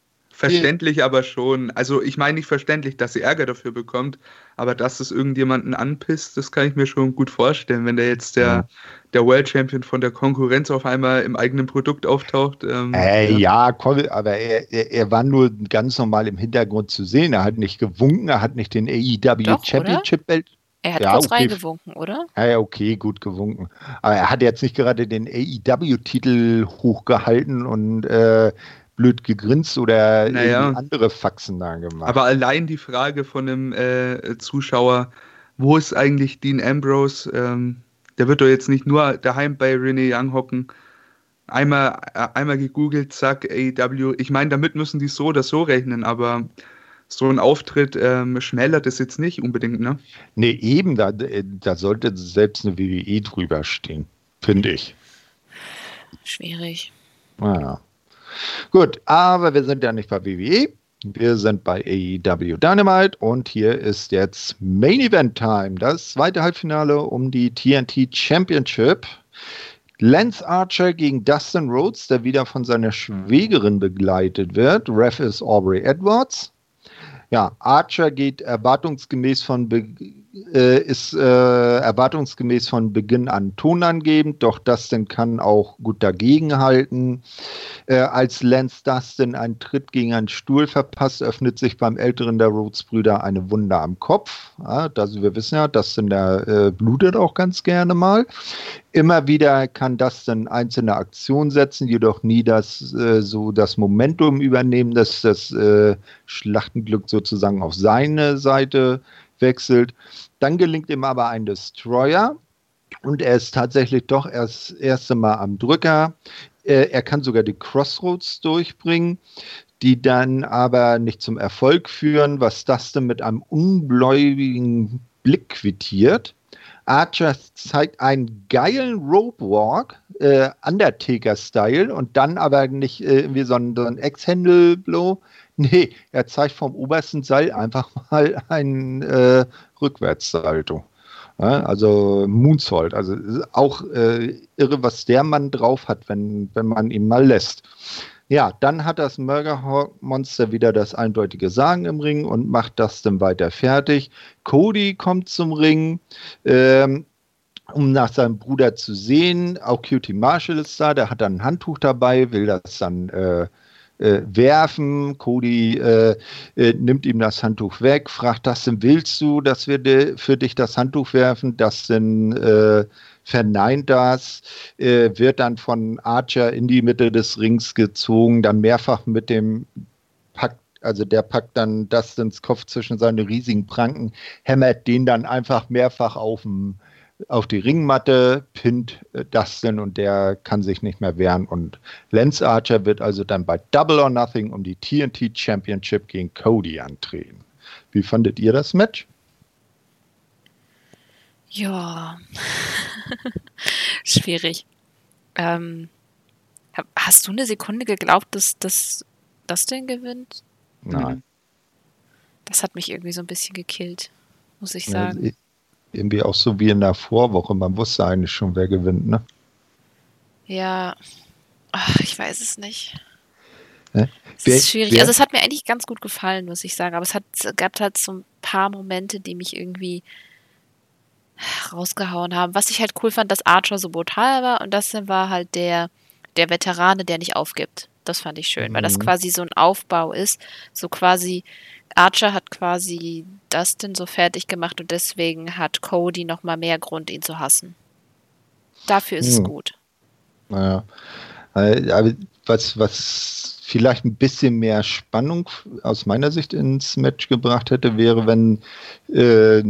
Verständlich aber schon. Also ich meine nicht verständlich, dass sie Ärger dafür bekommt, aber dass es irgendjemanden anpisst, das kann ich mir schon gut vorstellen, wenn der jetzt der, ja. der World Champion von der Konkurrenz auf einmal im eigenen Produkt auftaucht. Ähm, äh, ja. ja, aber er, er, er, war nur ganz normal im Hintergrund zu sehen. Er hat nicht gewunken, er hat nicht den AEW Doch, Championship Belt. Er hat ja, kurz okay. reingewunken, oder? Ja, okay, gut gewunken. Aber er hat jetzt nicht gerade den AEW-Titel hochgehalten und äh, blöd gegrinst oder naja. andere Faxen da gemacht. Aber allein die Frage von einem äh, Zuschauer, wo ist eigentlich Dean Ambrose? Ähm, der wird doch jetzt nicht nur daheim bei Renee Young hocken. Einmal, äh, einmal gegoogelt, zack, AEW. Ich meine, damit müssen die so oder so rechnen, aber so ein Auftritt ähm, schmälert es jetzt nicht unbedingt, ne? Nee, eben, da, da sollte selbst eine WWE drüber stehen, finde ich. Schwierig. Naja. Gut, aber wir sind ja nicht bei WWE. Wir sind bei AEW Dynamite und hier ist jetzt Main Event Time. Das zweite Halbfinale um die TNT Championship. Lance Archer gegen Dustin Rhodes, der wieder von seiner Schwägerin begleitet wird. Ref ist Aubrey Edwards. Ja, Archer geht erwartungsgemäß von Be äh, ist äh, erwartungsgemäß von Beginn an tonangebend, doch Dustin kann auch gut dagegenhalten. Äh, als Lance Dustin einen Tritt gegen einen Stuhl verpasst, öffnet sich beim älteren der Rhodes-Brüder eine Wunde am Kopf. Ja, das, wir wissen ja, Dustin der äh, blutet auch ganz gerne mal. Immer wieder kann Dustin einzelne Aktionen setzen, jedoch nie das äh, so das Momentum übernehmen, dass das Schlachtenglück sozusagen auf seine Seite wechselt. Dann gelingt ihm aber ein Destroyer und er ist tatsächlich doch erst erste Mal am Drücker. Er, er kann sogar die Crossroads durchbringen, die dann aber nicht zum Erfolg führen, was das denn mit einem ungläubigen Blick quittiert. Archer zeigt einen geilen Rope Walk, äh, Undertaker-Style, und dann aber nicht äh, irgendwie so ein, so ein Ex-Handle-Blow, Nee, er zeigt vom obersten Seil einfach mal ein äh, Rückwärtssalto. Ja, also Moonsault. Also auch äh, irre, was der Mann drauf hat, wenn, wenn man ihn mal lässt. Ja, dann hat das Murderhawk-Monster wieder das eindeutige Sagen im Ring und macht das dann weiter fertig. Cody kommt zum Ring. Ähm, um nach seinem Bruder zu sehen. Auch Cutie Marshall ist da, der hat dann ein Handtuch dabei, will das dann äh, äh, werfen. Cody äh, äh, nimmt ihm das Handtuch weg, fragt Dustin, willst du, dass wir de, für dich das Handtuch werfen? Dustin äh, verneint das, äh, wird dann von Archer in die Mitte des Rings gezogen, dann mehrfach mit dem Pakt also der packt dann Dustins Kopf zwischen seine riesigen Pranken, hämmert den dann einfach mehrfach auf dem auf die Ringmatte, pinnt äh, Dustin und der kann sich nicht mehr wehren. Und Lance Archer wird also dann bei Double or Nothing um die TNT Championship gegen Cody antreten. Wie fandet ihr das Match? Ja, schwierig. Ähm, hast du eine Sekunde geglaubt, dass das Dustin gewinnt? Nein. Das hat mich irgendwie so ein bisschen gekillt, muss ich sagen. Ja, irgendwie auch so wie in der Vorwoche. Man wusste eigentlich schon, wer gewinnt, ne? Ja, Ach, ich weiß es nicht. Es wer, ist schwierig. Wer? Also es hat mir eigentlich ganz gut gefallen, muss ich sagen. Aber es hat, gab halt so ein paar Momente, die mich irgendwie rausgehauen haben. Was ich halt cool fand, dass Archer so brutal war und das war halt der, der Veterane, der nicht aufgibt. Das fand ich schön, mhm. weil das mhm. quasi so ein Aufbau ist. So quasi, Archer hat quasi Dustin so fertig gemacht und deswegen hat Cody nochmal mehr Grund, ihn zu hassen. Dafür ist hm. es gut. Naja. Aber was, was vielleicht ein bisschen mehr Spannung aus meiner Sicht ins Match gebracht hätte, wäre, wenn äh,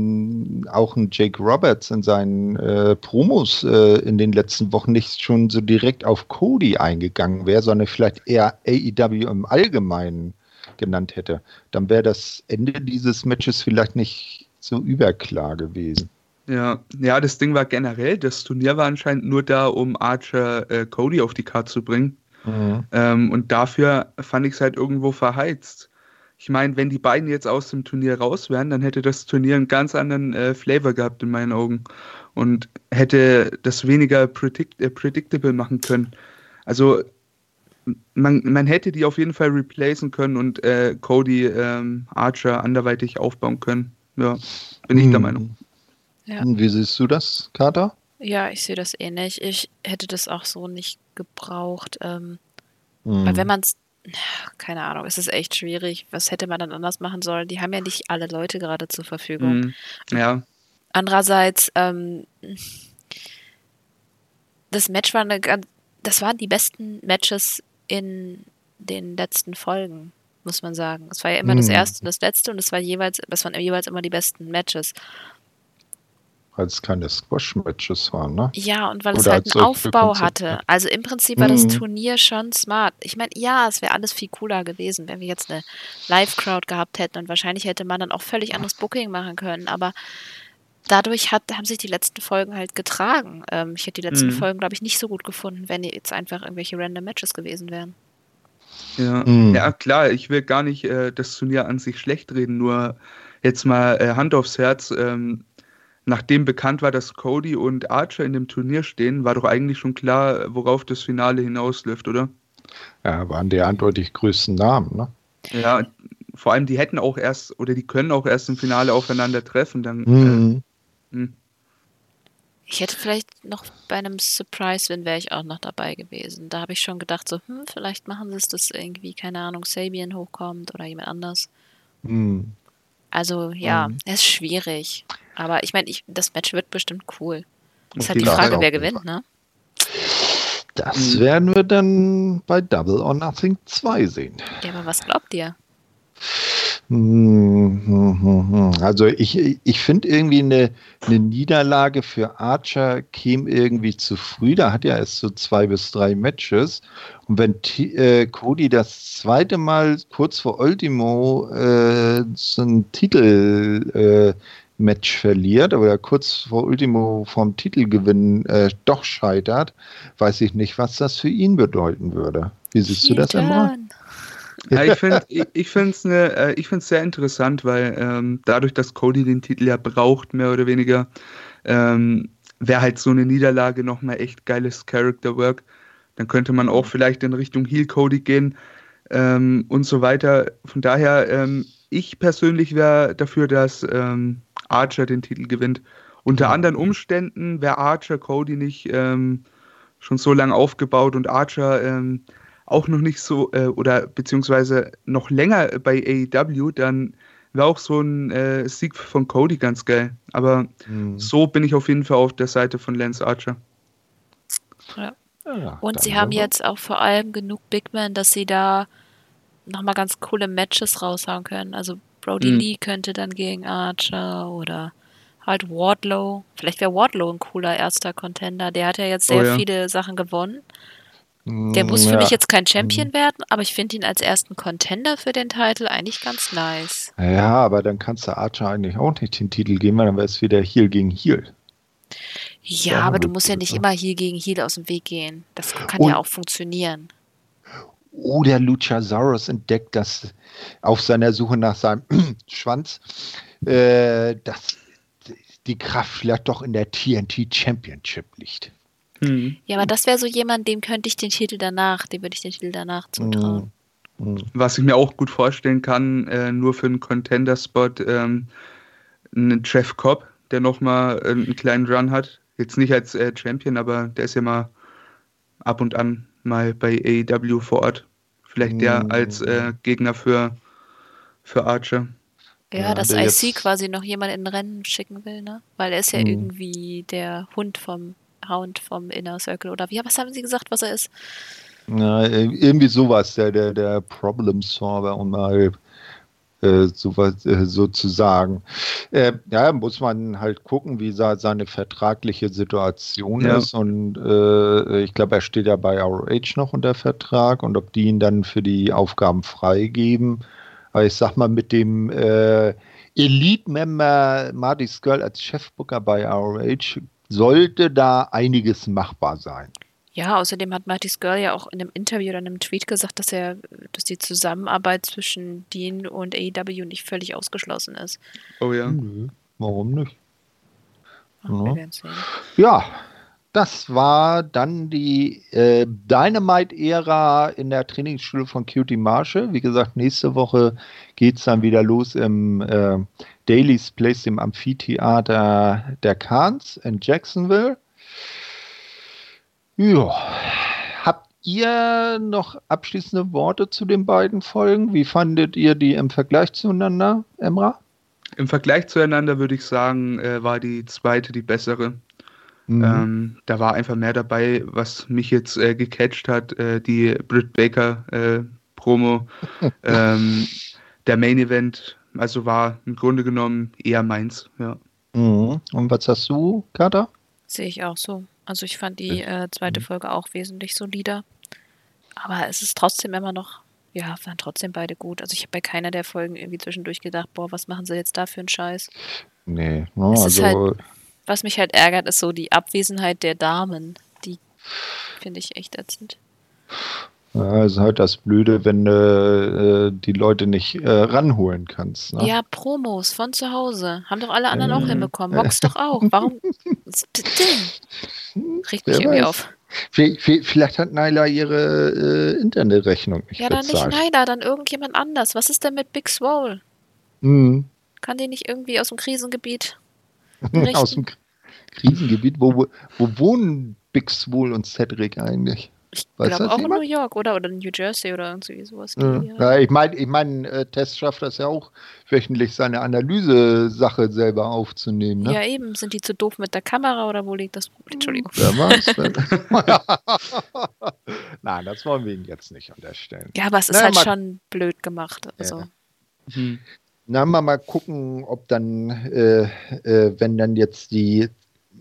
auch ein Jake Roberts in seinen äh, Promos äh, in den letzten Wochen nicht schon so direkt auf Cody eingegangen wäre, sondern vielleicht eher AEW im Allgemeinen genannt hätte, dann wäre das Ende dieses Matches vielleicht nicht so überklar gewesen. Ja, ja, das Ding war generell, das Turnier war anscheinend nur da, um Archer äh, Cody auf die Karte zu bringen. Mhm. Ähm, und dafür fand ich es halt irgendwo verheizt. Ich meine, wenn die beiden jetzt aus dem Turnier raus wären, dann hätte das Turnier einen ganz anderen äh, Flavor gehabt in meinen Augen und hätte das weniger predict äh, predictable machen können. Also man, man hätte die auf jeden Fall replacen können und äh, Cody ähm, Archer anderweitig aufbauen können. Ja, bin ich der hm. Meinung. Ja. Wie siehst du das, Kater? Ja, ich sehe das ähnlich. Ich hätte das auch so nicht gebraucht. Ähm, hm. Weil wenn man es, keine Ahnung, es ist echt schwierig. Was hätte man dann anders machen sollen? Die haben ja nicht alle Leute gerade zur Verfügung. Hm. Ja. Andererseits, ähm, das Match war eine ganz, das waren die besten Matches in den letzten Folgen, muss man sagen. Es war ja immer hm. das erste und das letzte und es war jeweils, das waren jeweils immer die besten Matches. Weil es keine Squash-Matches waren, ne? Ja, und weil Oder es halt einen Aufbau hatte. Also im Prinzip war das hm. Turnier schon smart. Ich meine, ja, es wäre alles viel cooler gewesen, wenn wir jetzt eine Live-Crowd gehabt hätten und wahrscheinlich hätte man dann auch völlig anderes Booking machen können, aber dadurch hat, haben sich die letzten Folgen halt getragen. Ähm, ich hätte die letzten mhm. Folgen, glaube ich, nicht so gut gefunden, wenn jetzt einfach irgendwelche random Matches gewesen wären. Ja, mhm. ja klar, ich will gar nicht äh, das Turnier an sich schlecht reden, nur jetzt mal äh, Hand aufs Herz. Ähm, nachdem bekannt war, dass Cody und Archer in dem Turnier stehen, war doch eigentlich schon klar, worauf das Finale hinausläuft, oder? Ja, waren die eindeutig größten Namen, ne? Ja, vor allem die hätten auch erst oder die können auch erst im Finale aufeinander treffen. Dann, mhm. äh, hm. ich hätte vielleicht noch bei einem Surprise-Win wäre ich auch noch dabei gewesen. Da habe ich schon gedacht, so, hm, vielleicht machen sie es, dass irgendwie, keine Ahnung, Sabian hochkommt oder jemand anders. Mhm. Also ja, mhm. es ist schwierig. Aber ich meine, ich, das Match wird bestimmt cool. Ist halt die Frage, wer gewinnt, ne? Das werden wir dann bei Double or Nothing 2 sehen. Ja, aber was glaubt ihr? Also ich, ich finde irgendwie eine, eine Niederlage für Archer käme irgendwie zu früh. Da hat er erst so zwei bis drei Matches. Und wenn T äh, Cody das zweite Mal kurz vor Ultimo äh, so einen Titel äh, Match verliert oder kurz vor Ultimo vom Titelgewinn äh, doch scheitert, weiß ich nicht, was das für ihn bedeuten würde. Wie siehst du das, Emma? Ja, ich finde ich, ich es ne, äh, sehr interessant, weil ähm, dadurch, dass Cody den Titel ja braucht, mehr oder weniger, ähm, wäre halt so eine Niederlage nochmal echt geiles Character Work. Dann könnte man auch vielleicht in Richtung Heel Cody gehen ähm, und so weiter. Von daher, ähm, ich persönlich wäre dafür, dass ähm, Archer den Titel gewinnt. Unter anderen Umständen wäre Archer Cody nicht ähm, schon so lange aufgebaut und Archer ähm, auch noch nicht so äh, oder beziehungsweise noch länger bei AEW, dann wäre auch so ein äh, Sieg von Cody ganz geil. Aber mhm. so bin ich auf jeden Fall auf der Seite von Lance Archer. Ja. Ja, und sie haben jetzt auch vor allem genug Big Men, dass sie da nochmal ganz coole Matches raushauen können. Also Brody mhm. Lee könnte dann gegen Archer oder halt Wardlow. Vielleicht wäre Wardlow ein cooler erster Contender. Der hat ja jetzt sehr oh, ja. viele Sachen gewonnen. Der muss für ja. mich jetzt kein Champion mhm. werden, aber ich finde ihn als ersten Contender für den Titel eigentlich ganz nice. Ja, aber dann kannst du Archer eigentlich auch nicht den Titel geben, weil dann wäre es wieder Heel gegen Heel. Ja, aber du musst ja nicht immer Heel gegen Heel aus dem Weg gehen. Das kann Und ja auch funktionieren. Oder Luchasaurus entdeckt, dass auf seiner Suche nach seinem Schwanz, äh, dass die Kraft vielleicht doch in der TNT Championship liegt. Hm. Ja, aber das wäre so jemand, dem könnte ich den Titel danach, dem würde ich den Titel danach zutrauen. Hm. hm. Was ich mir auch gut vorstellen kann, äh, nur für einen Contender-Spot, ähm, einen Jeff Cobb, der nochmal äh, einen kleinen Run hat. Jetzt nicht als äh, Champion, aber der ist ja mal ab und an mal bei AEW vor Ort. Vielleicht der hm. als äh, Gegner für, für Archer. Ja, ja dass IC quasi noch jemand in Rennen schicken will, ne? Weil er ist ja hm. irgendwie der Hund vom Hound vom Inner Circle oder wie, was haben Sie gesagt, was er ist? Ja, irgendwie sowas, der, der, der Problem Solver, um mal äh, sowas, äh, sozusagen. Äh, ja, muss man halt gucken, wie seine vertragliche Situation ja. ist. Und äh, ich glaube, er steht ja bei ROH noch unter Vertrag und ob die ihn dann für die Aufgaben freigeben. Aber ich sag mal, mit dem äh, Elite-Member Marty Skull als Chefbooker bei ROH sollte da einiges machbar sein. Ja, außerdem hat Marty Skirl ja auch in einem Interview oder in einem Tweet gesagt, dass er, dass die Zusammenarbeit zwischen Dean und AEW nicht völlig ausgeschlossen ist. Oh ja. Nö, warum nicht? Ach, ja. ja, das war dann die äh, Dynamite-Ära in der Trainingsschule von Cutie Marshall. Wie gesagt, nächste Woche geht es dann wieder los im äh, Daily's Place, im Amphitheater der Kahns in Jacksonville. Ja. Habt ihr noch abschließende Worte zu den beiden Folgen? Wie fandet ihr die im Vergleich zueinander, Emra? Im Vergleich zueinander würde ich sagen, äh, war die zweite die bessere. Mhm. Ähm, da war einfach mehr dabei, was mich jetzt äh, gecatcht hat. Äh, die Britt Baker äh, Promo, ähm, der Main Event, also war im Grunde genommen eher meins. Ja. Mhm. Und was hast du, Kater? Sehe ich auch so. Also ich fand die äh, zweite mhm. Folge auch wesentlich solider. Aber es ist trotzdem immer noch, ja, waren trotzdem beide gut. Also ich habe bei keiner der Folgen irgendwie zwischendurch gedacht, boah, was machen sie jetzt da für einen Scheiß? Nee, no, es also halt, was mich halt ärgert, ist so die Abwesenheit der Damen. Die finde ich echt ätzend. Ja, ist halt das Blöde, wenn du äh, die Leute nicht äh, ranholen kannst. Ne? Ja, Promos von zu Hause. Haben doch alle anderen auch hinbekommen. Mox doch auch. Warum? Regt mich irgendwie auf. Vielleicht hat Naila ihre äh, Internetrechnung nicht Ja, dann nicht Naila, dann irgendjemand anders. Was ist denn mit Big Swole? Mhm. Kann die nicht irgendwie aus dem Krisengebiet aus dem Krisengebiet? Wo, wo wohnen Big Swole und Cedric eigentlich? Ich glaube auch jemand? in New York oder, oder New Jersey oder irgendwie sowas. Ja. ja ich meine, ich mein, äh, Test schafft das ja auch wöchentlich seine Analyse-Sache selber aufzunehmen. Ne? Ja, eben. Sind die zu doof mit der Kamera oder wo liegt das Problem? Entschuldigung. Wer Nein, das wollen wir Ihnen jetzt nicht unterstellen. Ja, aber es ist Na, halt schon blöd gemacht. Also. Ja. Hm. Na, mal, mal gucken, ob dann, äh, äh, wenn dann jetzt die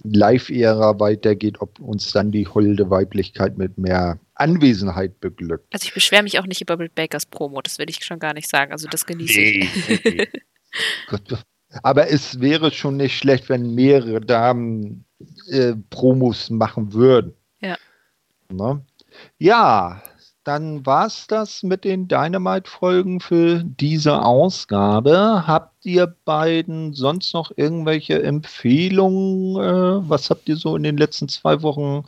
Live-Ära weitergeht, ob uns dann die holde Weiblichkeit mit mehr Anwesenheit beglückt. Also ich beschwere mich auch nicht über Bill Bakers Promo, das will ich schon gar nicht sagen. Also das genieße nee, ich. Nee. Aber es wäre schon nicht schlecht, wenn mehrere Damen äh, Promos machen würden. Ja. Ne? Ja, dann war es das mit den Dynamite-Folgen für diese Ausgabe. Habt ihr beiden sonst noch irgendwelche Empfehlungen? Äh, was habt ihr so in den letzten zwei Wochen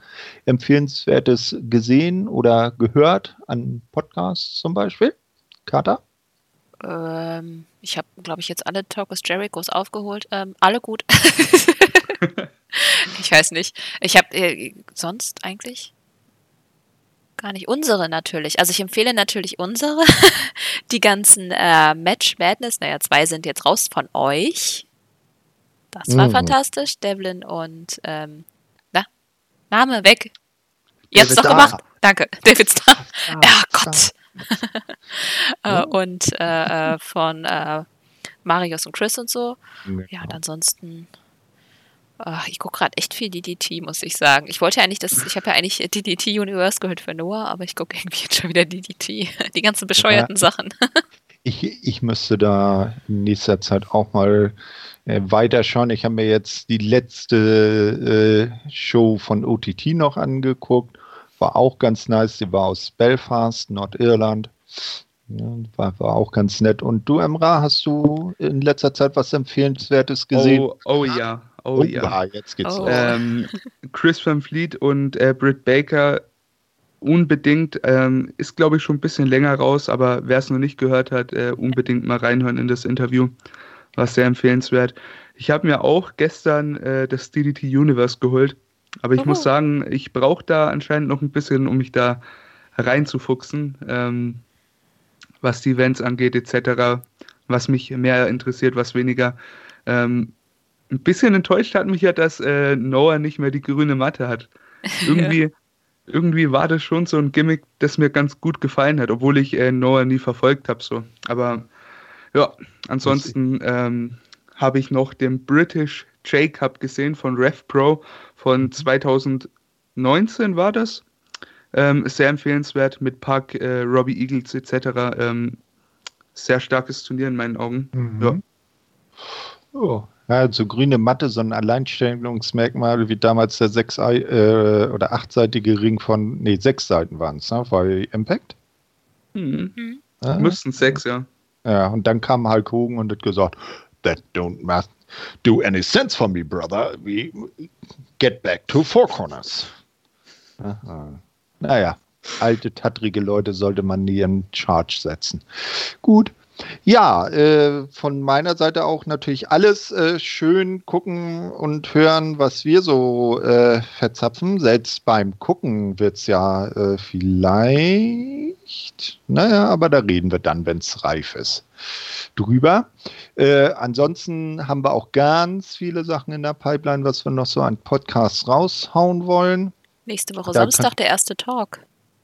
empfehlenswertes gesehen oder gehört an Podcasts zum Beispiel? Kata? Ähm, ich habe, glaube ich, jetzt alle Talk Jerichos aufgeholt. Ähm, alle gut. ich weiß nicht. Ich habe äh, sonst eigentlich gar nicht. Unsere natürlich. Also ich empfehle natürlich unsere. Die ganzen äh, Match Madness, naja, zwei sind jetzt raus von euch. Das war mhm. fantastisch. Devlin und ähm, na, Name weg. Ihr habt es doch gemacht. Danke. David Star. Ah, ja, Gott. äh, und äh, äh, von äh, Marius und Chris und so. Genau. Ja, und ansonsten Ach, ich gucke gerade echt viel DDT, muss ich sagen. Ich wollte ja eigentlich das, ich habe ja eigentlich DDT Universe gehört für Noah, aber ich gucke irgendwie jetzt schon wieder DDT. Die ganzen bescheuerten ja, Sachen. ich, ich müsste da in nächster Zeit auch mal äh, weiterschauen. Ich habe mir jetzt die letzte äh, Show von OTT noch angeguckt. War auch ganz nice. Die war aus Belfast, Nordirland. Ja, war, war auch ganz nett. Und du, Emra, hast du in letzter Zeit was Empfehlenswertes gesehen? Oh, oh ja. Oh, oh ja. jetzt geht's oh. Ähm, Chris Van Fleet und äh, Britt Baker unbedingt, ähm, ist glaube ich schon ein bisschen länger raus, aber wer es noch nicht gehört hat, äh, unbedingt mal reinhören in das Interview. War sehr empfehlenswert. Ich habe mir auch gestern äh, das DDT Universe geholt, aber ich oh. muss sagen, ich brauche da anscheinend noch ein bisschen, um mich da reinzufuchsen, ähm, was die Events angeht, etc., was mich mehr interessiert, was weniger. Ähm, ein bisschen enttäuscht hat mich ja, dass äh, Noah nicht mehr die grüne Matte hat. Irgendwie, ja. irgendwie war das schon so ein Gimmick, das mir ganz gut gefallen hat, obwohl ich äh, Noah nie verfolgt habe. So. Aber ja, ansonsten ähm, habe ich noch den British J-Cup gesehen von Rev Pro von 2019 mhm. war das. Ähm, sehr empfehlenswert mit Park, äh, Robbie Eagles etc. Ähm, sehr starkes Turnier in meinen Augen. Mhm. Ja. Oh, ja, so grüne Matte, so ein Alleinstellungsmerkmal wie damals der sechs äh, oder achtseitige Ring von, nee, sechs Seiten waren es, ne? Bei Impact? Mhm. mhm. Ja. Müssten sechs, ja. Ja, und dann kam Hulk Hogan und hat gesagt, that don't do any sense for me, brother. We get back to four corners. Aha. Naja, alte, tattrige Leute sollte man nie in Charge setzen. Gut, ja, äh, von meiner Seite auch natürlich alles äh, schön gucken und hören, was wir so äh, verzapfen. Selbst beim Gucken wird es ja äh, vielleicht, naja, aber da reden wir dann, wenn es reif ist, drüber. Äh, ansonsten haben wir auch ganz viele Sachen in der Pipeline, was wir noch so an Podcasts raushauen wollen. Nächste Woche da Samstag der erste Talk.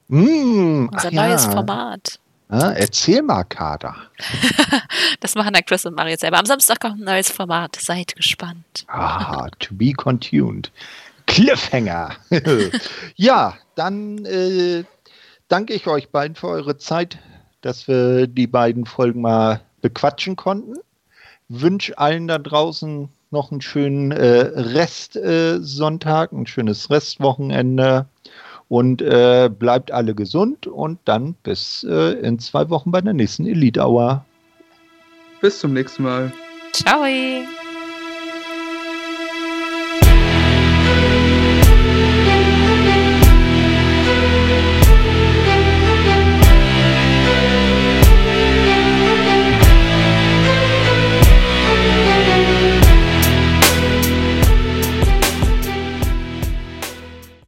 Mmh, Unser neues ja. Format. Ja, erzähl mal, Kader. das machen dann Chris und Mario selber. Am Samstag kommt ein neues Format. Seid gespannt. ah, to be continued. Cliffhanger. ja, dann äh, danke ich euch beiden für eure Zeit, dass wir die beiden Folgen mal bequatschen konnten. Wünsche allen da draußen noch einen schönen äh, Restsonntag, äh, ein schönes Restwochenende Und äh, bleibt alle gesund und dann bis äh, in zwei Wochen bei der nächsten Elite Hour. Bis zum nächsten Mal. Ciao.